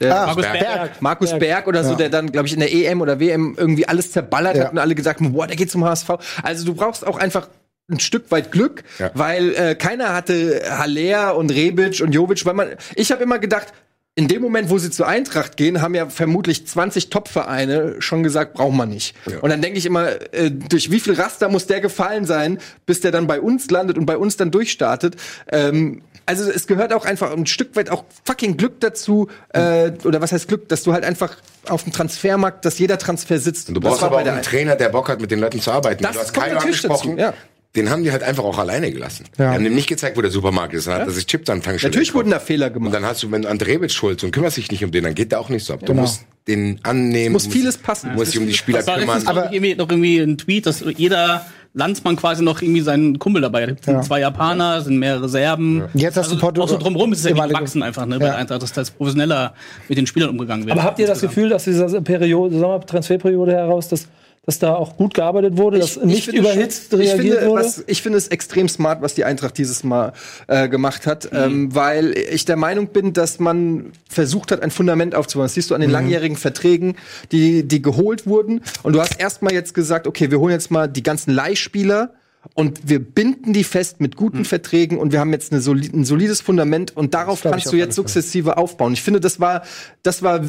Der Ah, Markus Berg. Berg. Markus Berg. Berg oder so, Ja. der dann, glaube ich, in der EM oder WM irgendwie alles zerballert Ja. hat und alle gesagt haben, boah, der geht zum HSV. Also du brauchst auch einfach ein Stück weit Glück, Ja. weil äh, keiner hatte Haller und Rebic und Jovic, weil man, ich habe immer gedacht, in dem Moment, wo sie zur Eintracht gehen, haben ja vermutlich 20 Top-Vereine schon gesagt, braucht man nicht. Und dann denke ich immer, äh, durch wie viel Raster muss der gefallen sein, bis der dann bei uns landet und bei uns dann durchstartet. Ähm, also es gehört auch einfach ein Stück weit auch fucking Glück dazu, äh, oder was heißt Glück, dass du halt einfach auf dem Transfermarkt, dass jeder Transfer sitzt. Und du brauchst aber auch einen. Trainer, der Bock hat, mit den Leuten zu arbeiten. Das du hast kommt natürlich angesprochen. dazu, ja. Den haben die halt einfach auch alleine gelassen. Die haben dem nicht gezeigt, wo der Supermarkt ist. Dann hat er sich Chips an Tankstelle Natürlich gekauft. wurden da Fehler Und gemacht. dann hast du, wenn du Andreewicz schulst und kümmerst dich nicht um den, dann geht der auch nicht so ab. Du musst den annehmen. Muss vieles passen. Musst dich um die Spieler Das war kümmern. aber irgendwie, noch irgendwie ein Tweet, dass jeder Landsmann quasi noch irgendwie seinen Kumpel dabei hat. Es sind Ja. zwei Japaner, sind mehrere Serben. Jetzt hast du Porto- Auch so drumherum ist es ja gewachsen einfach, ne, bei Ja. Eintracht, dass da jetzt professioneller mit den Spielern umgegangen wird. Aber habt ihr das Insgesamt. Gefühl, dass dieser Periode, Sommertransferperiode heraus, dass, dass da auch gut gearbeitet wurde, dass nicht finde überhitzt schon- ich reagiert finde, wurde? Was, ich finde es extrem smart, was die Eintracht dieses Mal äh, gemacht hat, ähm, weil ich der Meinung bin, dass man versucht hat, ein Fundament aufzubauen. Das siehst du an den langjährigen Verträgen, die, die geholt wurden. Und du hast erstmal jetzt gesagt, okay, wir holen jetzt mal die ganzen Leihspieler. Und wir binden die fest mit guten Verträgen und wir haben jetzt soli ein solides Fundament und darauf ich kannst du jetzt sukzessive aufbauen. Ich finde, das war, das war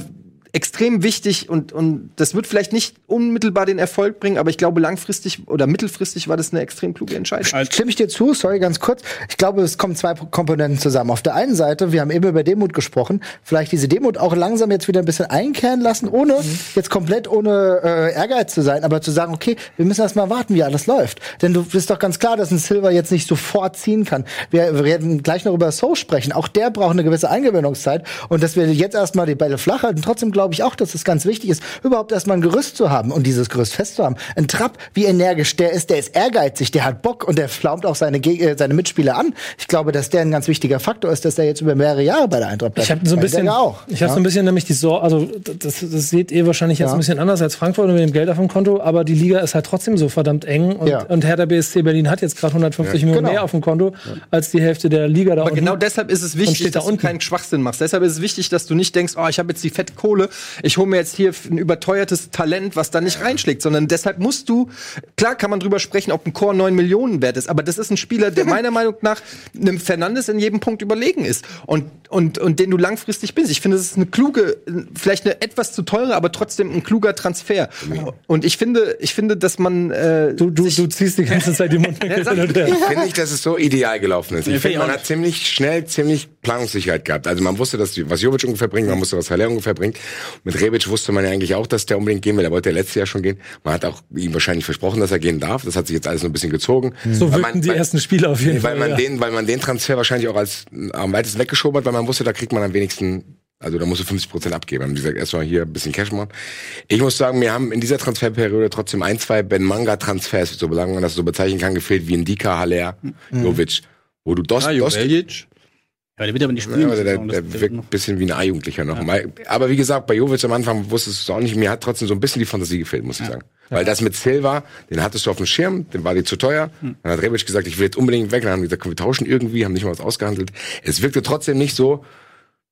extrem wichtig und, und das wird vielleicht nicht unmittelbar den Erfolg bringen, aber ich glaube langfristig oder mittelfristig war das eine extrem kluge Entscheidung. Stimme ich dir zu, sorry, ganz kurz. Ich glaube, es kommen zwei Komponenten zusammen. Auf der einen Seite, wir haben eben über Demut gesprochen, vielleicht diese Demut auch langsam jetzt wieder ein bisschen einkehren lassen, ohne jetzt komplett ohne äh, Ehrgeiz zu sein, aber zu sagen, okay, wir müssen erst mal warten, wie alles läuft. Denn du bist doch ganz klar, dass ein Silver jetzt nicht sofort ziehen kann. Wir, wir werden gleich noch über So sprechen. Auch der braucht eine gewisse Eingewöhnungszeit. Und dass wir jetzt erstmal die Bälle flach halten, trotzdem glaube ich auch, dass es ganz wichtig ist, überhaupt erstmal ein Gerüst zu haben und dieses Gerüst festzuhaben. Ein Trapp, wie energisch der ist, der ist ehrgeizig, der hat Bock und der flaumt auch seine, äh, seine Mitspieler an. Ich glaube, dass der ein ganz wichtiger Faktor ist, dass der jetzt über mehrere Jahre bei der Eintracht bleibt. Ich habe so ein bisschen, auch. ich habe ja? so ein bisschen nämlich die Sorge, also das, das seht ihr wahrscheinlich jetzt Ja. ein bisschen anders als Frankfurt mit dem Geld auf dem Konto, aber die Liga ist halt trotzdem so verdammt eng und, Ja. und Hertha BSC Berlin hat jetzt gerade 150 Millionen Genau. mehr auf dem Konto als die Hälfte der Liga da Aber unten. genau deshalb ist es wichtig, steht da dass du unten. keinen Schwachsinn machst. Deshalb ist es wichtig, dass du nicht denkst, oh, ich habe jetzt die fette Kohle, ich hole mir jetzt hier ein überteuertes Talent, was da nicht reinschlägt, sondern deshalb musst du, klar kann man drüber sprechen, ob ein Chor 9 Millionen wert ist, aber das ist ein Spieler, der (laughs) meiner Meinung nach einem Fernandes in jedem Punkt überlegen ist und, und, und den du langfristig bist. Ich finde, das ist eine kluge, vielleicht eine etwas zu teure, aber trotzdem ein kluger Transfer. Und ich finde, ich finde, dass man äh, du, du, du ziehst die ganze Zeit die Mundwinkel (laughs) sag- hin und her. Ich finde nicht, dass es so ideal gelaufen ist. Ich finde, man hat ziemlich schnell, ziemlich Planungssicherheit gehabt. Also man wusste, dass was Jovic ungefähr bringt, man wusste, was Haller ungefähr bringt. Mit Rebic wusste man ja eigentlich auch, dass der unbedingt gehen will. Er wollte ja letztes Jahr schon gehen. Man hat auch ihm wahrscheinlich versprochen, dass er gehen darf. Das hat sich jetzt alles so ein bisschen gezogen. So Weil wirkten man- die weil- ersten Spiele auf jeden weil Fall. man ja. den, weil man den Transfer wahrscheinlich auch als äh, am weitesten weggeschoben hat, weil man wusste, da kriegt man am wenigsten, also da musst du 50 Prozent abgeben. Haben die gesagt, erstmal hier ein bisschen Cash machen. Ich muss sagen, wir haben in dieser Transferperiode trotzdem ein, zwei Ben Manga Transfers, so lange man das so bezeichnen kann, gefehlt wie Ndika, Haller, Jovic, wo du Dost, Ah, Dost. Ja, der wird aber nicht spielen. ja, der, der das- wirkt ein bisschen wie ein A-Jugendlicher noch. Mal- Aber wie gesagt, bei Jovic am Anfang wusstest du es auch nicht. Mir hat trotzdem so ein bisschen die Fantasie gefehlt, muss ich sagen. Weil das mit Silva, den hattest du auf dem Schirm, den war dir zu teuer. Hm. Dann hat Rebic gesagt, ich will jetzt unbedingt weg. Dann haben die gesagt, komm, wir tauschen irgendwie, haben nicht mal was ausgehandelt. Es wirkte trotzdem nicht so,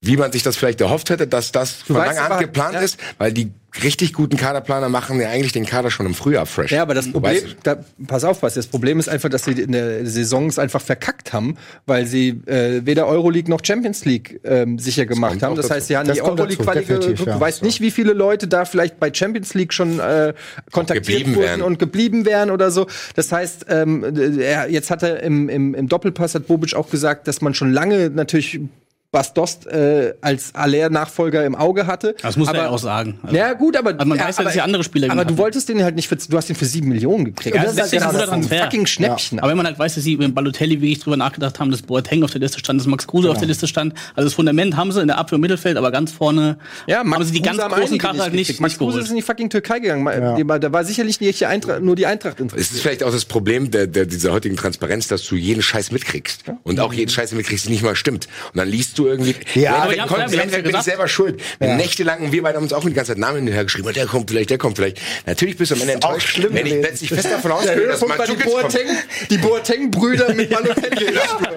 wie man sich das vielleicht erhofft hätte, dass das von weißt langer Hand aber- geplant ja. ist, weil die richtig guten Kaderplaner machen ja eigentlich den Kader schon im Frühjahr fresh. Ja, aber das Problem, du? da, pass auf, was das Problem ist einfach, dass sie in der Saison es einfach verkackt haben, weil sie äh, weder Euroleague noch Champions League ähm, sicher gemacht haben. Das dazu. heißt, sie haben Das die Euroleague dazu, Quali definitiv, geguckt. ja. Du weißt nicht, wie viele Leute da vielleicht bei Champions League schon äh, kontaktiert wurden wären. und geblieben wären oder so. Das heißt, ähm, er, jetzt hat er im, im, im Doppelpass hat Bobic auch gesagt, dass man schon lange natürlich Bas Dost äh, als Aller-Nachfolger im Auge hatte. Das muss aber, er ja auch sagen. Also- Ja, gut, aber Also man weiß ja, dass die andere Spieler Aber du wolltest den halt nicht für, du hast ihn für sieben Millionen gekriegt. Ja, das ist das ist genau ein guter das. Transfer. fucking Schnäppchen. Aber wenn man halt weiß, dass sie mit Balotelli wirklich drüber nachgedacht haben, dass Boateng auf der Liste stand, dass Max Kruse auf der Liste stand. Also das Fundament haben sie in der Abwehr im Mittelfeld, aber ganz vorne Ja, haben sie die ganz Kruse haben großen Karten halt nicht. Max Kruse ist in die fucking Türkei gegangen. Ja. Da war sicherlich nicht die Eintracht, nur die Eintracht Es ist interessiert. vielleicht auch das Problem der, der, dieser heutigen Transparenz, dass du jeden Scheiß mitkriegst. Und auch jeden Scheiß mitkriegst, der nicht mal stimmt. Und dann liest du irgendwie, Ja, im im haben's ja Endeffekt bin ich selber schuld. Nächtelang, und wir beide haben uns auch die ganze Zeit Namen hinterher geschrieben, und der kommt vielleicht, der kommt vielleicht. Natürlich bist du am Ende auch enttäuscht, schlimm wenn ich plötzlich fest davon ausgehe, dass war die. Boateng, die Boateng-Brüder mit (laughs) Balotelli.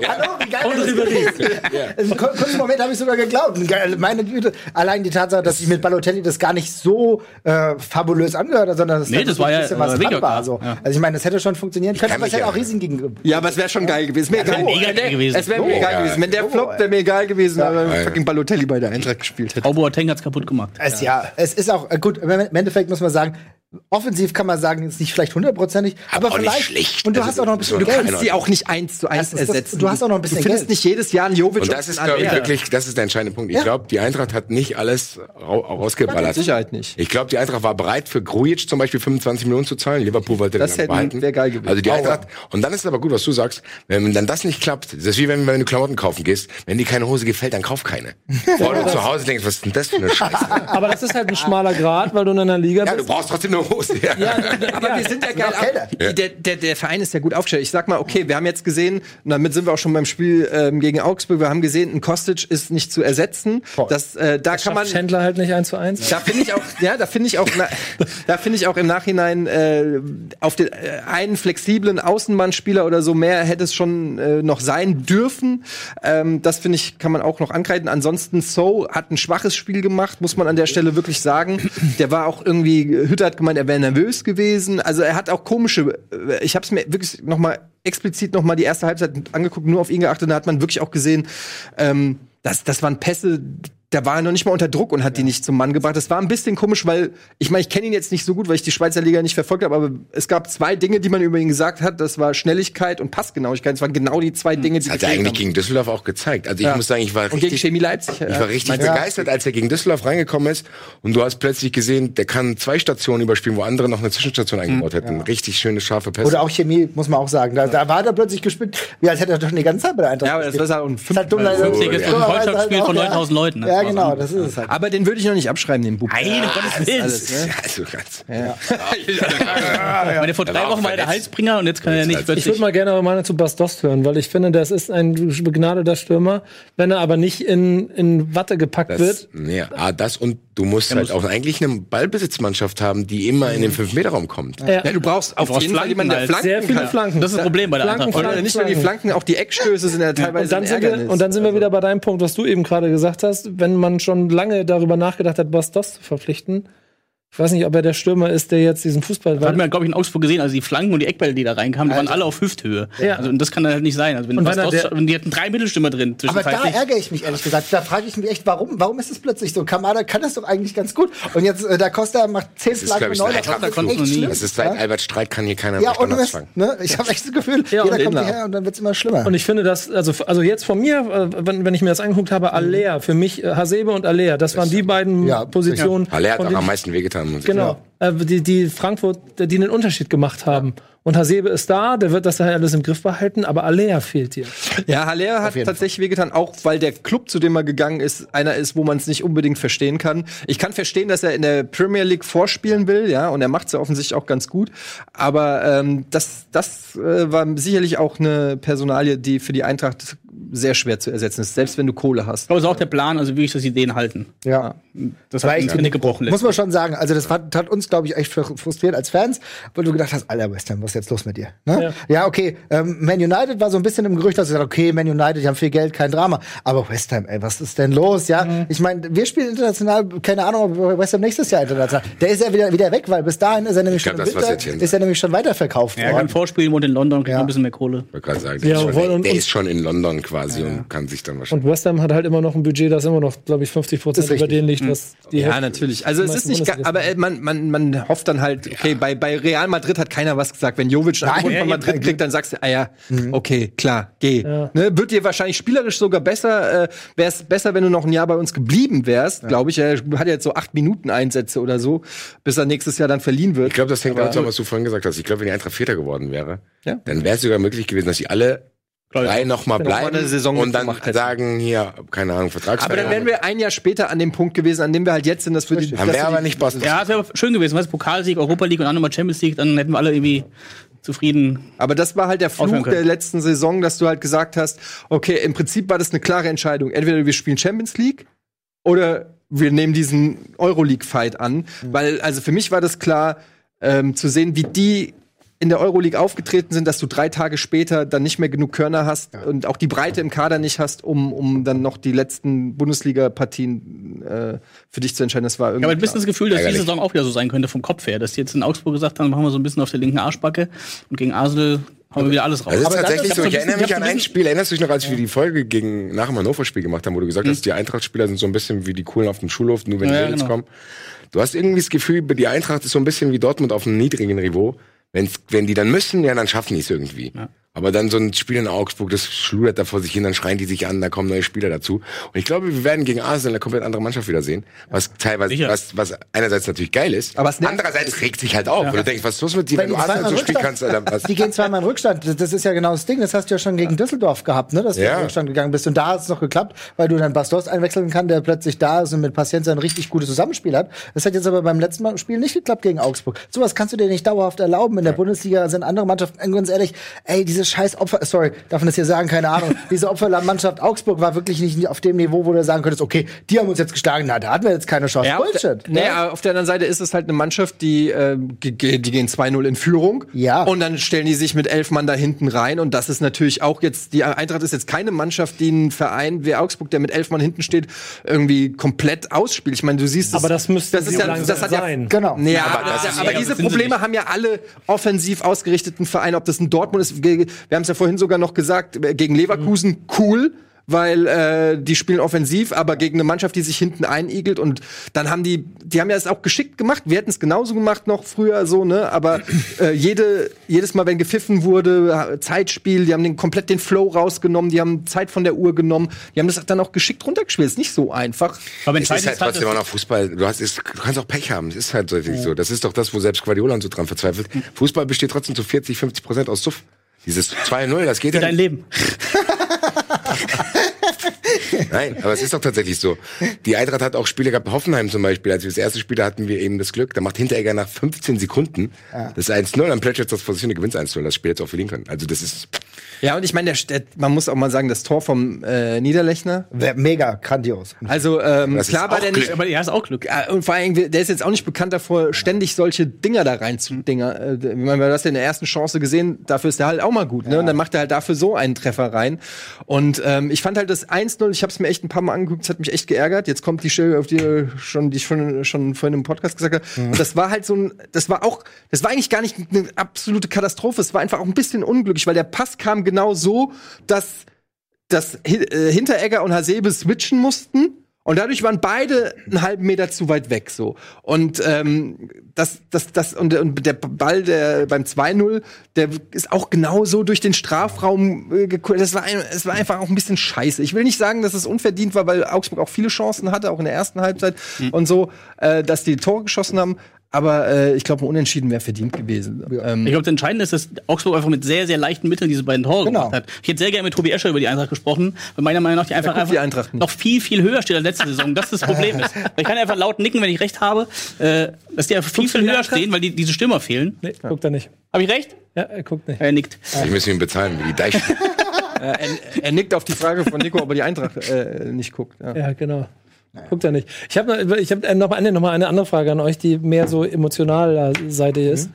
Hallo, wie geil das ist. Einen kur- kurzen Moment habe ich sogar geglaubt. Meine Güte, allein die Tatsache, dass sich mit Balotelli das gar nicht so äh, fabulös angehört hat, sondern dass Nee, das war ja, ein bisschen was äh, dran war. So. ja. Also ich meine, das hätte schon funktionieren können, aber es hätte ja- auch Risiken gegen. Ja, aber es wäre schon geil gewesen. Mir Ja, egal. mega geil gewesen. Es wäre mir egal gewesen. Wenn der So, floppt, wäre mir egal gewesen, Ja. wenn Ja. fucking Balotelli bei der Eintracht gespielt hätte. Auch Boateng hat's kaputt gemacht. Es, ja, es ist auch, äh, gut, im Endeffekt muss man sagen, offensiv kann man sagen, ist nicht vielleicht hundertprozentig, aber, auch nicht vielleicht. schlecht. Und du Also, hast auch noch ein bisschen man Geld. keiner- kannst sie auch nicht eins zu eins ersetzen. du hast auch noch ein bisschen Du findest Geld. nicht jedes Jahr einen Jovic Und das ist, glaube ich, wirklich, das ist der entscheidende Punkt. Ich Ja. glaube, die Eintracht hat nicht alles ra rausgeballert. Mit Sicherheit nicht. Ich glaube, die Eintracht war bereit, für Grujic zum Beispiel 25 Millionen zu zahlen. Liverpool wollte Das den behalten. wär geil gewesen. Also die. Eintracht. Und dann ist es aber gut, was du sagst. Wenn dann das nicht klappt, das ist wie wenn, wenn du Klamotten kaufen gehst. Wenn dir keine Hose gefällt, dann kauf keine. (laughs) Vor du zu Hause denkst, was ist denn das für eine Scheiße? Aber das ist halt ein schmaler Grad, weil du in einer Liga Ja, du bist. brauchst trotzdem eine Hose. Ja. (laughs) Aber wir sind ja geil. Der, der, der Verein ist ja gut aufgestellt. Ich sag mal, okay, wir haben jetzt gesehen, und damit sind wir auch schon beim Spiel ähm, gegen Augsburg, wir haben gesehen, ein Kostic ist nicht zu ersetzen. Das, äh, da kann man. Schändler halt nicht eins zu eins. Da finde ich auch, ja, da finde ich auch, na, da finde ich auch im Nachhinein äh, auf den äh, einen flexiblen Außenbahnspieler oder so mehr hätte es schon äh, noch sein dürfen. Ähm, das finde ich, kann man auch noch ankreiden. Ansonsten So hat ein schwaches Spiel gemacht, muss man an der Stelle wirklich sagen. Der war auch irgendwie, Hütter hat gemeint, er wäre nervös gewesen. Also er hat auch komische. äh, Ich habe es mir wirklich noch mal explizit noch mal die erste Halbzeit angeguckt, nur auf ihn geachtet. Da hat man wirklich auch gesehen, ähm, das, das waren Pässe, der war noch nicht mal unter Druck und hat die nicht zum Mann gebracht. Das war ein bisschen komisch, weil ich meine, ich kenne ihn jetzt nicht so gut, weil ich die Schweizer Liga nicht verfolgt habe, aber es gab zwei Dinge, die man über ihn gesagt hat. Das war Schnelligkeit und Passgenauigkeit. Das waren genau die zwei Dinge, die Das hat er eigentlich haben. gegen Düsseldorf auch gezeigt. Also ich Ja. muss sagen, ich war und gegen richtig, Chemie Leipzig. ich war richtig begeistert, als er gegen Düsseldorf reingekommen ist und du hast plötzlich gesehen, der kann zwei Stationen überspielen, wo andere noch eine Zwischenstation eingebaut hätten. Richtig schöne, scharfe Pässe. Oder auch Chemie, muss man auch sagen. Da, da war er plötzlich gespielt, wie als hätte er doch die ganze Zeit bei der Eintracht Ja, aber das war ein Das ist halt dumm, Fünf- also, Freundschaftsspiel halt von auch, 9000 Leuten, ne? Ja, genau, das ist es halt. Aber den würde ich noch nicht abschreiben, den Bub. Nein, um Gottes Willen. Alles, ne? also ganz. Meine, vor drei Wochen war er der. Halsbringer und jetzt kann er nicht Ich würde mal gerne eure Meinung zu Bastos hören, weil ich finde, das ist ein begnadeter Stürmer. Wenn er aber nicht in, in Watte gepackt Das, wird, nee, ah, das und du musst halt auch eigentlich eine Ballbesitzmannschaft haben, die immer in den 5-Meter-Raum kommt. Ja. Ja, du brauchst auf brauchst jeden Fall Flanken jemanden, der halt. Flanken sehr viele kann. Flanken. Das ist das Problem bei der Flanken, Eintracht. Flanken, nicht nur die Flanken, auch die Eckstöße sind ja teilweise Und dann, ein sind wir, und dann sind wir wieder bei deinem Punkt, was du eben gerade gesagt hast. Wenn man schon lange darüber nachgedacht hat, Bastos zu verpflichten, Ich weiß nicht, ob er der Stürmer ist, der jetzt diesen Fußball. Das hat man, glaube ich, in Augsburg gesehen, also die Flanken und die Eckbälle, die da reinkamen, die waren alle auf Hüfthöhe. Ja. Also, und das kann dann halt nicht sein. Also, wenn, Und wenn die hatten drei Mittelstürmer drin. Aber da ärgere ich mich ehrlich gesagt. Da frage ich mich echt, warum, warum ist es plötzlich so? Kamada kann das doch eigentlich ganz gut. Und jetzt, äh, da Costa macht zehn Das ist, Flanken glaube ich, neun, ein das ist Eintracht- echt schlimm. Das ist seit Albert Streit kann hier keiner Ja, mehr und fangen. ne? Ich habe echt das Gefühl, Ja, jeder kommt hierher und dann wird's immer schlimmer. Und ich finde das, also, also jetzt von mir, äh, wenn, wenn ich mir das angeguckt habe, Alea, für mich äh, Hasebe und Alea, das waren die beiden Positionen. Haller hat auch am meisten wehgetan. Ich Genau. Äh, die, die Frankfurt, die den Unterschied gemacht haben. Und Hasebe ist da, der wird das daher alles im Griff behalten, aber Alea fehlt dir. Ja, Haller hat tatsächlich wehgetan, auch weil der Club, zu dem er gegangen ist, einer ist, wo man es nicht unbedingt verstehen kann. Ich kann verstehen, dass er in der Premier League vorspielen will, ja, und er macht es ja offensichtlich auch ganz gut. Aber ähm, das, das äh, war sicherlich auch eine Personalie, die für die Eintracht sehr schwer zu ersetzen ist, selbst wenn du Kohle hast. Ich glaube, es ist auch der Plan, also wirklich, dass sie den halten. ja. Das War hat echt Genick gebrochen. Muss man schon sagen, also das hat, hat uns, glaube ich, echt fr- frustriert als Fans, weil du gedacht hast, Alter, West Ham, was ist jetzt los mit dir? Ne? Ja. okay, ähm, Man United war so ein bisschen im Gerücht, dass du sagst, okay, Man United, die haben viel Geld, kein Drama. Aber West Ham, ey, was ist denn los? Ja, Mhm. ich meine, wir spielen international, keine Ahnung, ob West Ham nächstes Jahr international. Der ist ja wieder, wieder weg, weil bis dahin ist er nämlich Ich glaub, schon das im Winter, ist er nämlich schon weiterverkauft Er kann worden. vorspielen, wohnt in London, kriegt noch ein bisschen mehr Kohle. wollte gerade sagen, der, Ja, ist, schon, und- der und- ist schon in London quasi und kann sich dann wahrscheinlich. Und West Ham hat halt immer noch ein Budget, das immer noch, glaube ich, 50 Prozent über denen liegt, was die Ja, Hälfte- natürlich. Also es ist nicht, aber äh, man, man, man hofft dann halt, okay, bei, bei Real Madrid hat keiner was gesagt. Wenn Jovic ein Angebot ja, von ja, Madrid kriegt, dann sagst du, ah ja, okay, klar, geh. Ja. Ne, wird dir wahrscheinlich spielerisch sogar besser, äh, wäre es besser, wenn du noch ein Jahr bei uns geblieben wärst, glaube ich. Er hat jetzt so acht Minuten Einsätze oder so, bis er nächstes Jahr dann verliehen wird. Ich glaube, das hängt Aber- damit zusammen, was du vorhin gesagt hast. Ich glaube, wenn die Eintracht Vierter geworden wäre, Ja. dann wäre es sogar möglich gewesen, dass sie alle drei nochmal Noch mal bleiben eine Saison und dann sagen, hier, keine Ahnung, Aber Vertragsverlängerung. dann wären wir ein Jahr später an dem Punkt gewesen, an dem wir halt jetzt sind, dass wir die, Haben wir aber nicht Boston. Ja, es wäre schön gewesen, weißt Pokalsieg, Europa League und dann nochmal Champions League, dann hätten wir alle irgendwie zufrieden. Aber das war halt der Fluch der letzten Saison, dass du halt gesagt hast, okay, im Prinzip war das eine klare Entscheidung. Entweder wir spielen Champions League oder wir nehmen diesen Euroleague-Fight an. Weil, also für mich war das klar, ähm, zu sehen, wie die in der Euroleague aufgetreten sind, dass du drei Tage später dann nicht mehr genug Körner hast und auch die Breite im Kader nicht hast, um, um dann noch die letzten Bundesliga-Partien äh, für dich zu entscheiden. Das war Ich irgendwie habe ein bisschen das Gefühl, dass Ärgerlich. diese Saison auch wieder so sein könnte vom Kopf her, dass die jetzt in Augsburg gesagt haben, machen wir so ein bisschen auf der linken Arschbacke und gegen Arsenal hauen wir wieder alles raus. Das ist Aber tatsächlich das- so. Ich erinnere mich an ein Spiel. Erinnerst du dich noch, als wir die Folge gegen, nach dem Hannover-Spiel gemacht haben, wo du gesagt hast, die Eintracht-Spieler sind so ein bisschen wie die Coolen auf dem Schulhof, nur wenn die Ja, Mädels genau. kommen. Du hast irgendwie das Gefühl, die Eintracht ist so ein bisschen wie Dortmund auf einem niedrigen Niveau. Wenn's, wenn die dann müssen, ja, dann schaffen die es irgendwie. Aber dann so ein Spiel in Augsburg, das schludert da vor sich hin, dann schreien die sich an, da kommen neue Spieler dazu. Und ich glaube, wir werden gegen Arsenal eine komplett andere Mannschaft wieder sehen. Was teilweise, Sicher. was, was einerseits natürlich geil ist, Aber andererseits regt sich halt auf. Wo du denkst, was ist los mit dir, wenn, Wenn du die Arsenal so spielen kannst, Alter, was? Die gehen zweimal in Rückstand. Das- ist ja genau das Ding. Das hast du ja schon gegen Düsseldorf gehabt, ne? dass du Ja. in Rückstand gegangen bist. Und da hat es noch geklappt, weil du dann Bastos einwechseln kann, der plötzlich da ist und mit Paciencia ein richtig gutes Zusammenspiel hat. Das hat jetzt aber beim letzten Mal Spiel nicht geklappt gegen Augsburg. Sowas kannst du dir nicht dauerhaft erlauben. In der Bundesliga sind andere Mannschaften, ganz ehrlich, ey, diese scheiß Opfer, sorry, darf man das hier sagen, keine Ahnung. (laughs) diese Opfermannschaft Augsburg war wirklich nicht auf dem Niveau, wo du sagen könntest, okay, die haben uns jetzt geschlagen, na, da hatten wir jetzt keine Chance. Ja, auf der, Bullshit. nee, ne? aber auf der anderen Seite ist es halt eine Mannschaft, die, äh, die gehen 2-0 in Führung. Ja. Und dann stellen die sich mit elf Mann da hinten rein. Und das ist natürlich auch jetzt, die Eintracht ist jetzt keine Mannschaft, die einen Verein wie Augsburg, der mit elf Mann hinten steht, irgendwie komplett ausspielt. Ich meine, du siehst Aber das müsste das ist ja, langsam das hat sein. Ja, Genau. Ja, aber, aber das aber, diese Probleme nicht. haben ja alle offensiv ausgerichteten Vereine, ob das ein Dortmund ist. Wir haben es ja vorhin sogar noch gesagt, äh, gegen Leverkusen cool. Weil äh, die spielen offensiv, aber gegen eine Mannschaft, die sich hinten einigelt und dann haben die, die haben ja es auch geschickt gemacht. Wir hätten es genauso gemacht noch früher so, ne? Aber äh, jede, jedes Mal, wenn gepfiffen wurde, Zeitspiel, die haben den komplett den Flow rausgenommen, die haben Zeit von der Uhr genommen, die haben das dann auch geschickt runtergespielt. Ist nicht so einfach. Aber Es ist halt ist halt, trotzdem auch noch Fußball. Du, hast, ist, du kannst auch Pech haben. Es ist halt so. so. Das ist doch das, wo selbst Guardiola so dran verzweifelt. Fußball besteht trotzdem zu 40, 50 Prozent aus Suff. Dieses 2-0, das geht ja dein. Leben. (laughs) (laughs) Nein, aber es ist doch tatsächlich so. Die Eintracht hat auch Spiele gehabt, Hoffenheim zum Beispiel. Als wir das erste Spiel da hatten wir eben das Glück, da macht Hinteregger nach 15 Sekunden das 1-0, dann plätschert das vor sich hin, gewinnt 1-0, das Spiel jetzt auch verlieren können. Also das ist, Ja, und ich meine, der, der, man muss auch mal sagen, das Tor vom äh, Niederlechner. Wär mega grandios. Also ähm, klar war der nicht. Aber ja, ist auch Glück. Ja, und vor allem, der ist jetzt auch nicht bekannt davor, ständig solche Dinger da rein zu Dinger. Äh, ich meine, wir haben das ja in der ersten Chance gesehen, dafür ist der halt auch mal gut. Ne? Und dann macht er halt dafür so einen Treffer rein. Und ähm, ich fand halt das 1-0, ich habe es mir echt ein paar Mal angeguckt, das hat mich echt geärgert. Jetzt kommt die Stelle, auf die schon, die ich schon, schon vorhin im Podcast gesagt habe. Mhm. Und das war halt so ein, das war auch, das war eigentlich gar nicht eine absolute Katastrophe. Es war einfach auch ein bisschen unglücklich, weil der Pass kam genau so, dass, dass äh, Hinteregger und Hasebe switchen mussten. Und dadurch waren beide einen halben Meter zu weit weg so. Und ähm, das, das, das, und, und der Ball der beim 2-0, der ist auch genauso durch den Strafraum äh. Das war, ein, es war einfach auch ein bisschen scheiße. Ich will nicht sagen, dass es unverdient war, weil Augsburg auch viele Chancen hatte, auch in der ersten Halbzeit und so, äh, dass die Tore geschossen haben. Aber äh, ich glaube, ein Unentschieden wäre verdient gewesen. Ähm, Ich glaube, das Entscheidende ist, dass Augsburg einfach mit sehr, sehr leichten Mitteln diese beiden Tore Genau. gemacht hat. Ich hätte sehr gerne mit Tobi Escher über die Eintracht gesprochen, weil meiner Meinung nach die einfach, einfach die noch viel, viel höher steht als letzte Saison. Das ist das Problem (laughs) ist. Ich kann einfach laut nicken, wenn ich recht habe, äh, dass die einfach viel, viel höher stehen, weil die, diese Stürmer fehlen. Nee, guckt er nicht. Habe ich recht? Ja, er guckt nicht. Er nickt. Ich müsste ihn bezahlen, wie die Deich. (laughs) er, er nickt auf die Frage von Nico, ob er die Eintracht äh, nicht guckt. Ja. Ja, genau. Guckt er nicht. Ich habe noch, ich hab äh, noch, eine, noch mal eine andere Frage an euch, die mehr so emotionaler Seite ist.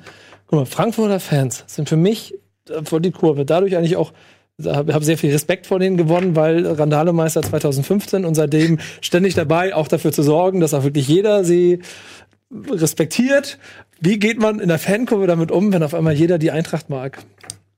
Guck mal, Frankfurter Fans sind für mich äh, vor die Kurve. Dadurch eigentlich auch habe hab sehr viel Respekt vor denen gewonnen, weil Randalemeister 2015 und seitdem ständig dabei, auch dafür zu sorgen, dass auch wirklich jeder sie respektiert. Wie geht man in der Fankurve damit um, wenn auf einmal jeder die Eintracht mag?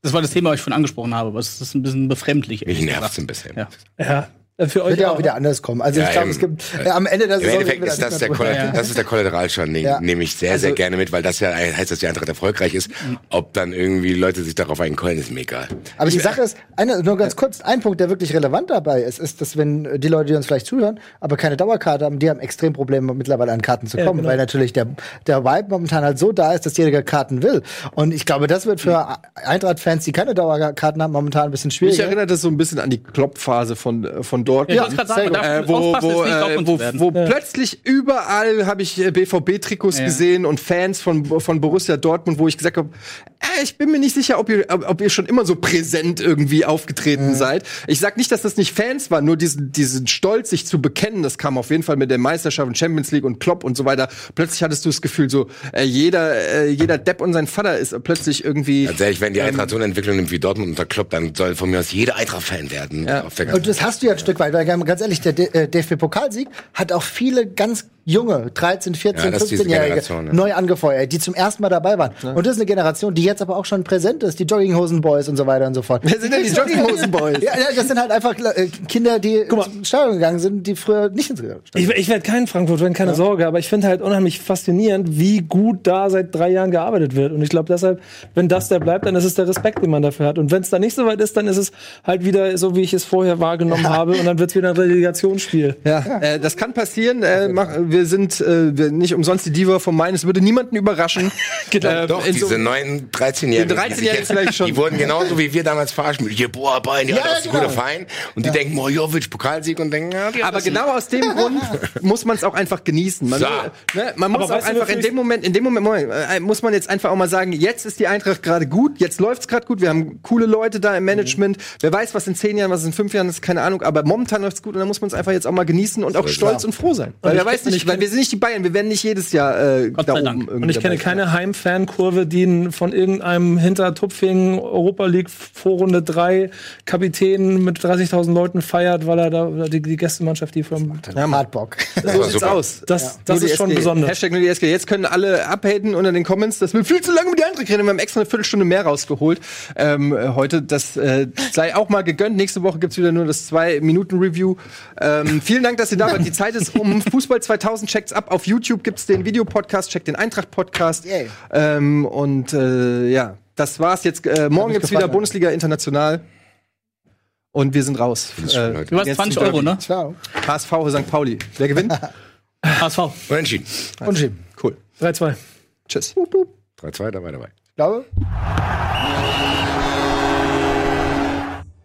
Das war das Thema, was ich schon angesprochen habe. aber es ist ein bisschen befremdlich. Mich nervt's gesagt. ein bisschen. Ja. Ja, äh, für euch Wird ja auch wieder anders kommen. Also Ja, ich glaube, es gibt äh, am Ende der Im Endeffekt ist das, der Kollater das ist der Kollateralschaden, den Ja. nehme ich sehr, sehr gerne mit, weil das ja heißt, dass die Eintracht erfolgreich ist. Ob dann irgendwie Leute sich darauf einkeulen, ist mir egal. Aber die Sache ist, eine, nur ganz kurz, ein Punkt, der wirklich relevant dabei ist, ist, dass wenn die Leute, die uns vielleicht zuhören, aber keine Dauerkarte haben, die haben extrem Probleme mittlerweile an Karten zu Ja, kommen, genau. weil natürlich der, der Vibe momentan halt so da ist, dass jeder Karten will. Und ich glaube, das wird für Eintracht-Fans, die keine Dauerkarten haben, momentan ein bisschen Mich schwieriger. erinnert das so ein bisschen an die Klopp-Phase von, äh, von Dortmund. Ja, gerade sagen, äh, wo, wo, äh, wo, plötzlich überall habe ich äh, BVB-Trikots Ja. gesehen und Fans von, von Borussia Dortmund, wo ich gesagt habe, äh, ich bin mir nicht sicher, ob ihr, ob, ihr schon immer so präsent irgendwie aufgetreten seid. Ich sag nicht, dass das nicht Fans waren, nur diesen, diesen Stolz, sich zu bekennen, das kam auf jeden Fall mit der Meisterschaft und Champions League und Klopp und so weiter. Plötzlich hattest du das Gefühl, so äh, jeder, äh, jeder Depp und sein Vater ist plötzlich irgendwie. Ehrlich, wenn die Eintracht so eine Entwicklung nimmt wie Dortmund unter Klopp, dann soll von mir aus jeder Eintracht-Fan werden. Ja. Auf der Und das hast du ja ein Stück weit, weil ganz ehrlich, der D- äh, DFB-Pokalsieg hat auch viele ganz junge, 13, 14, Ja, das ist diese 15-Jährige Generation, ja. neu angefeuert, die zum ersten Mal dabei waren. Und das ist eine Generation, die jetzt aber auch schon präsent ist, die Jogginghosen-Boys und so weiter und so fort. Wer sind denn die (laughs) Jogginghosen-Boys? ja, ja, das sind halt einfach äh, Kinder, die ins Stadion gegangen sind, die früher nicht ins Stadion Ich, ich werde kein Frankfurt-Fan, keine Sorge, aber ich finde halt unheimlich faszinierend, wie gut da seit drei Jahren gearbeitet wird. Und ich glaube deshalb, wenn das der bleibt, dann ist es der Respekt, den man dafür hat. Und wenn es dann nicht so weit ist, dann ist es halt wieder so, wie ich es vorher wahrgenommen habe. Und dann wird es wieder ein Relegationsspiel. Ja, Äh, das kann passieren. Äh, mach, wir sind äh, wir nicht umsonst die Diva vom Main. Es würde niemanden überraschen. (laughs) Äh, Doch, in so- diese neuen 13-Jährigen. Die 13-Jährigen vielleicht schon. Die wurden genauso wie wir damals verarscht mit, hier, boah, Bein, ja, Ja, das ist ein genau. guter Verein. Und die denken, boah, Jovic, Pokalsieg und denken, ja, die aber genau aus dem Grund (laughs) muss man es auch einfach genießen. Man, So. ne, man muss Aber auch einfach in dem Moment, in dem Moment, Moment äh, muss man jetzt einfach auch mal sagen, jetzt ist die Eintracht gerade gut, jetzt läuft's gerade gut, wir haben coole Leute da im Management. Wer weiß, was in zehn Jahren, was in fünf Jahren ist, keine Ahnung, aber momentan läuft's gut und dann muss man es einfach jetzt auch mal genießen und auch stolz und froh sein. Weil wer weiß nicht, ich weil wir sind nicht die Bayern, wir werden nicht jedes Jahr äh, da oben Dank. irgendwie Und ich kenne keine Heim-Fan-Kurve, die von irgendeinem Hintertupfing Europa League Vorrunde 3 Kapitän mit 30.000 Leuten feiert, weil er da die, die Gästemannschaft, die vom Ja, Hardbock. So war sieht's aus. Das- das ist schon besonders. Hashtag nur die SG. Jetzt können alle abhaten unter den Comments. Das will viel zu lange mit die andere reden. Wir haben extra eine Viertelstunde mehr rausgeholt. Ähm, äh, heute, das äh, sei auch mal gegönnt. Nächste Woche gibt's wieder nur das 2-Minuten-Review. Ähm, vielen Dank, dass ihr da wart. Die Zeit ist um. Fußball 2000 checkt's ab. Auf YouTube gibt's den Videopodcast. Checkt den Eintracht-Podcast. Yay. Ähm, und äh, ja, das war's jetzt. Äh, morgen gibt's wieder. Bundesliga International. Und wir sind raus. Leute. Du hast jetzt 20 zum Euro, ne? Ciao. HSV St. Pauli. Wer gewinnt? (laughs) HSV. Unentschieden. Unschieben. Cool. 3-2. Tschüss. 3-2, dabei, dabei. Ich glaube.